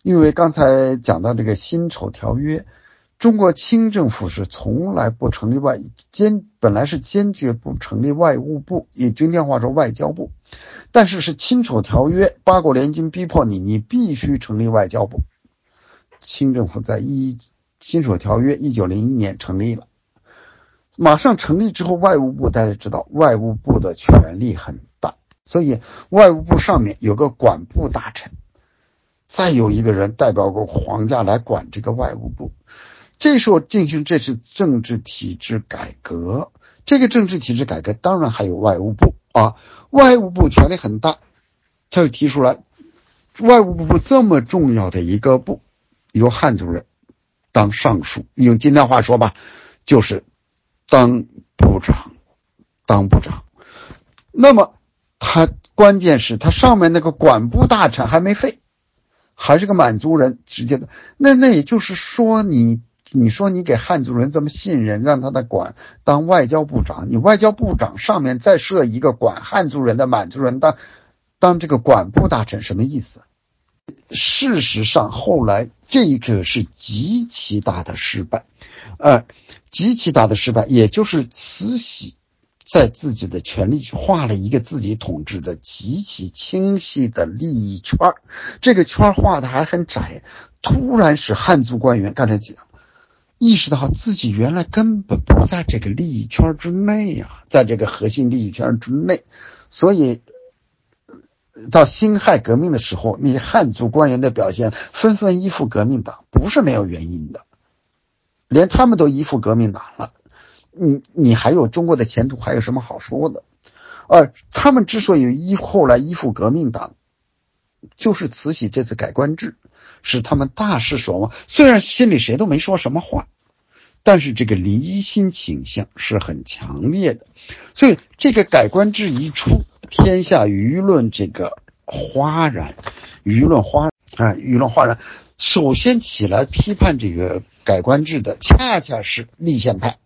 因为刚才讲到这个辛丑条约，中国清政府是从来不成立外坚，本来是坚决不成立外务部，也今天话说外交部，但是是辛丑条约，八国联军逼迫你，你必须成立外交部。清政府在一辛丑条约一九零一年成立了，马上成立之后，外务部大家知道，外务部的权力很大，所以外务部上面有个管部大臣。再有一个人代表过皇家来管这个外务部，这时候进行这次政治体制改革。这个政治体制改革当然还有外务部啊，外务部权力很大，他又提出来，外务部这么重要的一个部，由汉族人当尚书，用今天话说吧，就是当部长，当部长。那么他关键是他上面那个管部大臣还没废。还是个满族人，直接的，那那也就是说，你你说你给汉族人这么信任，让他的管当外交部长，你外交部长上面再设一个管汉族人的满族人当当这个管部大臣，什么意思？事实上，后来这个是极其大的失败，呃，极其大的失败，也就是慈禧。在自己的权力去画了一个自己统治的极其清晰的利益圈这个圈画的还很窄，突然使汉族官员刚才讲，意识到自己原来根本不在这个利益圈之内呀，在这个核心利益圈之内，所以到辛亥革命的时候，那些汉族官员的表现纷纷依附革命党，不是没有原因的，连他们都依附革命党了。你你还有中国的前途，还有什么好说的？呃，他们之所以依后来依附革命党，就是慈禧这次改官制使他们大失所望。虽然心里谁都没说什么话，但是这个离心倾向是很强烈的。所以这个改官制一出，天下舆论这个哗然，舆论哗啊，舆论哗然。首先起来批判这个改官制的，恰恰是立宪派。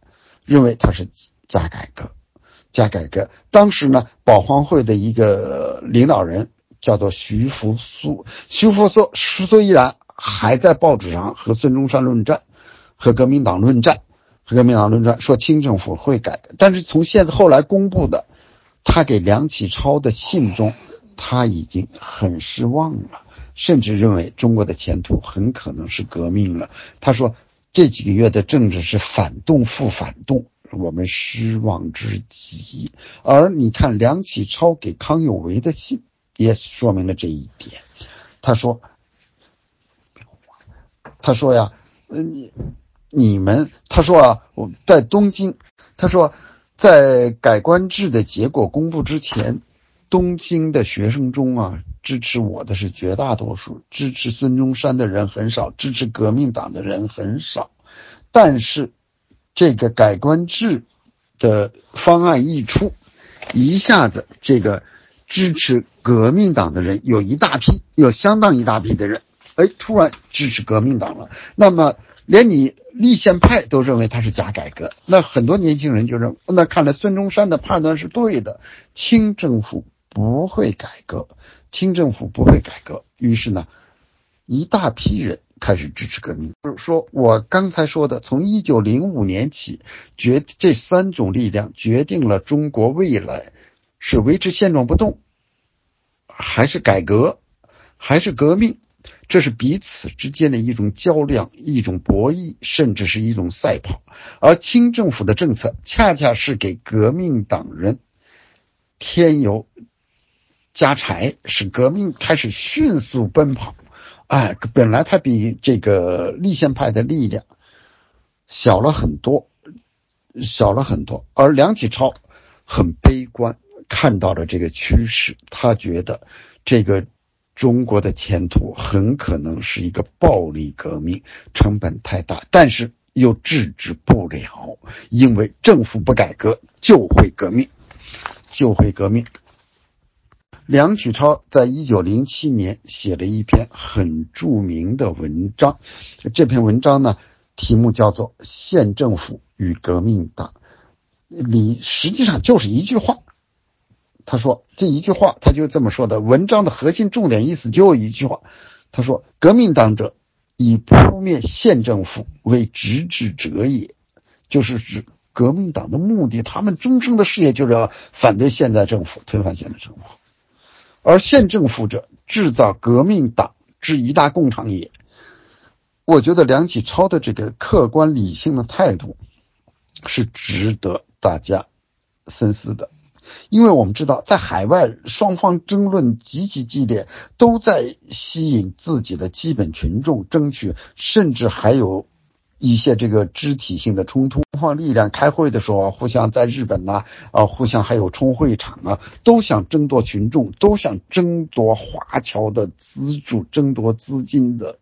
认为他是加改革，加改革。当时呢，保皇会的一个领导人叫做徐福苏，徐福苏虽然还在报纸上和孙中山论战，和革命党论战，和革命党论战，说清政府会改，但是从现在后来公布的他给梁启超的信中，他已经很失望了，甚至认为中国的前途很可能是革命了。他说。这几个月的政治是反动复反动，我们失望之极。而你看梁启超给康有为的信，也说明了这一点。他说：“他说呀，你你们，他说啊，我在东京，他说在改官制的结果公布之前。”东京的学生中啊，支持我的是绝大多数，支持孙中山的人很少，支持革命党的人很少。但是，这个改官制的方案一出，一下子这个支持革命党的人有一大批，有相当一大批的人，哎，突然支持革命党了。那么，连你立宪派都认为他是假改革，那很多年轻人就认，那看来孙中山的判断是对的，清政府不会改革，清政府不会改革。于是呢，一大批人开始支持革命。就是说我刚才说的，从一九零五年起，决这三种力量决定了中国未来是维持现状不动，还是改革，还是革命。这是彼此之间的一种较量，一种博弈，甚至是一种赛跑。而清政府的政策恰恰是给革命党人添油加柴，使革命开始迅速奔跑。哎，本来他比这个立宪派的力量小了很多，小了很多。而梁启超很悲观，看到了这个趋势，他觉得这个。中国的前途很可能是一个暴力革命，成本太大，但是又制止不了，因为政府不改革就会革命，就会革命。梁启超在一九零七年写了一篇很著名的文章，这篇文章呢，题目叫做《县政府与革命党》，里实际上就是一句话。他说这一句话，他就这么说的。文章的核心重点意思就一句话，他说：“革命党者，以扑灭县政府为直至者也。”就是指革命党的目的，他们终生的事业就是要反对现在政府，推翻现在政府。而县政府者，制造革命党之一大工厂也。我觉得梁启超的这个客观理性的态度，是值得大家深思的。因为我们知道，在海外双方争论极其激烈，都在吸引自己的基本群众，争取，甚至还有一些这个肢体性的冲突。双方力量开会的时候，互相在日本呐，啊，互相还有冲会场啊，都想争夺群众，都想争夺华侨的资助，争夺资金的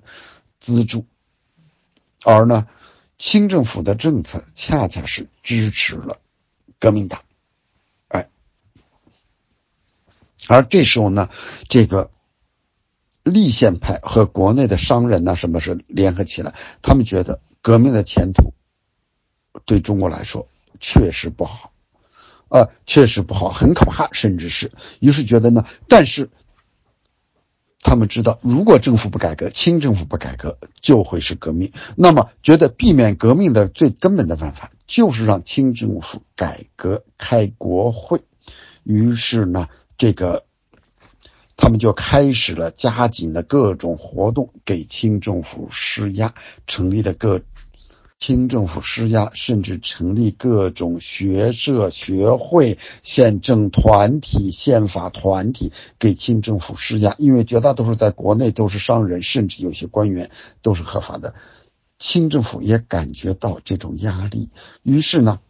资助。而呢，清政府的政策恰恰是支持了革命党。而这时候呢，这个立宪派和国内的商人呢，什么是联合起来？他们觉得革命的前途对中国来说确实不好，啊，确实不好，很可怕，甚至是，于是觉得呢，但是他们知道，如果政府不改革，清政府不改革，就会是革命。那么，觉得避免革命的最根本的办法，就是让清政府改革开国会。于是呢。这个，他们就开始了加紧的各种活动，给清政府施压，成立了各清政府施压，甚至成立各种学社、学会、宪政团体、宪法团体，给清政府施压。因为绝大多数在国内都是商人，甚至有些官员都是合法的，清政府也感觉到这种压力。于是呢，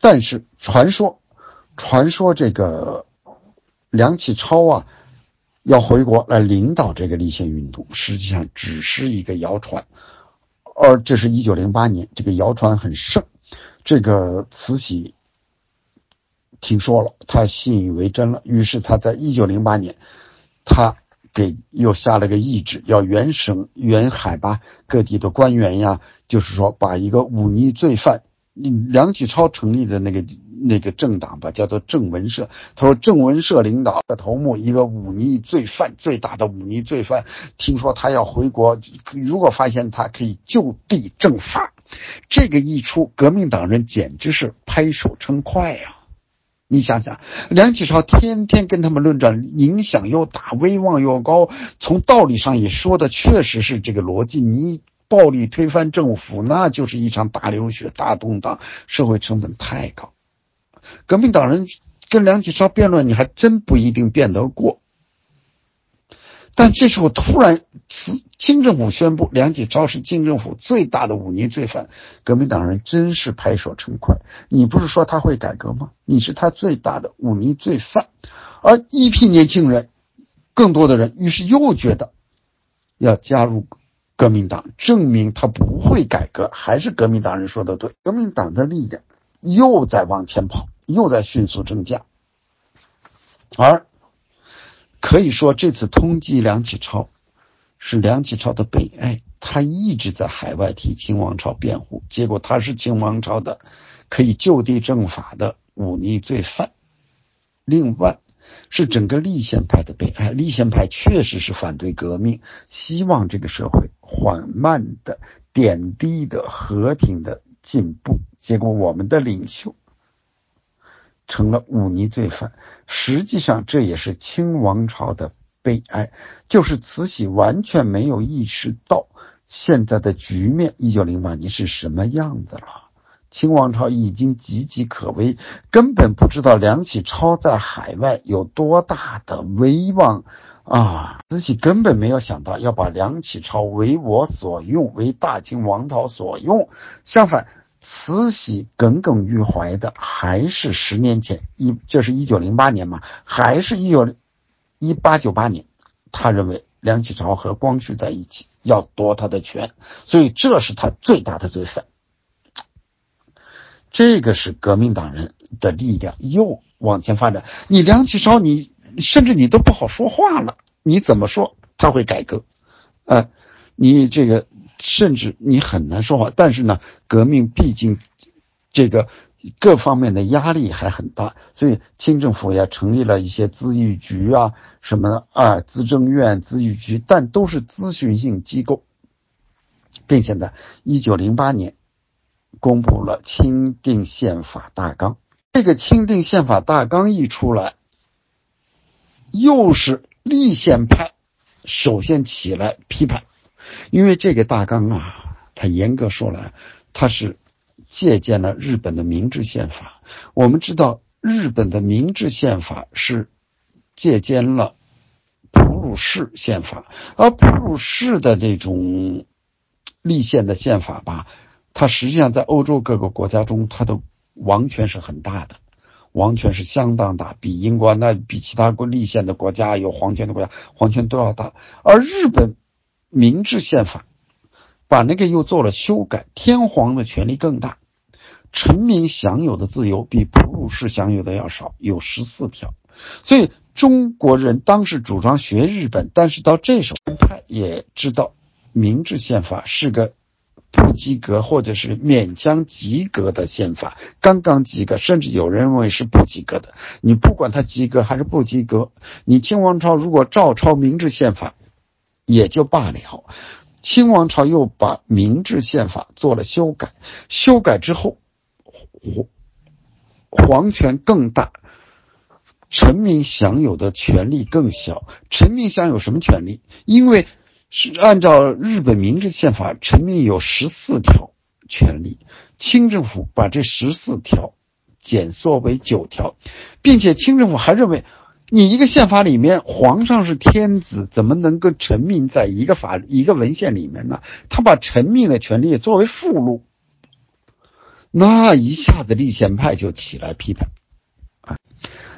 但是传说，传说这个。梁启超啊，要回国来领导这个立宪运动，实际上只是一个谣传。而这是一九零八年，这个谣传很盛，这个慈禧听说了，他信以为真了。于是他在一九零八年，他给又下了个懿旨，要原省、原海吧各地的官员呀，就是说把一个忤逆罪犯，梁启超成立的那个。那个政党吧，叫做郑文社。他说，郑文社领导的头目，一个忤逆罪犯，最大的忤逆罪犯，听说他要回国，如果发现他可以就地正法。这个一出，革命党人简直是拍手称快呀！你想想，梁启超天天跟他们论战，影响又大，威望又高，从道理上也说的确实是这个逻辑。你暴力推翻政府，那就是一场大流血、大动荡，社会成本太高。革命党人跟梁启超辩论，你还真不一定辩得过。但这时候突然，清政府宣布梁启超是清政府最大的忤逆罪犯，革命党人真是拍手称快。你不是说他会改革吗？你是他最大的忤逆罪犯，而一批年轻人，更多的人，于是又觉得要加入革命党，证明他不会改革。还是革命党人说的对，革命党的力量又在往前跑。又在迅速增加，而可以说这次通缉梁启超是梁启超的悲哀。他一直在海外替清王朝辩护，结果他是清王朝的可以就地正法的忤逆罪犯。另外是整个立宪派的悲哀，立宪派确实是反对革命，希望这个社会缓慢的、点滴的、和平的进步。结果我们的领袖成了忤逆罪犯，实际上这也是清王朝的悲哀，就是慈禧完全没有意识到。现在的局面，一九零八年是什么样子了？清王朝已经岌岌可危，根本不知道梁启超在海外有多大的威望啊！慈禧根本没有想到要把梁启超为我所用，为大清王朝所用。相反，慈禧耿耿于怀的还是十年前一，就是一九零八年嘛，还是一九一八九八年，他认为。梁启超和光绪在一起，要夺他的权，所以这是他最大的罪犯。这个是革命党人的力量又往前发展。你梁启超，你甚至你都不好说话了，你怎么说他会改革？呃，你这个甚至你很难说话。但是呢，革命毕竟这个。各方面的压力还很大，所以清政府也成立了一些咨议局啊，什么啊，资政院、咨议局，但都是咨询性机构，并且呢，一九零八年公布了钦定宪法大纲。这个钦定宪法大纲一出来，又是立宪派首先起来批判，因为这个大纲啊，它严格说来，它是。借鉴了日本的明治宪法。我们知道，日本的明治宪法是借鉴了普鲁士宪法，而普鲁士的这种立宪的宪法吧，它实际上在欧洲各个国家中，它的王权是很大的，王权是相当大，比英国那比其他国立宪的国家有皇权的国家，皇权都要大。而日本明治宪法把那个又做了修改，天皇的权力更大。臣民享有的自由比普鲁士享有的要少，有十四条。所以中国人当时主张学日本，但是到这时候派也知道，明治宪法是个不及格或者是勉强及格的宪法，刚刚及格，甚至有人认为是不及格的。你不管他及格还是不及格，你清王朝如果照抄明治宪法，也就罢了。清王朝又把明治宪法做了修改，修改之后。皇皇权更大，臣民享有的权利更小。臣民享有什么权利？因为是按照日本明治宪法，臣民有十四条权利。清政府把这十四条减缩为九条，并且清政府还认为，你一个宪法里面，皇上是天子，怎么能跟臣民在一个法一个文献里面呢？他把臣民的权利作为附录。那一下子立宪派就起来批判，啊，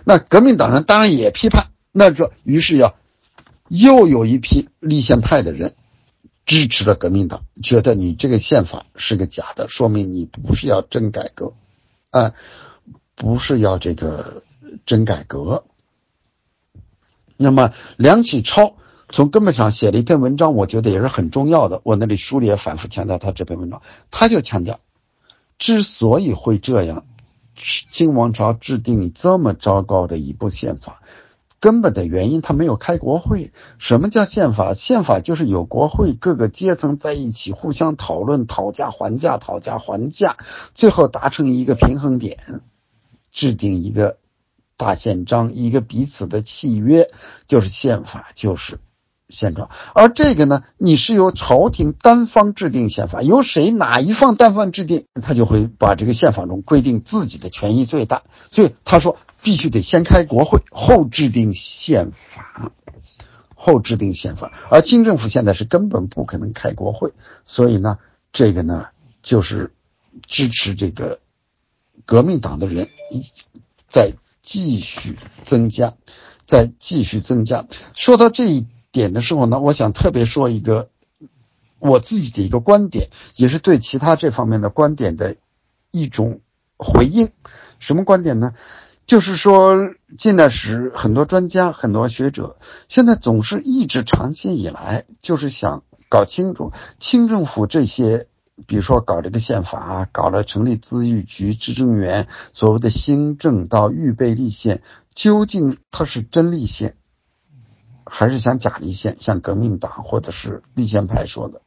那革命党人当然也批判，那就于是要又有一批立宪派的人支持了革命党，觉得你这个宪法是个假的，说明你不是要真改革，啊，不是要这个真改革。那么梁启超从根本上写了一篇文章，我觉得也是很重要的，我那里书里也反复强调他这篇文章，他就强调。之所以会这样，清王朝制定这么糟糕的一部宪法，根本的原因他没有开国会。什么叫宪法？宪法就是有国会，各个阶层在一起互相讨论、讨价还价、讨价还价，最后达成一个平衡点，制定一个大宪章，一个彼此的契约，就是宪法，就是。现状，而这个呢，你是由朝廷单方制定宪法，由谁哪一方单方制定，他就会把这个宪法中规定自己的权益最大。所以他说必须得先开国会，后制定宪法，后制定宪法。而清政府现在是根本不可能开国会，所以呢，这个呢就是支持这个革命党的人在继续增加，在继续增加。说到这一。点的时候呢，我想特别说一个我自己的一个观点，也是对其他这方面的观点的一种回应。什么观点呢？就是说，近代史很多专家、很多学者，现在总是一直长期以来就是想搞清楚清政府这些，比如说搞这个宪法，搞了成立咨议局、执政员，所谓的新政到预备立宪，究竟它是真立宪，还是想假立宪？像革命党或者是立宪派说的，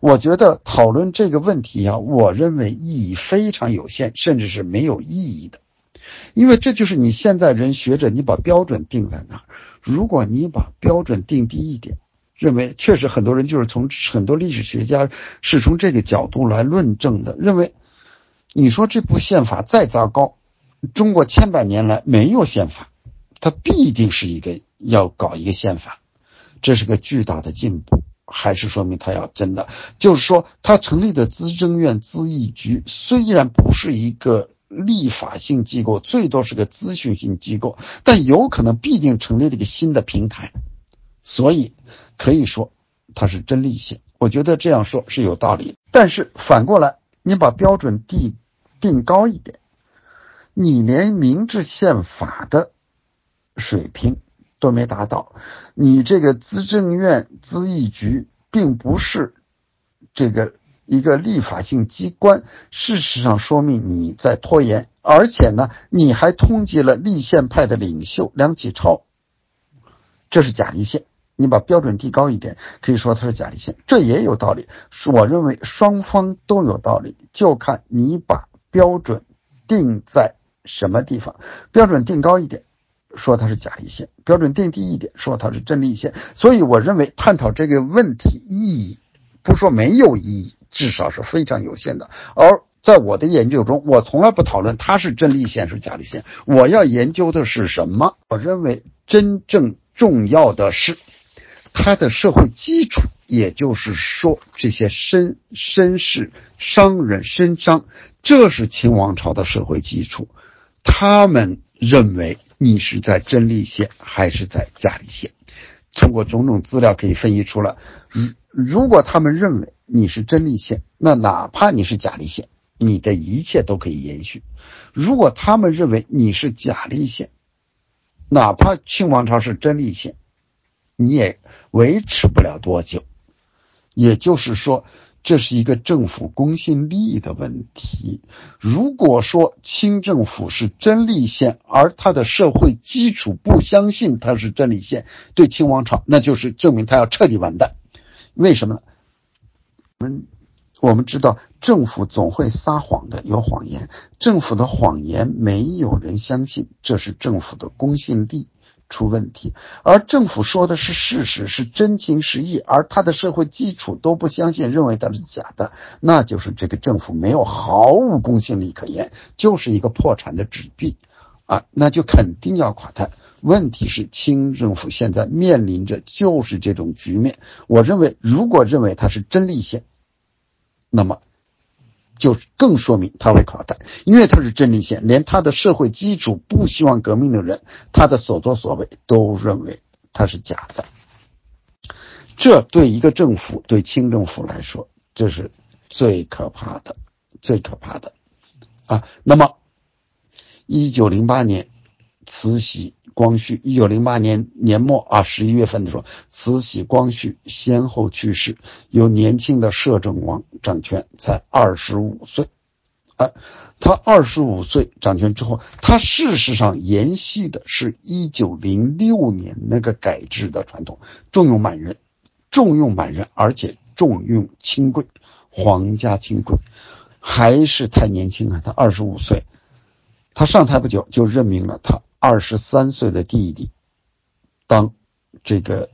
我觉得讨论这个问题啊，我认为意义非常有限，甚至是没有意义的。因为这就是你现在人学者，你把标准定在那儿。如果你把标准定低一点，认为确实很多人就是从很多历史学家是从这个角度来论证的，认为你说这部宪法再糟糕，中国千百年来没有宪法，它必定是一个要搞一个宪法，这是个巨大的进步，还是说明他要真的就是说他成立的资政院咨议局虽然不是一个。立法性机构最多是个咨询性机构，但有可能必定成立了一个新的平台，所以可以说它是真立宪。我觉得这样说是有道理。但是反过来，你把标准定定高一点，你连明治宪法的水平都没达到，你这个资政院咨议局并不是这个。一个立法性机关，事实上说明你在拖延，而且呢，你还通缉了立宪派的领袖梁启超，这是假立宪。你把标准定高一点，可以说它是假立线，这也有道理。我认为双方都有道理，就看你把标准定在什么地方。标准定高一点，说它是假立线；标准定低一点，说它是真立线。所以，我认为探讨这个问题意义，不说没有意义。至少是非常有限的。而在我的研究中，我从来不讨论它是真立线是假立线。我要研究的是什么？我认为真正重要的是他的社会基础，也就是说，这些绅绅士、商人、绅商，这是清王朝的社会基础。他们认为你是在真立宪还是在假立宪？通过种种资料可以分析出来。如果他们认为你是真立宪，那哪怕你是假立宪，你的一切都可以延续；如果他们认为你是假立宪，哪怕清王朝是真立宪，你也维持不了多久。也就是说。这是一个政府公信力的问题。如果说清政府是真立宪，而他的社会基础不相信他是真立宪，对清王朝，那就是证明他要彻底完蛋。为什么呢？我们我们知道，政府总会撒谎的，有谎言。政府的谎言没有人相信，这是政府的公信力。出问题，而政府说的是事实，是真情实意，而他的社会基础都不相信，认为它是假的，那就是这个政府没有毫无公信力可言，就是一个破产的纸币，啊，那就肯定要垮台。问题是清政府现在面临着就是这种局面。我认为，如果认为它是真立宪，那么。就更说明他会垮台，因为他是真立宪，连他的社会基础不希望革命的人，他的所作所为都认为他是假的。这对一个政府，对清政府来说，这是最可怕的，最可怕的啊。那么，一九零八年。慈禧、光绪，一九零八年年末啊，十一月份的时候，慈禧、光绪先后去世，由年轻的摄政王掌权，才二十五岁。啊，他二十五岁掌权之后，他事实上沿袭的是一九零六年那个改制的传统，重用满人，重用满人，而且重用亲贵，皇家亲贵，还是太年轻啊！他二十五岁，他上台不久就任命了他。二十三岁的弟弟当这个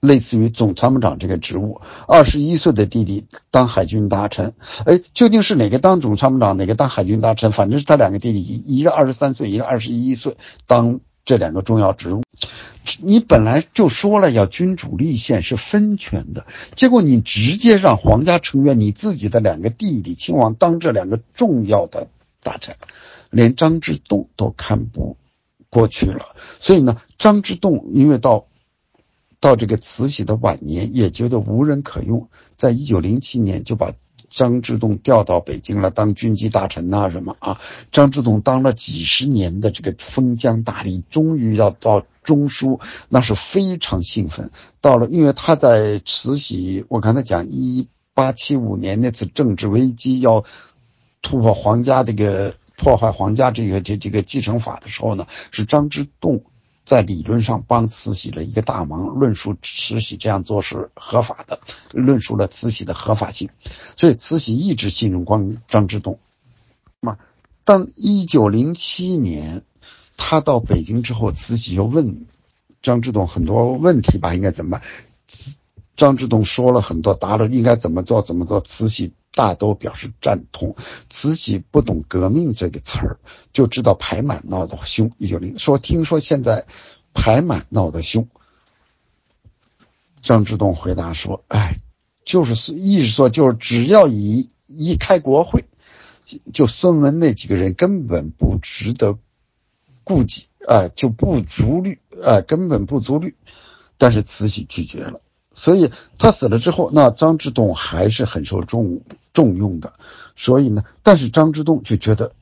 类似于总参谋长这个职务，二十一岁的弟弟当海军大臣。哎，究竟是哪个当总参谋长，哪个当海军大臣？反正是他两个弟弟，一个二十三岁，一个二十一岁，当这两个重要职务。你本来就说了要君主立宪是分权的，结果你直接让皇家成员你自己的两个弟弟亲王当这两个重要的大臣。连张之洞都看不过去了，所以呢，张之洞因为到到这个慈禧的晚年，也觉得无人可用，在一九零七年就把张之洞调到北京了，当军机大臣呐，什么啊？张之洞当了几十年的这个封疆大吏，终于要到中枢，那是非常兴奋。到了，因为他在慈禧，我刚才讲一八七五年那次政治危机，要突破皇家这个破坏皇家这个这这个继承法的时候呢，是张之洞。在理论上帮慈禧了一个大忙，论述慈禧这样做是合法的，论述了慈禧的合法性，所以慈禧一直信任光张之洞。那么，当一九零七年他到北京之后，慈禧又问张之洞很多问题吧，应该怎么办？张之洞说了很多，答了应该怎么做怎么做，慈禧。大都表示赞同。慈禧不懂“革命”这个词儿，就知道排满闹得凶。一九零说，听说现在排满闹得凶。张之洞回答说：“哎，就是意思说，就是只要一一开国会，就孙文那几个人根本不值得顾及啊，就不足虑啊，根本不足虑。”但是慈禧拒绝了。所以他死了之后，那张之洞还是很受重重用的。所以呢，但是张之洞就觉得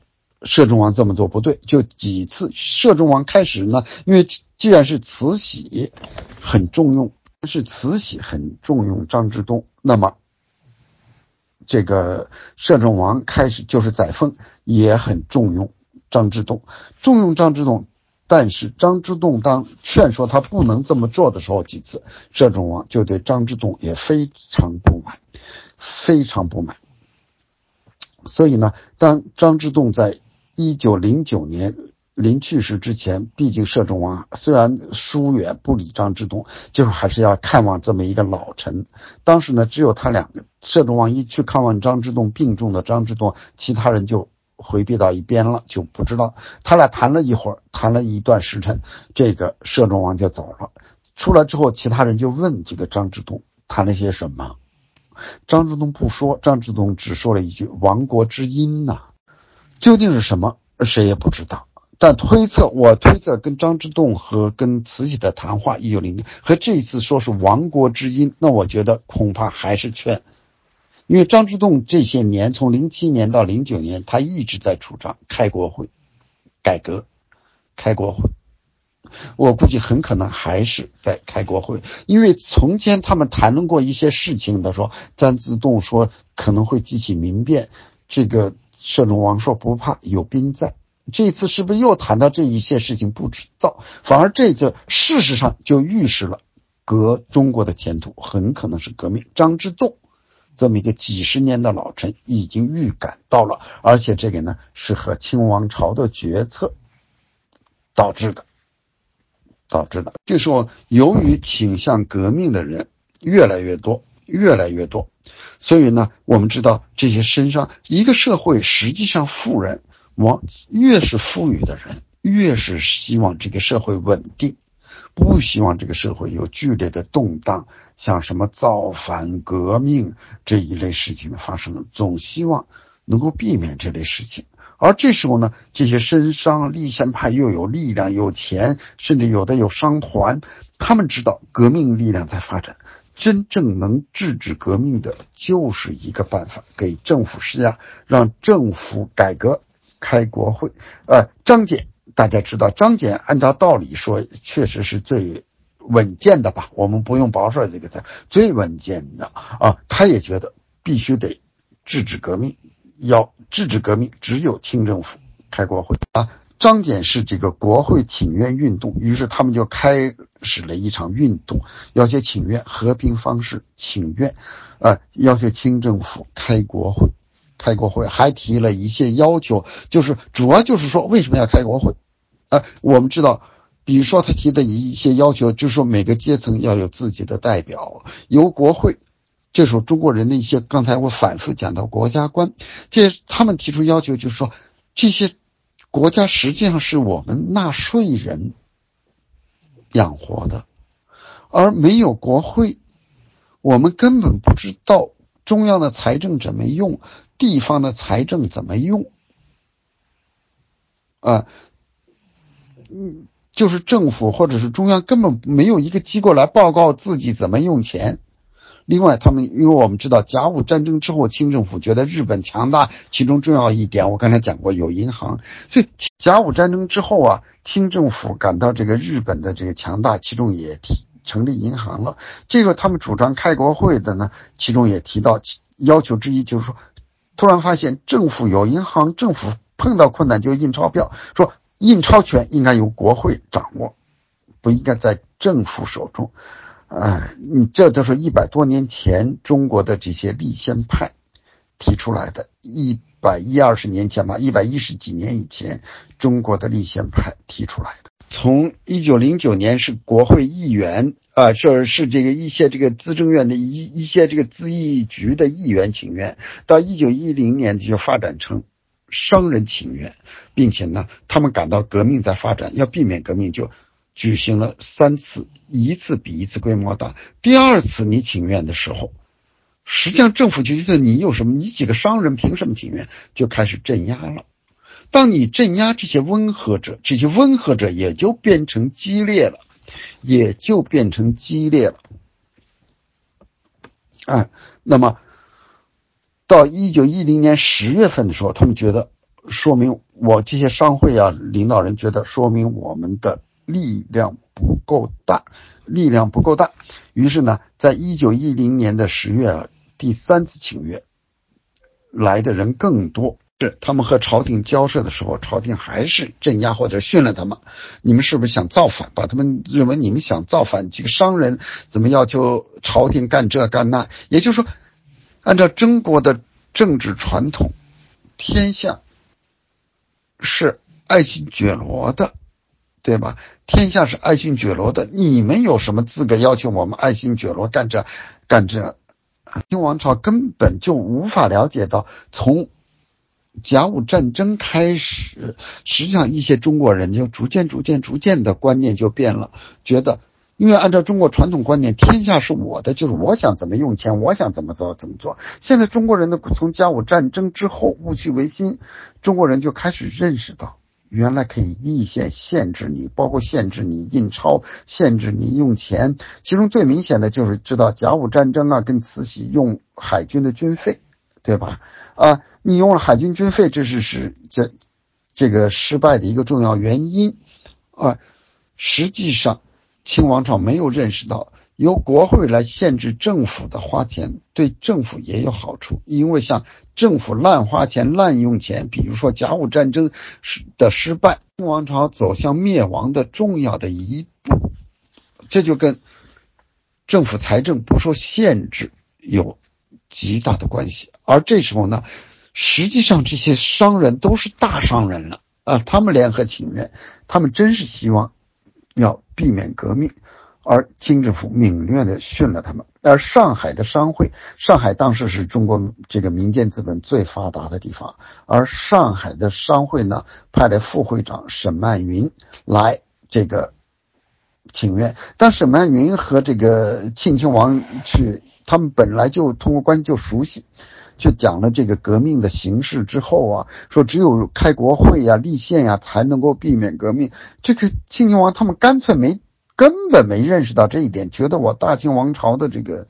摄政王这么做不对，就几次摄政王开始呢，因为既然是慈禧很重用，是慈禧很重用张之洞，那么这个摄政王开始就是载沣也很重用张之洞，重用张之洞。但是张之洞当劝说他不能这么做的时候，几次摄政王就对张之洞也非常不满，非常不满。所以呢，当张之洞在一九零九年临去世之前，毕竟摄政王虽然疏远不理张之洞，就是还是要看望这么一个老臣。当时呢，只有他两个，摄政王一去看望张之洞病重的张之洞，其他人就。回避到一边了，就不知道他俩谈了一会儿，谈了一段时辰，这个摄政王就走了。出来之后，其他人就问这个张之洞谈了些什么。张之洞不说，张之洞只说了一句“亡国之音”呐，究竟是什么，谁也不知道。但推测，我推测跟张之洞和跟慈禧的谈话一九零和这一次说是亡国之音，那我觉得恐怕还是劝。因为张之洞这些年，从零七年到零九年，他一直在主张开国会、改革、开国会。我估计很可能还是在开国会，因为从前他们谈论过一些事情的时候，张之洞说可能会激起民变，这个摄政王说不怕，有兵在。这次是不是又谈到这一些事情？不知道。反而这次事实上就预示了革中国的前途很可能是革命。张之洞。这么一个几十年的老臣已经预感到了，而且这个呢是和清王朝的决策导致的，导致的。就说由于倾向革命的人越来越多，越来越多，所以呢，我们知道这些身上一个社会实际上富人往越是富裕的人，越是希望这个社会稳定。不希望这个社会有剧烈的动荡，像什么造反、革命这一类事情的发生，总希望能够避免这类事情。而这时候呢，这些绅商、立宪派又有力量、有钱，甚至有的有商团，他们知道革命力量在发展，真正能制止革命的，就是一个办法：给政府施压，让政府改革、开国会，呃，张俭。大家知道，张俭按照道理说，确实是最稳健的吧？我们不用“保守”这个字，最稳健的啊。他也觉得必须得制止革命，要制止革命，只有清政府开国会啊。张謇是这个国会请愿运动，于是他们就开始了一场运动，要求请愿和平方式请愿，啊，要求清政府开国会，开国会还提了一些要求，就是主要就是说为什么要开国会。啊，我们知道，比如说他提的一些要求，就是说每个阶层要有自己的代表，由国会。这时候中国人的一些，刚才我反复讲到国家观，这他们提出要求，就是说这些国家实际上是我们纳税人养活的，而没有国会，我们根本不知道中央的财政怎么用，地方的财政怎么用，啊。嗯，就是政府或者是中央根本没有一个机构来报告自己怎么用钱，另外，他们因为我们知道甲午战争之后，清政府觉得日本强大，其中重要一点我刚才讲过有银行，所以甲午战争之后啊，清政府感到这个日本的这个强大，其中也提成立银行了。这个他们主张开国会的呢，其中也提到要求之一就是说，突然发现政府有银行，政府碰到困难就印钞票，说印钞权应该由国会掌握，不应该在政府手中。哎，你这都是一百多年前中国的这些立宪派提出来的，一百一二十年前吧，一百一十几年以前，中国的立宪派提出来的。从一九零九年是国会议员啊，这是这个一些这个资政院的一一些这个资议局的议员请愿，到一九一零年就发展成商人请愿，并且呢，他们感到革命在发展，要避免革命就。举行了三次，一次比一次规模大。第二次你请愿的时候，实际上政府就觉得你有什么，你几个商人凭什么请愿？就开始镇压了。当你镇压这些温和者，这些温和者也就变成激烈了，也就变成激烈了。哎，那么到一九一零年十月份的时候，他们觉得说明我这些商会啊领导人觉得说明我们的。力量不够大，力量不够大。于是呢，在一九一零年的十月，第三次请愿来的人更多。是他们和朝廷交涉的时候，朝廷还是镇压或者训了他们。你们是不是想造反？把他们认为你们想造反。几个商人怎么要求朝廷干这干那？也就是说，按照中国的政治传统，天下是爱新觉罗的。对吧？天下是爱新觉罗的，你们有什么资格要求我们爱新觉罗干这干这？清王朝根本就无法了解到，从甲午战争开始，实际上一些中国人就逐渐、逐渐、逐渐的观念就变了，觉得，因为按照中国传统观念，天下是我的，就是我想怎么用钱，我想怎么做怎么做。现在中国人的从甲午战争之后，戊戌维新，中国人就开始认识到。原来可以立宪限制你，包括限制你印钞，限制你用钱。其中最明显的就是知道甲午战争啊，跟慈禧用海军的军费，对吧？啊，你用了海军军费，这是是这这个失败的一个重要原因啊。实际上，清王朝没有认识到。由国会来限制政府的花钱，对政府也有好处。因为像政府滥花钱、滥用钱，比如说甲午战争失的失败，清王朝走向灭亡的重要的一步，这就跟政府财政不受限制有极大的关系。而这时候呢，实际上这些商人都是大商人了啊，他们联合请愿，他们真是希望要避免革命。而清政府敏锐地训了他们。而上海的商会，上海当时是中国这个民间资本最发达的地方。而上海的商会呢，派了副会长沈曼云来这个请愿。但沈曼云和这个庆亲王去，他们本来就通过关系就熟悉，就讲了这个革命的形势之后啊，说只有开国会呀、立宪呀，才能够避免革命。这个庆亲王他们干脆没。根本没认识到这一点，觉得我大清王朝的这个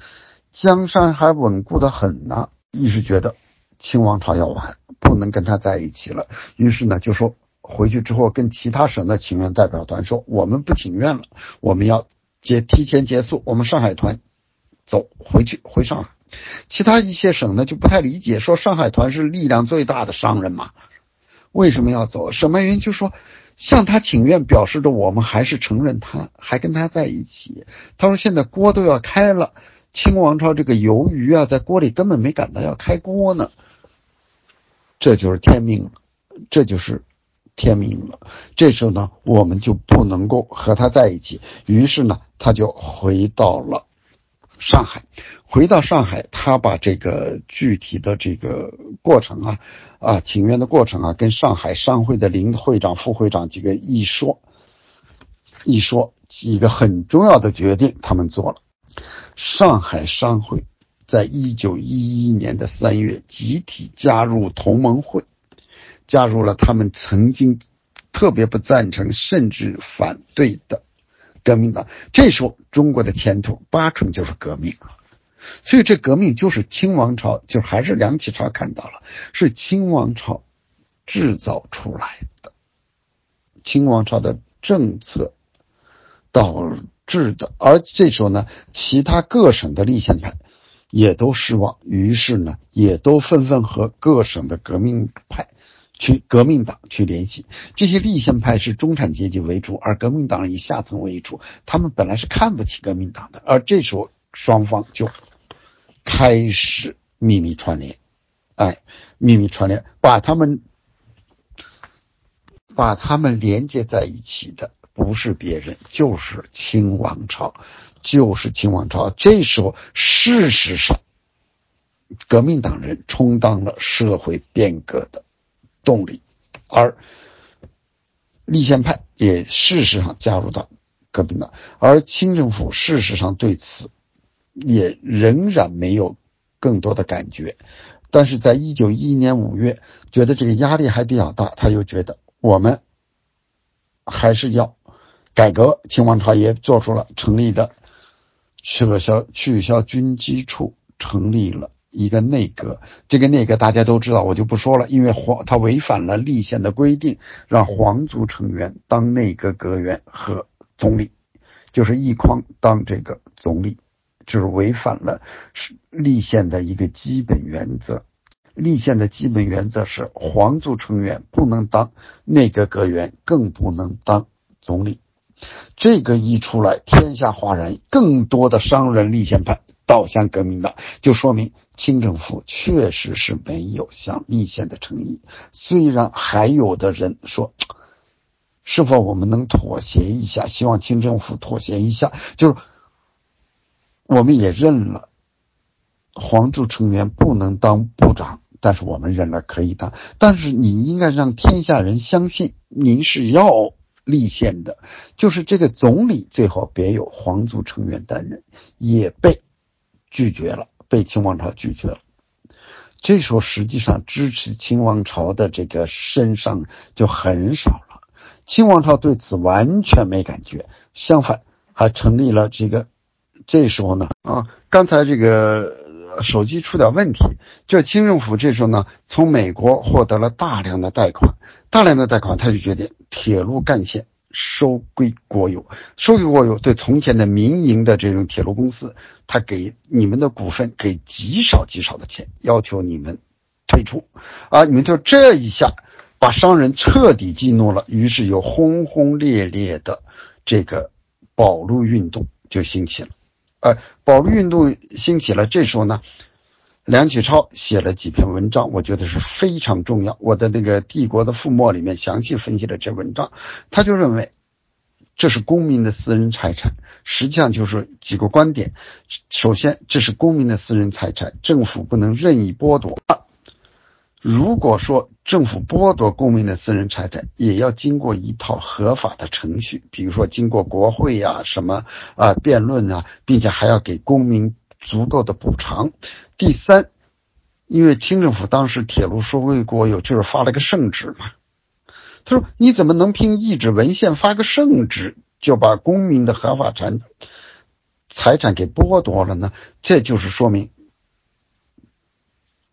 江山还稳固的很呢，一直觉得清王朝要完，不能跟他在一起了。于是呢，就说回去之后跟其他省的请愿代表团说，我们不请愿了，我们要结提前结束，我们上海团走回去回上海。其他一些省呢就不太理解，说上海团是力量最大的商人嘛，为什么要走？沈曼云就说。向他请愿，表示着我们还是承认他，还跟他在一起。他说：“现在锅都要开了，清王朝这个鱿鱼啊，在锅里根本没赶到要开锅呢。这就是天命，这就是天命了。这时候呢，我们就不能够和他在一起。于是呢，他就回到了。”上海，回到上海，他把这个具体的这个过程啊，啊，请愿的过程啊，跟上海商会的林会长、副会长几个一说，一说几个很重要的决定，他们做了。上海商会在一九一一年的三月集体加入同盟会，加入了他们曾经特别不赞成甚至反对的。革命党，这时候中国的前途八成就是革命了。所以这革命就是清王朝，就还是梁启超看到了，是清王朝制造出来的，清王朝的政策导致的。而这时候呢，其他各省的立宪派也都失望，于是呢，也都纷纷和各省的革命派。去革命党去联系这些立宪派是中产阶级为主，而革命党以下层为主。他们本来是看不起革命党的，而这时候双方就开始秘密串联，哎，秘密串联，把他们把他们连接在一起的不是别人，就是清王朝，就是清王朝。这时候，事实上，革命党人充当了社会变革的。动力，而立宪派也事实上加入到革命党，而清政府事实上对此也仍然没有更多的感觉。但是在一九一一年五月，觉得这个压力还比较大，他又觉得我们还是要改革。清王朝也做出了成立的撤销取消军机处，成立了。一个内阁，这个内阁大家都知道，我就不说了，因为皇他违反了立宪的规定，让皇族成员当内阁阁员和总理，就是奕匡当这个总理，就是违反了是立宪的一个基本原则。立宪的基本原则是皇族成员不能当内阁阁员，更不能当总理。这个一出来，天下哗然，更多的商人立宪派倒向革命党，就说明。清政府确实是没有向立宪的诚意，虽然还有的人说，是否我们能妥协一下？希望清政府妥协一下，就是我们也认了，皇族成员不能当部长，但是我们认了可以当。但是你应该让天下人相信您是要立宪的，就是这个总理最好别有皇族成员担任，也被拒绝了。被清王朝拒绝了，这时候实际上支持清王朝的这个身上就很少了。清王朝对此完全没感觉，相反还成立了这个。这时候呢，啊，刚才这个手机出点问题，就清政府这时候呢，从美国获得了大量的贷款，大量的贷款，他就决定铁路干线。收归国有，收归国有。对从前的民营的这种铁路公司，他给你们的股份给极少极少的钱，要求你们退出。啊，你们就这一下把商人彻底激怒了，于是有轰轰烈烈的这个保路运动就兴起了。呃，保路运动兴起了，这时候呢。梁启超写了几篇文章，我觉得是非常重要。我的那个《帝国的覆没》里面详细分析了这文章。他就认为这是公民的私人财产，实际上就是几个观点。首先，这是公民的私人财产，政府不能任意剥夺。如果说政府剥夺公民的私人财产，也要经过一套合法的程序，比如说经过国会呀、什么啊辩论啊，并且还要给公民。足够的补偿。第三，因为清政府当时铁路收归国有，就是发了个圣旨嘛。他说：“你怎么能凭一纸文献发个圣旨，就把公民的合法产财产给剥夺了呢？”这就是说明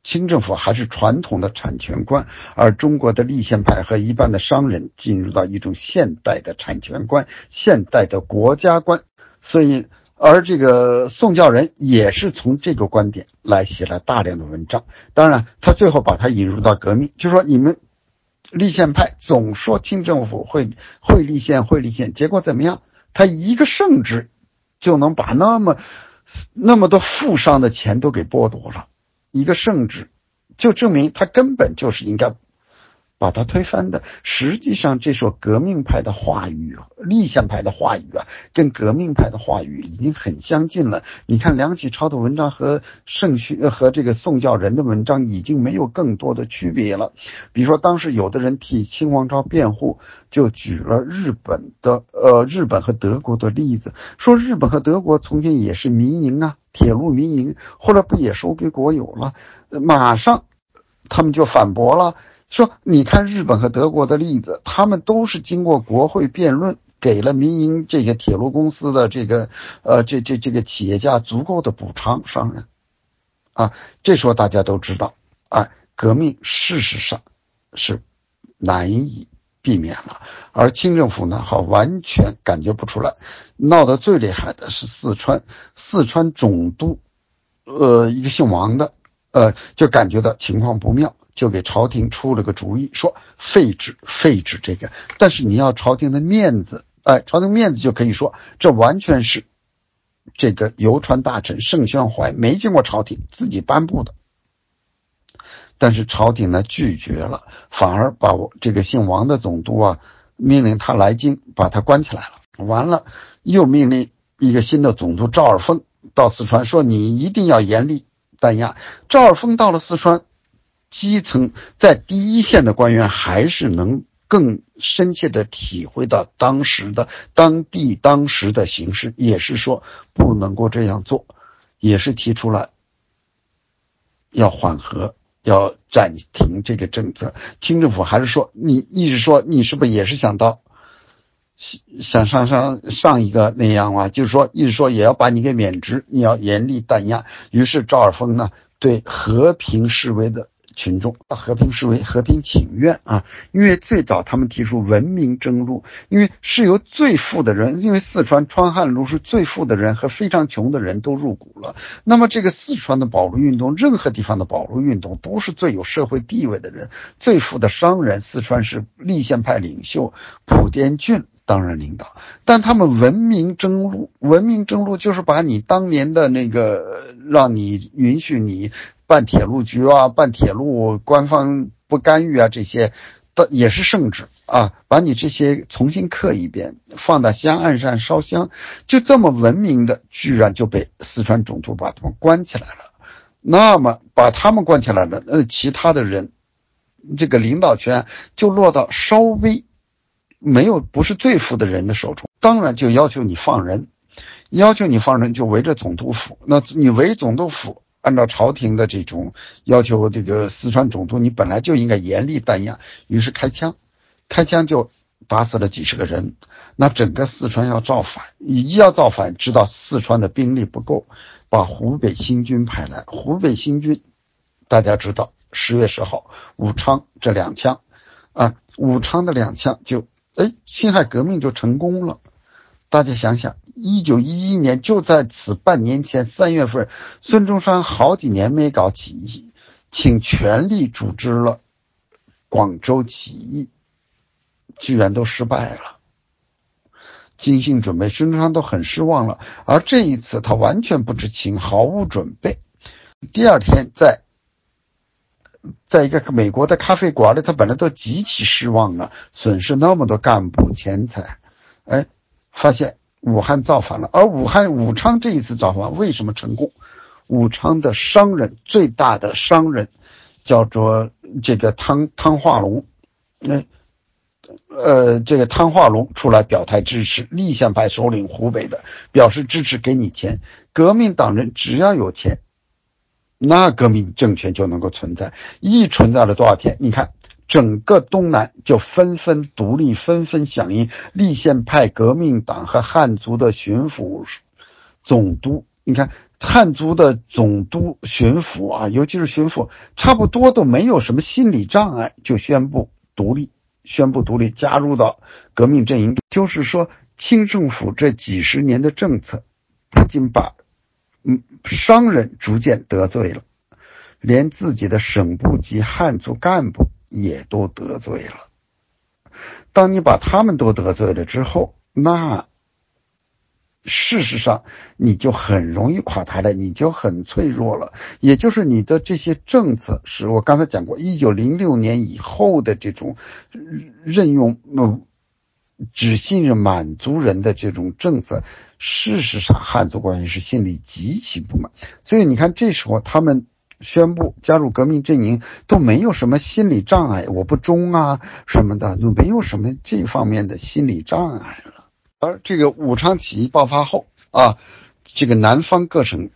清政府还是传统的产权观，而中国的立宪派和一般的商人进入到一种现代的产权观、现代的国家观，所以。而这个宋教仁也是从这个观点来写了大量的文章。当然，他最后把它引入到革命，就说你们立宪派总说清政府会会立宪会立宪，结果怎么样？他一个圣旨就能把那么那么多富商的钱都给剥夺了，一个圣旨就证明他根本就是应该。把它推翻的，实际上这首革命派的话语，立宪派的话语啊，跟革命派的话语已经很相近了。你看梁启超的文章和圣训和这个宋教仁的文章已经没有更多的区别了。比如说，当时有的人替清王朝辩护，就举了日本的呃日本和德国的例子，说日本和德国从前也是民营啊，铁路民营，后来不也收归国有了？马上他们就反驳了。说，你看日本和德国的例子，他们都是经过国会辩论给了民营这些铁路公司的这个呃这这这个企业家足够的补偿，商人啊，这时候大家都知道，啊，革命事实上是难以避免了，而清政府呢，好完全感觉不出来，闹得最厉害的是四川，四川总督，呃，一个姓王的，呃，就感觉到情况不妙。就给朝廷出了个主意，说废止废止这个，但是你要朝廷的面子，哎，朝廷面子就可以说这完全是这个邮传大臣盛宣怀没经过朝廷自己颁布的，但是朝廷呢拒绝了，反而把我这个姓王的总督啊命令他来京，把他关起来了。完了，又命令一个新的总督赵尔丰到四川，说你一定要严厉弹压。赵尔丰到了四川。基层在第一线的官员还是能更深切的体会到当时的当地当时的形势，也是说不能够这样做，也是提出了要缓和、要暂停这个政策。清政府还是说你一直说你是不是也是想到想上上上一个那样啊？就是说一直说也要把你给免职，你要严厉弹压。于是赵尔丰呢对和平示威的。群众和平示威、和平请愿啊！因为最早他们提出文明征路，因为是由最富的人，因为四川川汉路是最富的人和非常穷的人都入股了。那么这个四川的保路运动，任何地方的保路运动都是最有社会地位的人、最富的商人。四川是立宪派领袖蒲滇俊当然领导，但他们文明征路，文明征路就是把你当年的那个，让你允许你。办铁路局啊，办铁路，官方不干预啊，这些的也是圣旨啊，把你这些重新刻一遍，放到香案上烧香，就这么文明的，居然就被四川总督把他们关起来了。那么把他们关起来了，那其他的人，这个领导权就落到稍微没有不是最富的人的手中，当然就要求你放人，要求你放人就围着总督府，那你围总督府。按照朝廷的这种要求，这个四川总督你本来就应该严厉弹压，于是开枪，开枪就打死了几十个人。那整个四川要造反，一要造反，知道四川的兵力不够，把湖北新军派来。湖北新军，大家知道，十月十号武昌这两枪，啊，武昌的两枪就，哎，辛亥革命就成功了。大家想想，一九一一年就在此半年前三月份，孙中山好几年没搞起义，请全力组织了广州起义，居然都失败了。精心准备，孙中山都很失望了。而这一次，他完全不知情，毫无准备。第二天，在在一个美国的咖啡馆里，他本来都极其失望了，损失那么多干部钱财，哎。发现武汉造反了，而武汉武昌这一次造反为什么成功？武昌的商人最大的商人叫做这个汤汤化龙，那呃这个汤化龙出来表态支持立宪派首领湖北的，表示支持给你钱。革命党人只要有钱，那革命政权就能够存在。一存在了多少天？你看。整个东南就纷纷独立，纷纷响应立宪派、革命党和汉族的巡抚总督。你看汉族的总督、巡抚啊，尤其是巡抚，差不多都没有什么心理障碍，就宣布独立，宣布独立，加入到革命阵营。就是说，清政府这几十年的政策，不仅把嗯商人逐渐得罪了，连自己的省部级汉族干部。也都得罪了。当你把他们都得罪了之后，那事实上你就很容易垮台了，你就很脆弱了。也就是你的这些政策，是我刚才讲过，一九零六年以后的这种任用嗯只信任满族人的这种政策，事实上汉族官员是心里极其不满。所以你看，这时候他们。宣布加入革命阵营都没有什么心理障碍，我不忠啊什么的都没有什么这方面的心理障碍了。而这个武昌起义爆发后啊，这个南方各省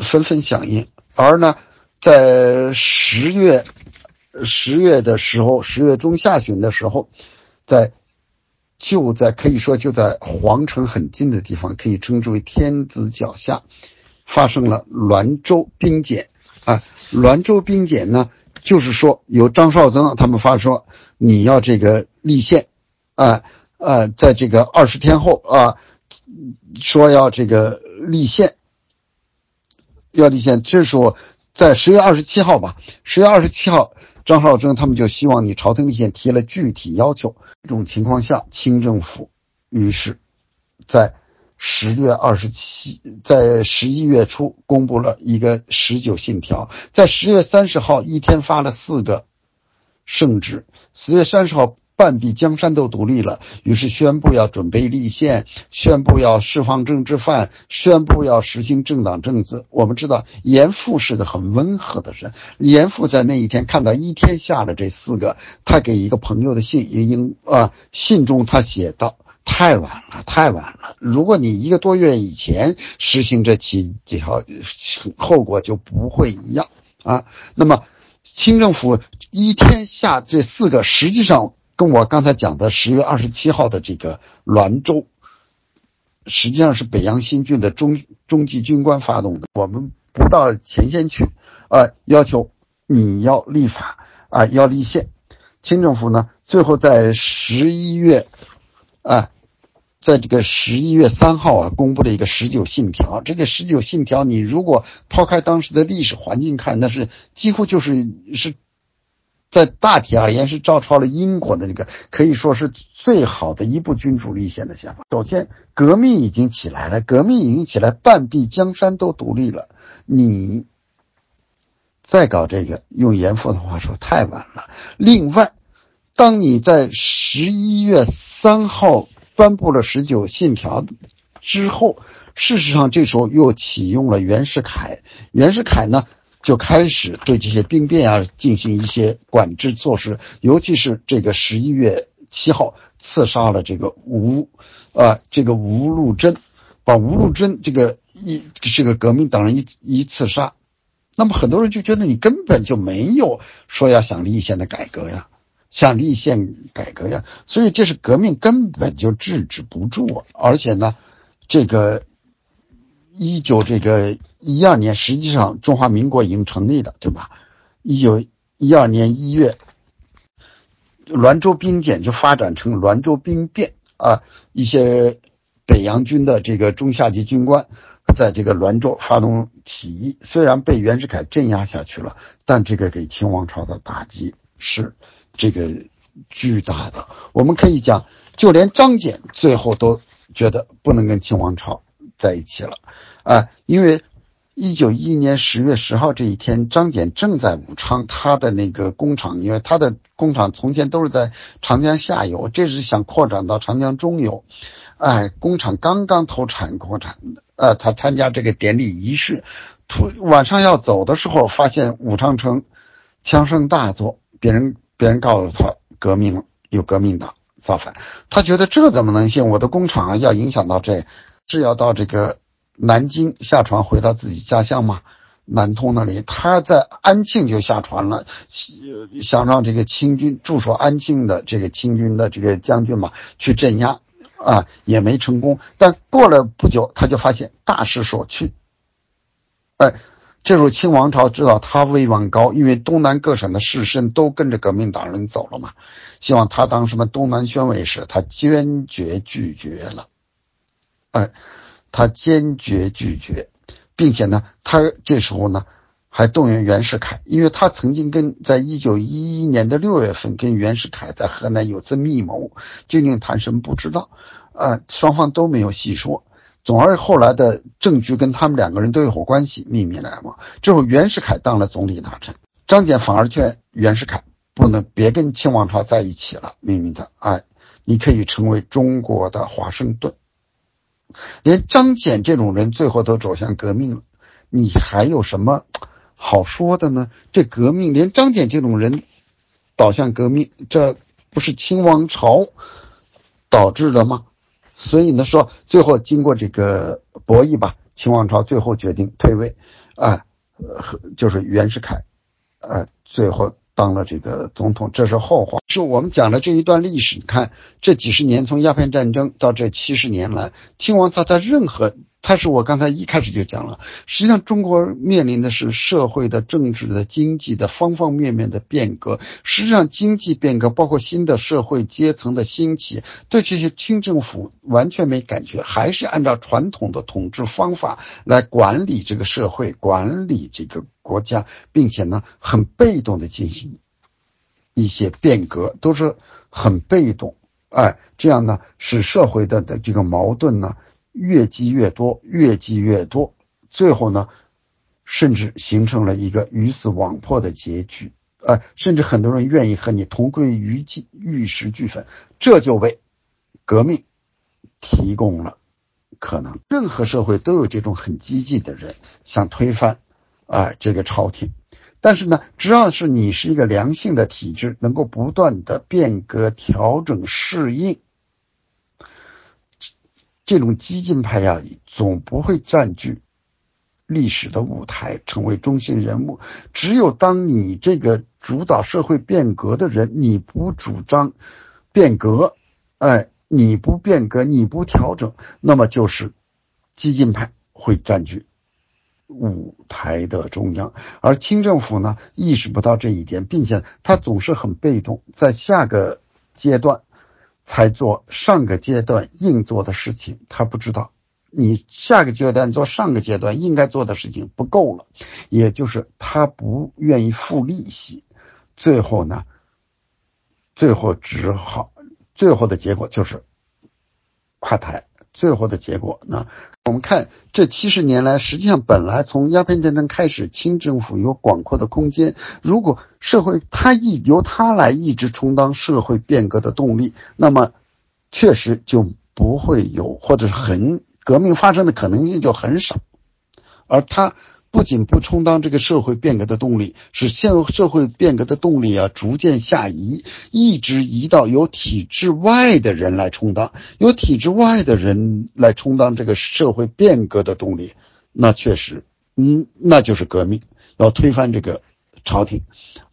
纷纷响应。而呢，在十月十月的时候，十月中下旬的时候，在就在可以说就在皇城很近的地方，可以称之为天子脚下，发生了滦州兵检啊。滦州兵检呢，就是说由张绍曾他们发说你要这个立宪啊啊，在这个二十天后啊，说要这个立宪，要立宪。这时候在十月二十七号吧，十月二十七号。张浩征他们就希望你朝廷立宪，提了具体要求。这种情况下，清政府于是，在十月二十七，在十一月初公布了一个十九信条，在十月三十号一天发了四个圣旨。十月三十号。半壁江山都独立了，于是宣布要准备立宪，宣布要释放政治犯，宣布要实行政党政治。我们知道严复是个很温和的人，严复在那一天看到一天下了这四个，他给一个朋友的信，应啊信中他写道：“太晚了，太晚了！如果你一个多月以前实行这几几条，后果就不会一样啊。”那么清政府一天下这四个，实际上。跟我刚才讲的十月二十七号的这个滦州，实际上是北洋新军的中中级军官发动的。我们不到前线去，啊，要求你要立法啊，要立宪。清政府呢，最后在十一月，啊，在这个十一月三号啊，公布了一个十九信条。这个十九信条，你如果抛开当时的历史环境看，那是几乎就是是。在大体而言，是照抄了英国的那个，可以说是最好的一部君主立宪的宪法。首先，革命已经起来了，革命已经起来，半壁江山都独立了，你再搞这个，用严复的话说，太晚了。另外，当你在十一月三号颁布了十九信条之后，事实上这时候又启用了袁世凯。袁世凯呢？就开始对这些兵变啊进行一些管制措施，尤其是这个十一月七号刺杀了这个吴，啊，这个吴禄贞，把吴禄贞这个一这个革命党人一一刺杀，那么很多人就觉得你根本就没有说要想立宪的改革呀，想立宪改革呀，所以这是革命根本就制止不住，而且呢，这个。一九这个一二年，实际上中华民国已经成立了，对吧？一九一二年一月，滦州兵检就发展成滦州兵变啊，一些北洋军的这个中下级军官在这个滦州发动起义，虽然被袁世凯镇压下去了，但这个给清王朝的打击是这个巨大的。我们可以讲，就连张謇最后都觉得不能跟清王朝。在一起了，啊，因为一九一一年十月十号这一天，张謇正在武昌，他的那个工厂，因为他的工厂从前都是在长江下游，这是想扩展到长江中游，哎，工厂刚刚投产扩产，呃，他参加这个典礼仪式，突晚上要走的时候，发现武昌城枪声大作，别人别人告诉他革命了，有革命党造反，他觉得这怎么能行？我的工厂要影响到这。是要到这个南京下船回到自己家乡嘛？南通那里，他在安庆就下船了，想让这个清军驻守安庆的这个清军的这个将军嘛去镇压，啊，也没成功。但过了不久，他就发现大势所趋。哎，这时候清王朝知道他威望高，因为东南各省的士绅都跟着革命党人走了嘛，希望他当什么东南宣慰使，他坚决拒绝了。哎，他坚决拒绝，并且呢，他这时候呢还动员袁世凯，因为他曾经跟在一九一一年的六月份跟袁世凯在河南有次密谋，究竟谈什么不知道，啊，双方都没有细说。总而后来的证据跟他们两个人都有关系，秘密来往。之后袁世凯当了总理大臣，张謇反而劝袁世凯不能别跟清王朝在一起了，秘密的，哎，你可以成为中国的华盛顿。连张謇这种人最后都走向革命了，你还有什么好说的呢？这革命连张謇这种人导向革命，这不是清王朝导致的吗？所以呢，说最后经过这个博弈吧，清王朝最后决定退位，啊，就是袁世凯，呃，最后当了这个总统，这是后话。是我们讲的这一段历史，你看这几十年，从鸦片战争到这七十年来，清王朝在任何，他是我刚才一开始就讲了，实际上中国面临的是社会的、政治的、经济的方方面面的变革。实际上，经济变革包括新的社会阶层的兴起，对这些清政府完全没感觉，还是按照传统的统治方法来管理这个社会，管理这个国家，并且呢，很被动的进行。一些变革都是很被动，哎，这样呢，使社会的的这个矛盾呢越积越多，越积越多，最后呢，甚至形成了一个鱼死网破的结局，哎，甚至很多人愿意和你同归于尽，玉石俱焚，这就为革命提供了可能。任何社会都有这种很激进的人想推翻，哎，这个朝廷。但是呢，只要是你是一个良性的体制，能够不断的变革、调整、适应，这种激进派呀，总不会占据历史的舞台，成为中心人物。只有当你这个主导社会变革的人，你不主张变革，哎，你不变革，你不调整，那么就是激进派会占据。舞台的中央，而清政府呢意识不到这一点，并且他总是很被动，在下个阶段才做上个阶段应做的事情。他不知道你下个阶段做上个阶段应该做的事情不够了，也就是他不愿意付利息，最后呢，最后只好最后的结果就是垮台。最后的结果呢？我们看这七十年来，实际上本来从鸦片战争开始，清政府有广阔的空间。如果社会他一由他来一直充当社会变革的动力，那么确实就不会有或者是很革命发生的可能性就很少，而他。不仅不充当这个社会变革的动力，使现社会变革的动力啊逐渐下移，一直移到由体制外的人来充当，由体制外的人来充当这个社会变革的动力，那确实，嗯，那就是革命，要推翻这个朝廷，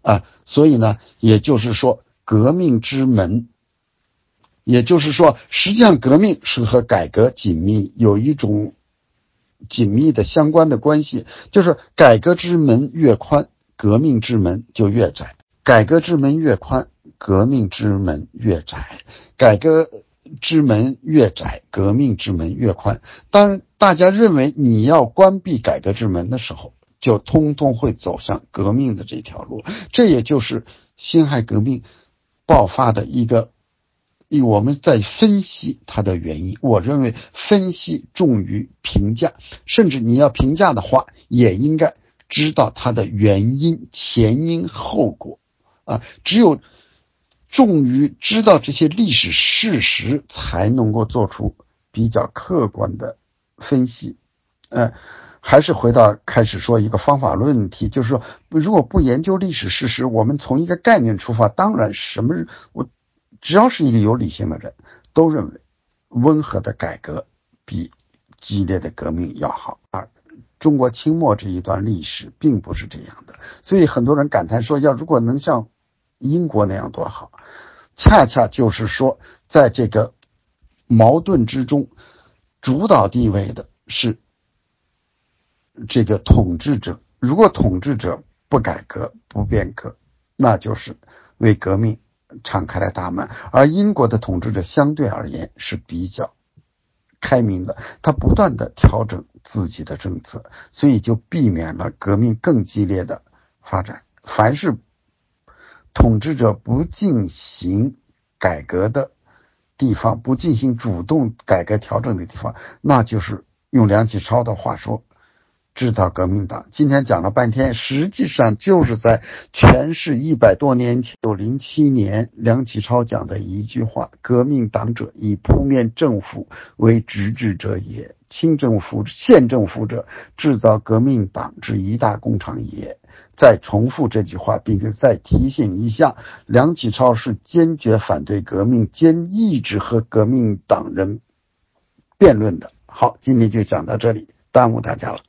啊，所以呢，也就是说，革命之门，也就是说，实际上革命是和改革紧密有一种。紧密的相关的关系，就是改革之门越宽，革命之门就越窄；改革之门越宽，革命之门越窄；改革之门越窄，革命之门越宽。当大家认为你要关闭改革之门的时候，就通通会走向革命的这条路。这也就是辛亥革命爆发的一个。以我们在分析它的原因，我认为分析重于评价，甚至你要评价的话，也应该知道它的原因、前因后果啊。只有重于知道这些历史事实，才能够做出比较客观的分析。嗯，还是回到开始说一个方法论问题，就是说，如果不研究历史事实，我们从一个概念出发，当然什么我。只要是一个有理性的人，都认为温和的改革比激烈的革命要好。而中国清末这一段历史并不是这样的，所以很多人感叹说，要如果能像英国那样多好。恰恰就是说，在这个矛盾之中，主导地位的是这个统治者。如果统治者不改革、不变革，那就是为革命。敞开了大门，而英国的统治者相对而言是比较开明的，他不断的调整自己的政策，所以就避免了革命更激烈的发展。凡是统治者不进行改革的地方，不进行主动改革调整的地方，那就是用梁启超的话说。制造革命党，今天讲了半天，实际上就是在诠释一百多年前，九零七年梁启超讲的一句话：“革命党者，以扑灭政府为直至者也；清政府、县政府者，制造革命党之一大工厂也。”再重复这句话，并且再提醒一下，梁启超是坚决反对革命，坚一直和革命党人辩论的。好，今天就讲到这里，耽误大家了。